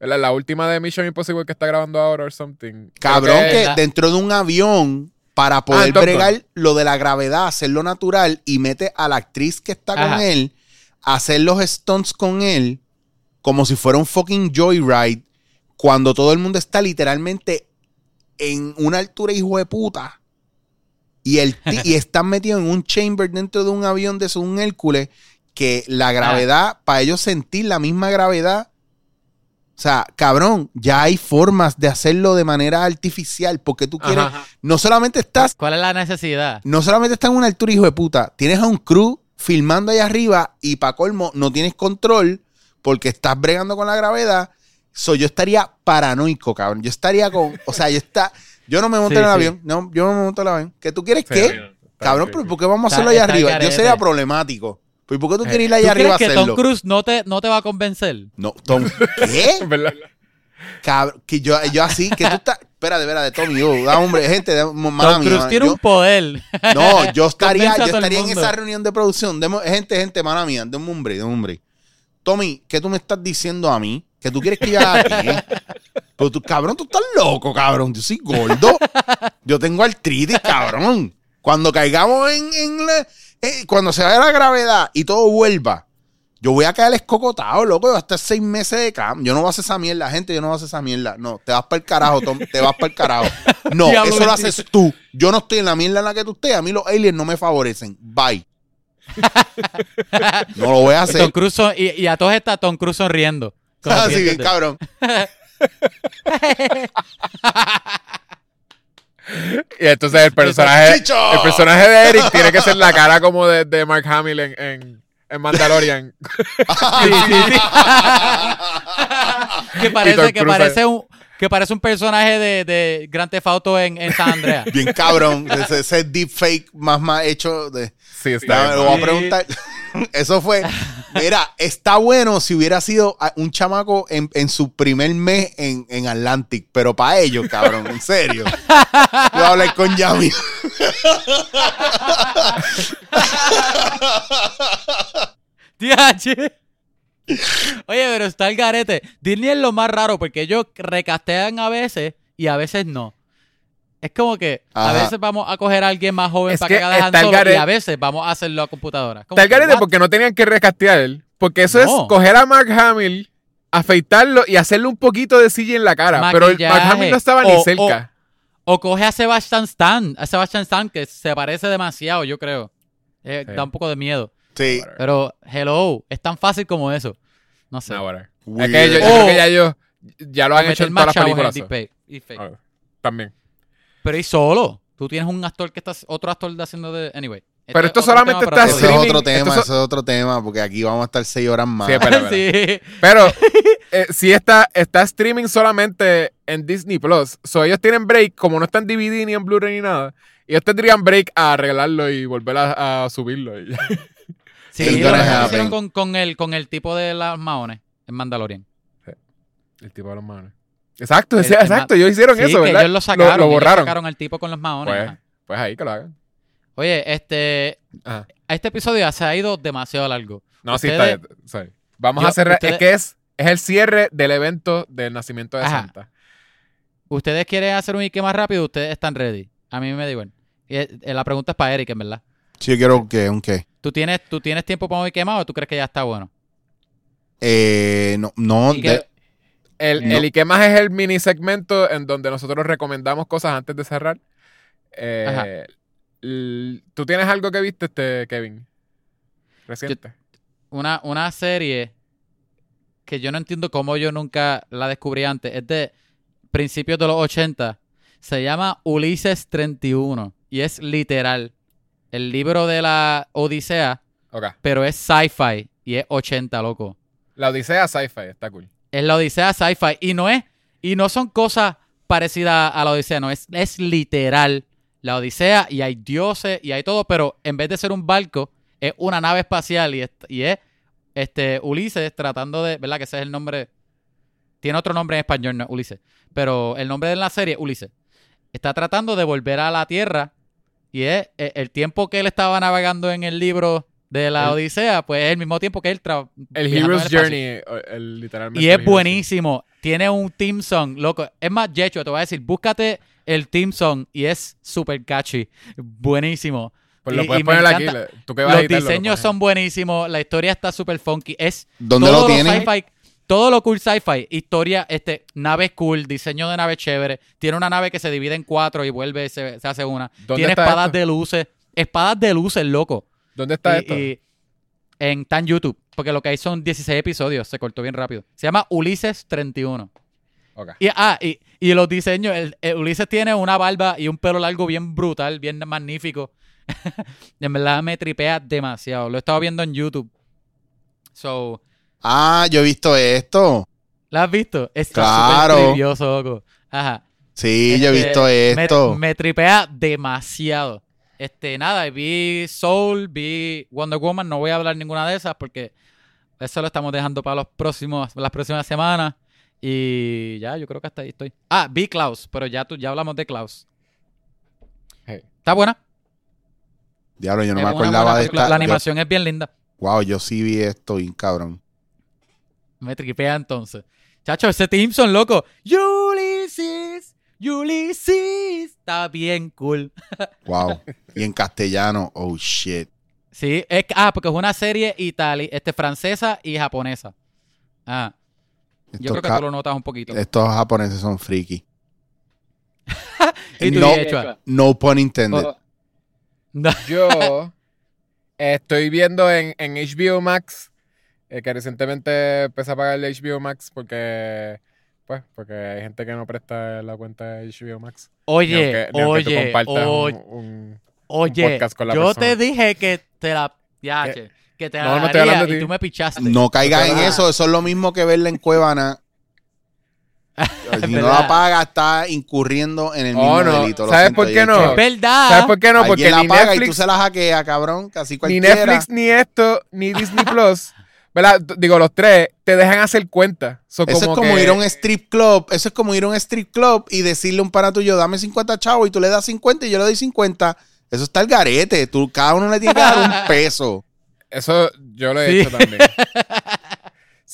¿Verdad? La última de Mission Impossible que está grabando ahora or something. Cabrón, Creo que dentro de un avión, para poder Top Gun. bregar lo de la gravedad, hacerlo natural, y mete a la actriz que está con él, a hacer los stunts con él, como si fuera un fucking joyride, cuando todo el mundo está literalmente en una altura hijo de puta. Y, el y están metidos en un chamber dentro de un avión de un Hércules, que la gravedad, para ellos sentir la misma gravedad, o sea, cabrón, ya hay formas de hacerlo de manera artificial, porque tú quieres, Ajá. no solamente estás, ¿Cuál es la necesidad? no solamente estás en una altura hijo de puta, tienes a un crew filmando ahí arriba y para colmo no tienes control porque estás bregando con la gravedad. So, yo estaría paranoico, cabrón. Yo estaría con, o sea, yo está, yo no me monto Sí, en el sí. avión, no, yo no me monto en el avión. ¿Qué tú quieres Sí, qué? Cabrón, pero. ¿por qué vamos a Está- hacerlo allá está arriba? Yo sería problemático. Pues ¿por qué tú Eh, quieres ir ¿Tú allá arriba a crees que hacerlo? Tom Cruise no te, no te va a convencer? No, Tom, ¿qué? ¿Verdad? Cabrón, que yo, yo así, que tú estás. Espérate, espérate, Tommy, yo, da, hombre, gente, da, mala Tom mía, Cruise mano, tiene yo- un poder. No, yo estaría, yo estaría en esa reunión de producción. Demo- gente, gente, mala mía, de un hombre, de un hombre. Tommy, ¿qué tú me estás diciendo a mí? Que tú quieres que yo haga aquí. Pero tú, cabrón, tú estás loco, cabrón. Yo soy gordo. Yo tengo artritis, cabrón. Cuando caigamos en, en la- eh, cuando se vaya la gravedad y todo vuelva, yo voy a caer escocotado, loco. Yo voy a estar seis meses de cam. Yo no voy a hacer esa mierda, gente. Yo no voy a hacer esa mierda. No, te vas para el carajo, Tom. Te vas para el carajo. No, eso lo haces tú. Yo no estoy en la mierda en la que tú estés. A mí los aliens no me favorecen. Bye. No lo voy a Tom hacer. Cruise son- y, y a todos está Tom Cruise sonriendo. Así bien, dientes de- cabrón. Y entonces el personaje, el personaje de Eric tiene que ser la cara como de, de Mark Hamill en, en, en Mandalorian. Sí, sí, sí. que parece, que parece un que parece un personaje de, de Grand Theft Auto en, en San Andreas. Bien cabrón. Ese, ese deepfake más más hecho de. Sí, está lo voy a Sí. preguntar. Eso fue. Mira, está bueno si hubiera sido un chamaco en, en su primer mes en, en Atlantic, pero para ellos, cabrón, en serio. Yo hablé con Yami. Oye, pero está el garete. Disney es lo más raro porque ellos recastean a veces y a veces no. Es como que a veces vamos a coger a alguien más joven Es para que que haga Solo y a veces vamos a hacerlo a computadora. Como Está el que, garete porque no tenían que recastear. Porque eso No. es coger a Mark Hamill, afeitarlo y hacerle un poquito de CG en la cara. Pero el Mark. Hamill no estaba O- ni cerca. O coge a Sebastian Stan, a Sebastian Stan que se parece demasiado, yo creo. Eh, Sí. Da un poco de miedo. Sí. Pero, hello, es tan fácil como eso. No sé. No. Es que yo, yo Oh. creo que ya ellos ya lo han hecho en más todas las películas. Ah, También. Pero y solo. Tú tienes un actor que está, otro actor haciendo de. Anyway. Pero Este esto es otro solamente está Eso es otro tema, esto eso es otro tema, porque aquí vamos a estar seis horas más. Sí, espera, sí. Pero eh, si está, está streaming solamente en Disney Plus. So ellos tienen break, como no está en DVD ni en Blu-ray ni nada. Ellos tendrían break a arreglarlo y volver a, a subirlo. y- Sí, It's lo hicieron con, con, el, con el tipo de las maones en Mandalorian. El tipo de los manos. Exacto, El- ese- el exacto. Ellos hicieron Sí, eso, que ¿verdad? ellos lo sacaron. Lo, lo ellos borraron. sacaron al tipo con los maones. Pues, pues ahí que lo hagan. Oye, este. Ajá. Este episodio ya se ha ido demasiado largo. No, sí, está bien. sí. Vamos Yo- a cerrar. ustedes- Es que es, es el cierre del evento del nacimiento de Ajá. Santa. ¿Ustedes quieren hacer un Ike más rápido? Ustedes están ready. A mí me da igual. Y, eh, la pregunta es para Eric, en verdad. Sí, yo quiero que, un qué. ¿Tú tienes, ¿Tú tienes tiempo para un Ike más o tú crees que ya está bueno? Eh, no, no, de- El, No. el Ike más es el mini segmento en donde nosotros recomendamos cosas antes de cerrar. Eh, ¿Tú tienes algo que viste, este Kevin? Reciente. una, una serie que yo no entiendo cómo yo nunca la descubrí antes. Es de principios de los 80. Se llama Ulises 31 y es literal el libro de la Odisea, Ok. pero es sci-fi y es 80, loco. La Odisea Sci-Fi, está cool. Es la Odisea sci-fi y no es y no son cosas parecidas a la Odisea, no es es literal la Odisea y hay dioses y hay todo, pero en vez de ser un barco es una nave espacial y es, y es este Ulises tratando de, ¿verdad? Que ese es el nombre tiene otro nombre en español, no es Ulises, pero el nombre de la serie es Ulises. Está tratando de volver a la Tierra y es eh, el tiempo que él estaba navegando en el libro de la El- Odisea, pues es el mismo tiempo que él El Hero's. Journey, o- el, literalmente. Y es buenísimo. Tiene un team song, loco. Es más, Jecho, te voy a decir, búscate el team song y es super catchy. Buenísimo. Pues lo Y- puedes y poner aquí. Tú que vas a Los diseños son buenísimos. La historia está súper funky. Es ¿Dónde todo lo tienen? sci-fi, todo lo cool sci-fi. Historia, este, naves cool, diseño de nave chévere. Tiene una nave que se divide en cuatro y vuelve, se, se hace una. ¿Dónde Tiene está espadas esto? de luces. Espadas de luces, loco. ¿Dónde está Y- esto? y en está en YouTube. Porque lo que hay son 16 episodios. Se cortó bien rápido. Se llama Ulises 31. Ok. Y, ah, y, y los diseños, el, el Ulises tiene una barba y un pelo largo bien brutal, bien magnífico. en verdad me tripea demasiado. Lo he estado viendo en YouTube. So, Ah, yo he visto esto. ¿la has visto? Está Claro. Ajá. Sí, yo he Este, visto Me, esto. me tripea demasiado. Este, nada, vi Soul, vi Wonder Woman, no voy a hablar ninguna de esas porque eso lo estamos dejando para los próximos, las próximas semanas. Y ya, yo creo que hasta ahí estoy. Ah, vi Klaus, pero ya, tú, ya hablamos de Klaus. Hey. ¿Está buena? Diablo, yo no Es me acordaba de esta. La yo- animación es bien linda. wow, yo sí vi esto, bien cabrón. Me tripea entonces. Chacho, ese Timson, loco. Ulysses, Ulysses. Está bien cool. Wow. y en castellano, oh shit. Sí, es, ah, porque es una serie itali este, francesa y japonesa. Ah, yo creo que tú lo notas un poquito. estos japoneses son friki. y tú, no, Yechua. no pun intended. Oh, Yo estoy viendo en, en HBO Max, eh, que recientemente empecé a pagar el HBO Max porque, pues, porque hay gente que no presta la cuenta de HBO Max. Ni Oye, aunque- ni aunque tú oye, oye, un- un- oye. podcast con la yo persona. te dije que te la... Ya, ¿Qué? che, que te No, la no daría de y ti. tú me pichaste. No caigas en eso, eso es lo mismo que verla en Cuevana. Si no la paga, está incurriendo en el Oh, mismo no. delito. ¿Sabes por qué no? Es verdad. ¿Sabes por qué no? Porque Alguien la ni paga y tú se la hackeas, cabrón. Casi ni cualquiera. Netflix, ni esto, ni Disney Plus, ¿verdad? Digo, los tres te dejan hacer cuenta. So, Eso es como que- ir a un strip club. Eso es como ir a un strip club y decirle a un pana tuyo, dame 50 chavos y tú le das 50 y yo le doy 50. Eso está el garete. Tú, cada uno le tiene que dar un peso. Eso yo lo he Sí. hecho también.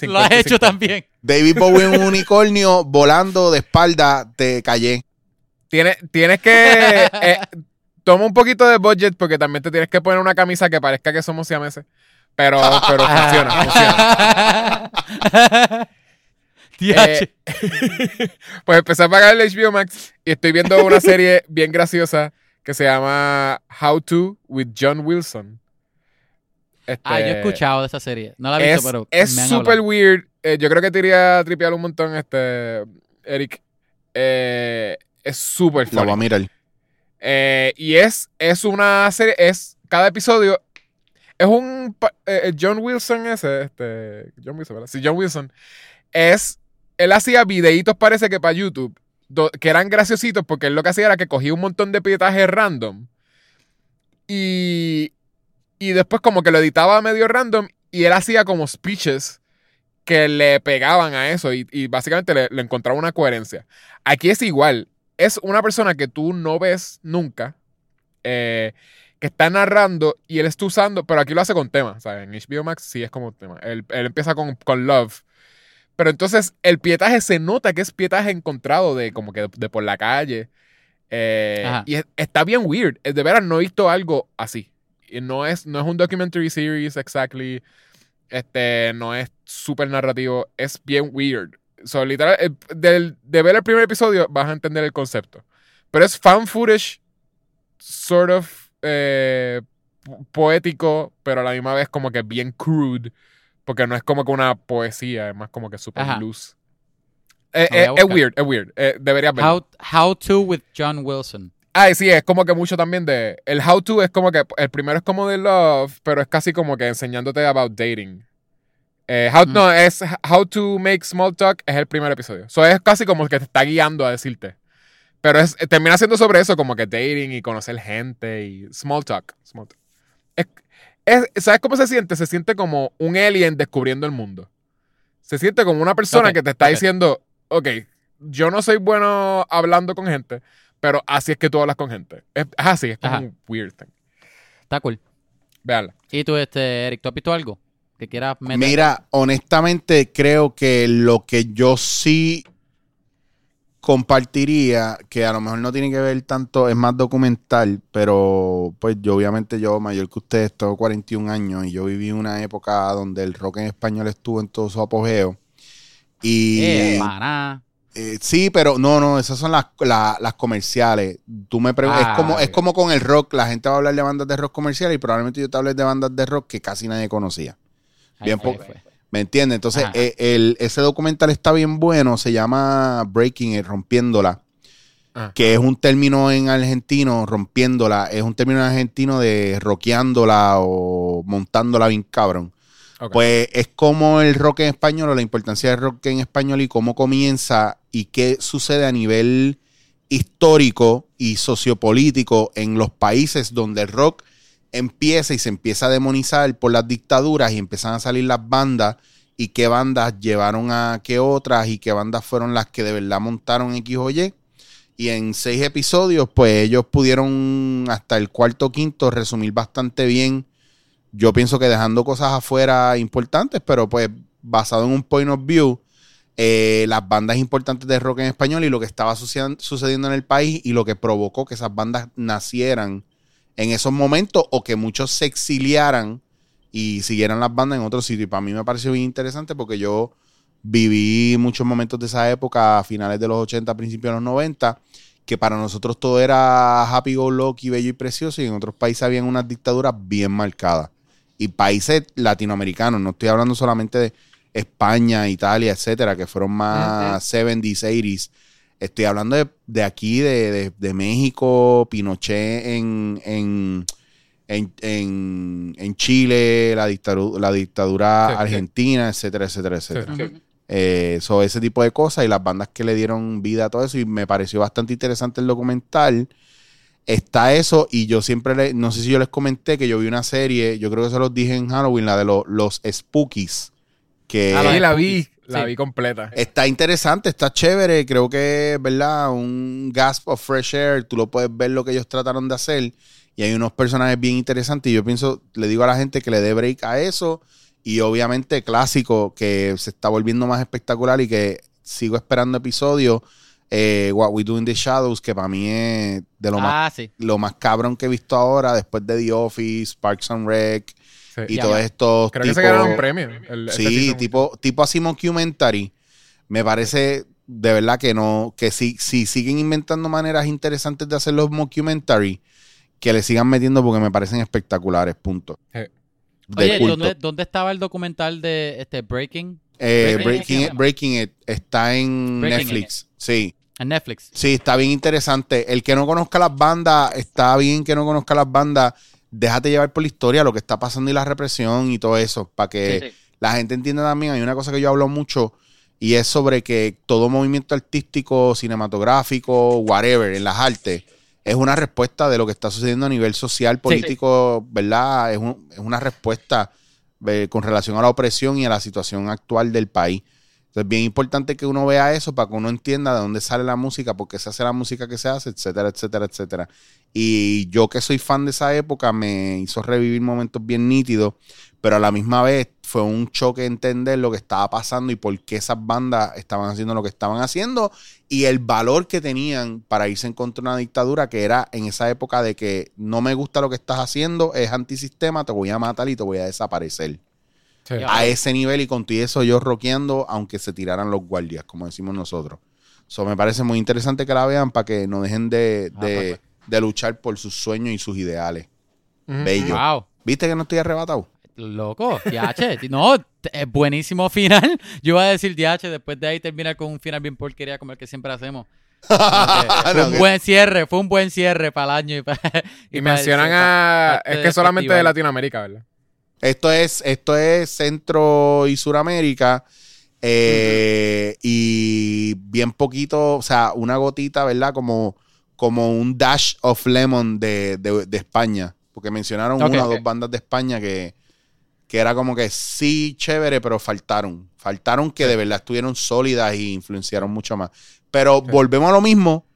Lo has 50 y hecho 50. también. David Bowie en un unicornio volando de espalda, te callé. Tienes, tienes que. eh, toma un poquito de budget porque también te tienes que poner una camisa que parezca que somos siameses. Pero, pero funciona, funciona. Diache. Pues empecé a pagar el HBO Max y estoy viendo una serie bien graciosa que se llama How to with John Wilson. Este, ah, yo he escuchado de esa serie. No la he visto, es, pero es hablado. weird. Eh, yo creo que te iría a tripear un montón, este, Eric. Eh, es súper La voy a mirar. Eh, y es, es una serie, es cada episodio. Es un. pa- eh, John Wilson ese, este. John Wilson, ¿verdad? Sí, John Wilson. Es. Él hacía videitos, parece que para YouTube, que eran graciositos, porque él lo que hacía era que cogía un montón de pietajes random. Y. Y después, como que lo editaba medio random, y él hacía como speeches que le pegaban a eso, y, y básicamente le, le encontraba una coherencia. Aquí es igual es una persona que tú no ves nunca, eh, que está narrando y él está usando, pero aquí lo hace con temas, ¿sabes? En HBO Max sí es como tema. Él, él empieza con, con Love. Pero entonces el pietaje se nota que es pietaje encontrado de como que de, de por la calle. Eh, y es- está bien weird. De veras no he visto algo así. Y no es, no es un documentary series exactly. Este, no es súper narrativo. Es bien weird. So, literal, eh, del- de ver el primer episodio vas a entender el concepto. Pero es fan footage, sort of eh, po- poético, pero a la misma vez como que bien crude. Porque no es como que una poesía, es más como que super Ajá. loose. Eh, eh, es weird, es weird. Eh, deberías verlo. How, how to with John Wilson. Ay, sí, es como que mucho también de. El how to es como que. El primero es como de love, pero es casi como que enseñándote about dating. Eh, how, Mm. No, es How to Make Small Talk, es el primer episodio. So es casi como que te está guiando a decirte. Pero es, termina siendo sobre eso, como que dating y conocer gente y small talk. small talk. Es- es- ¿Sabes cómo se siente? Se siente como un alien descubriendo el mundo. Se siente como una persona que te está diciendo, ok, yo no soy bueno hablando con gente, pero así es que tú hablas con gente. Es, es así, es como Ajá. un weird thing. Está cool. Veanla. ¿Y tú, este, Eric, tú has visto algo que quieras meter? Mira, honestamente creo que lo que yo sí compartiría, que a lo mejor no tiene que ver tanto, es más documental, pero pues yo obviamente yo mayor que ustedes, tengo 41 años y yo viví una época donde el rock en español estuvo en todo su apogeo. Y Eh, eh, sí, pero no, no, esas son las, la- las comerciales. Tú me pregun- Ah, es como es como con el rock, la gente va a hablar de bandas de rock comerciales y probablemente yo te hable de bandas de rock que casi nadie conocía. Bien po- fue. ¿Me entiendes? Entonces, eh, el, ese documental está bien bueno, se llama Breaking It, Rompiéndola, Ah. que es un término en argentino, rompiéndola, es un término en argentino de rockeándola o montándola bien cabrón. Pues es como el rock en español o la importancia del rock en español y cómo comienza y qué sucede a nivel histórico y sociopolítico en los países donde el rock empieza y se empieza a demonizar por las dictaduras y empiezan a salir las bandas y qué bandas llevaron a qué otras y qué bandas fueron las que de verdad montaron X o Y. Y en seis episodios, pues ellos pudieron hasta el cuarto o quinto resumir bastante bien. Yo pienso que dejando cosas afuera importantes, pero pues basado en un point of view, eh, las bandas importantes de rock en español y lo que estaba sucediendo, sucediendo en el país y lo que provocó que esas bandas nacieran en esos momentos o que muchos se exiliaran y siguieran las bandas en otro sitio. Y para mí me pareció bien interesante porque yo viví muchos momentos de esa época, a finales de los 80, principios de los 90, que para nosotros todo era happy go lucky, bello y precioso, y en otros países habían unas dictaduras bien marcadas. Y países latinoamericanos, no estoy hablando solamente de España, Italia, etcétera, que fueron más 70s, 80s. Estoy hablando de, de aquí, de, de- de México, Pinochet en, en, en, en- en Chile, la dictadura, la dictadura Sí, sí. argentina, etcétera, etcétera, etcétera. Sí. Eh, sobre ese tipo de cosas y las bandas que le dieron vida a todo eso. Y me pareció bastante interesante el documental. Está eso, y yo siempre, le- no sé si yo les comenté que yo vi una serie, yo creo que se los dije en Halloween, la de lo- los Spookies. Que Ah, la vi. La Sí. vi completa. Está interesante, está chévere. Creo que, ¿verdad? Un gasp of fresh air. Tú lo puedes ver lo que ellos trataron de hacer. Y hay unos personajes bien interesantes. Y yo pienso, le digo a la gente que le dé break a eso. Y obviamente, clásico, que se está volviendo más espectacular y que sigo esperando episodios. eh, What We Do in the Shadows, que para mí es de lo, más, Ah, sí. lo más cabrón que he visto ahora, después de The Office, Parks and Rec Sí. y Ya, todos ya. estos. Creo que se ganaron un premio. el- este Sí, tipo, tipo así mockumentary. Me parece de verdad que no, que si, si siguen inventando maneras interesantes de hacer los mockumentary, que le sigan metiendo porque me parecen especticulares, punto. Sí. Oye. ¿dónde, dónde estaba el documental de este Breaking? Eh, Breaking Breaking, It? It, Breaking It está en Breaking Netflix. Sí. En Netflix. Sí, está bien interesante. El que no conozca las bandas, está bien que no conozca las bandas. Déjate llevar por la historia, lo que está pasando y la represión y todo eso, para que Sí. la gente entienda también. Hay una cosa que yo hablo mucho y es sobre que todo movimiento artístico, cinematográfico, whatever, en las artes, es una respuesta de lo que está sucediendo a nivel social, político, ¿verdad? Es, un- es una respuesta eh, con relación a la opresión y a la situación actual del país. Entonces, es bien importante que uno vea eso para que uno entienda de dónde sale la música, por qué se hace la música que se hace, etcétera, etcétera, etcétera. Y yo que soy fan de esa época me hizo revivir momentos bien nítidos, pero a la misma vez fue un choque entender lo que estaba pasando y por qué esas bandas estaban haciendo lo que estaban haciendo y el valor que tenían para irse en contra de una dictadura que era en esa época de que no me gusta lo que estás haciendo, es antisistema, te voy a matar y te voy a desaparecer Sí. A ese nivel y con todo eso yo rockeando, aunque se tiraran los guardias, como decimos nosotros. Eso me parece muy interesante que la vean para que no dejen de, Ah, de- pues, de luchar por sus sueños y sus ideales. Bello. Wow. ¿Viste que no estoy arrebatado? Loco, DH. No, es buenísimo final. Yo iba a decir DH, después de ahí terminar con un final bien porquería como el que siempre hacemos. Fue No, un buen cierre, fue un buen cierre para el año y para. Y para el- mencionan para a... Es que solamente de. Latinoamérica, ¿verdad? Esto es, esto es Centro y Suramérica. eh, Y bien poquito, o sea, una gotita, ¿verdad? Como, como un dash of lemon de, de- de España. Porque mencionaron una o dos bandas de España que, que era como que sí, chévere, pero faltaron. Faltaron que de verdad estuvieron sólidas y influenciaron mucho más. Pero volvemos a lo mismo.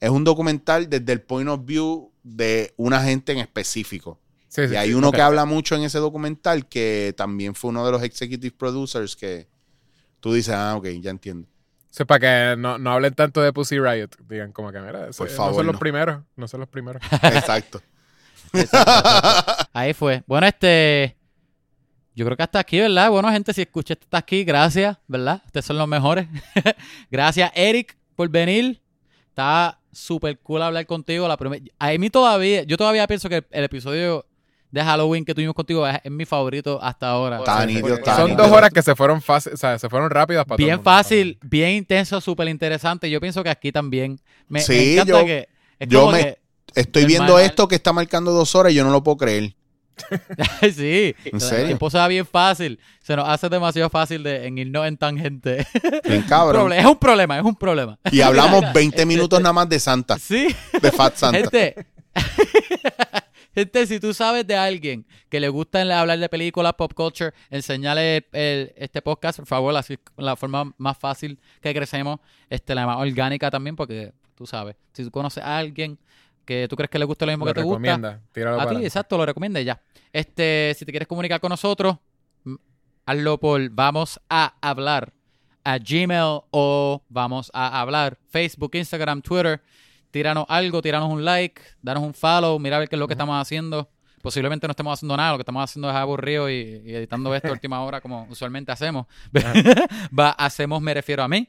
Es un documental desde el point of view de una gente en específico. Sí, sí, Y hay sí. uno que habla mucho en ese documental que también fue uno de los executive producers que tú dices, ah, ok, ya entiendo. Sí, para que no, no hablen tanto de Pussy Riot. Digan como que, mira, Por no favor, son los no. primeros. No son los primeros. Exacto. Ahí fue. Bueno, este. Yo creo que hasta aquí, ¿verdad? Bueno, gente, si escuchaste hasta aquí, gracias, ¿verdad? Ustedes son los mejores. gracias, Eric, por venir. Está súper cool hablar contigo. La primer- A mí todavía, yo todavía pienso que el, el episodio de Halloween que tuvimos contigo es, es mi favorito hasta ahora. Está Sí, está Son dos horas que se fueron fácil, o sea, se fueron rápidas para todo el bien mundo. fácil, bien intenso, súper interesante. Yo pienso que aquí también. Me, me Sí, encanta yo- que. Es yo como me- que- Estoy El viendo esto que está marcando dos horas y yo no lo puedo creer. sí, ¿En el serio? tiempo se va bien fácil. Se nos hace demasiado fácil de, en irnos en tangente. Bien cabrón. Es un problema, es un problema. Y hablamos 20 minutos nada más de Santa, Sí, de Fat Santa. gente. Gente, si tú sabes de alguien que le gusta hablar de películas, pop culture, enseñale el- este podcast, por favor, así es la forma más fácil que crecemos, este, la más orgánica también, porque tú sabes, si tú conoces a alguien que tú crees que le gusta lo mismo Lo que te gusta. Tíralo a ti, exacto, lo recomienda ya. Este, si te quieres comunicar con nosotros, hazlo por vamos a hablar a Gmail o vamos a hablar Facebook, Instagram, Twitter. Tíranos algo, tíranos un like, danos un follow, mira a ver qué es lo que estamos haciendo. Posiblemente no estemos haciendo nada, lo que estamos haciendo es aburrido y, y editando esto a última hora como usualmente hacemos. Va, hacemos, me refiero a mí.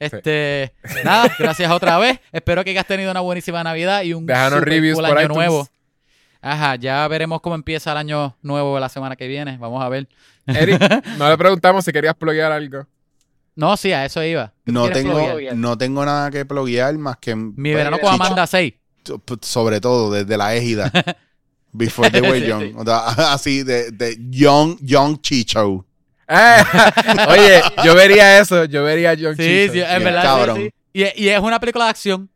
Este, nada, gracias otra vez. Espero que hayas tenido una buenísima Navidad y un Déjanos super reviews cool por año iTunes. nuevo. Ajá, ya veremos cómo empieza el año nuevo la semana que viene. Vamos a ver. Eric, no le preguntamos si querías pluguear algo. No, sí, a eso iba. ¿Qué No tengo, pluguear? no tengo nada que pluguear más que Mi verano con Amanda 6. sobre todo desde la égida. Before they were Sí. young. O sea, así de, de young, young Chicho. Eh, oye, yo vería eso. Yo vería John Sí, Chicho. sí, en Bien verdad. cabrón. sí. Y, y es una película de acción.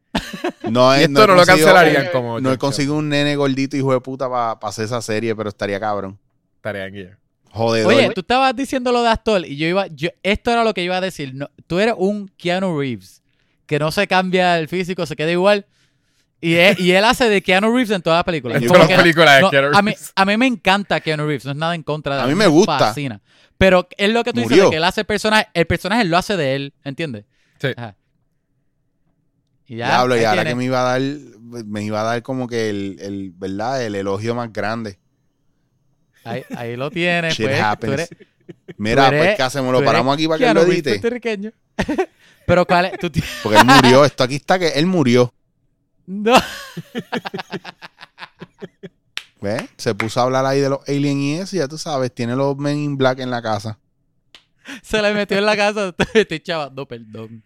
No, Y es, esto no lo cancelarían como No he conseguido un nene gordito hijo de puta para hacer esa serie, pero estaría cabrón. Estaría en guía. Jodedor. Oye, tú estabas diciendo lo de actor y yo iba, yo, esto era lo que iba a decir. No, tú eres un Keanu Reeves que no se cambia el físico, se queda igual. Y él, y él hace de Keanu Reeves en todas las películas. En todas las películas de no, Keanu a, mí, Reeves. a mí me encanta Keanu Reeves, no es nada en contra de A mí me gusta. fascina. Pero es lo que tú dices de que él hace el personaje, el personaje lo hace de él, ¿entiendes? Sí. Ajá. Y ya. Diablo, y ahora que me iba a dar, me iba a dar como que el, el ¿verdad? El elogio más grande. Ahí, ahí lo tienes. Shit pues, tú happens. eres- Mira, eres- pues ¿qué hacemos? Lo paramos aquí para que lo edite. puertorriqueño. Pero cuál es, tú Porque él murió. Esto aquí está que él murió. no. ¿Ves? Se puso a hablar ahí de los aliens y eso, ya tú sabes, tiene los Men in Black en la casa. Se le metió en la casa. Estoy chavando, perdón.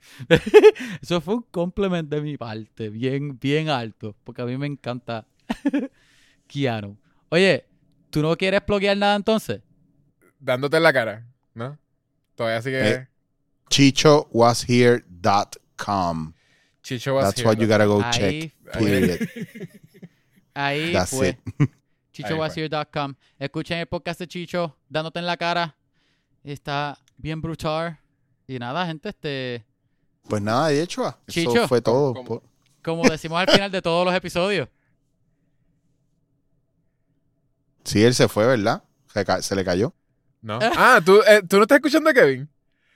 Eso fue un complemento de mi parte, bien, bien alto, porque a mí me encanta Keanu. Oye, ¿tú no quieres bloquear nada entonces? Dándote en la cara, ¿no? Todavía sigue. Eh, ChichoWasHere.com. Chicho was That's here, what you gotta go Ahí check. Period. Ahí That's fue. it. ChichoWasHere.com. Escuchen el podcast de Chicho, dándote en la cara. Está bien brutal. Y nada, gente, este, Pues nada, de hecho, eso Chicho. fue todo. ¿Cómo, Po- como decimos al final de todos los episodios. Sí, él se fue, ¿verdad? Se, ca- se le cayó. ¿No? Ah, ¿tú, eh, ¿tú no estás escuchando a Kevin?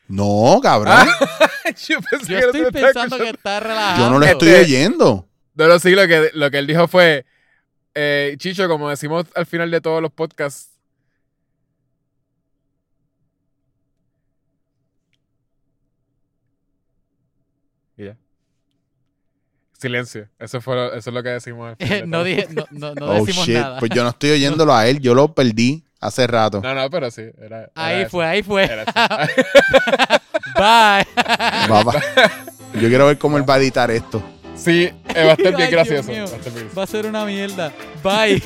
No, cabrón. yo pensé Yo que no estoy pensando que escuchando. está relajado. Yo no lo Este- estoy oyendo. No, no, sí, lo que, lo que él dijo fue, eh, Chicho, como decimos al final de todos los podcasts, y ya. Silencio. Eso, fue lo, eso es lo que decimos al final de no, dije, no, no, no oh, decimos shit. nada. Pues yo no estoy oyéndolo a él. Yo lo perdí hace rato. No, no, pero sí. Era, era ahí eso. fue, ahí fue. Bye. Papá. Yo quiero ver cómo él va a editar esto. sí, eh. Va a estar bien gracioso. Va a ser una mierda. Bye.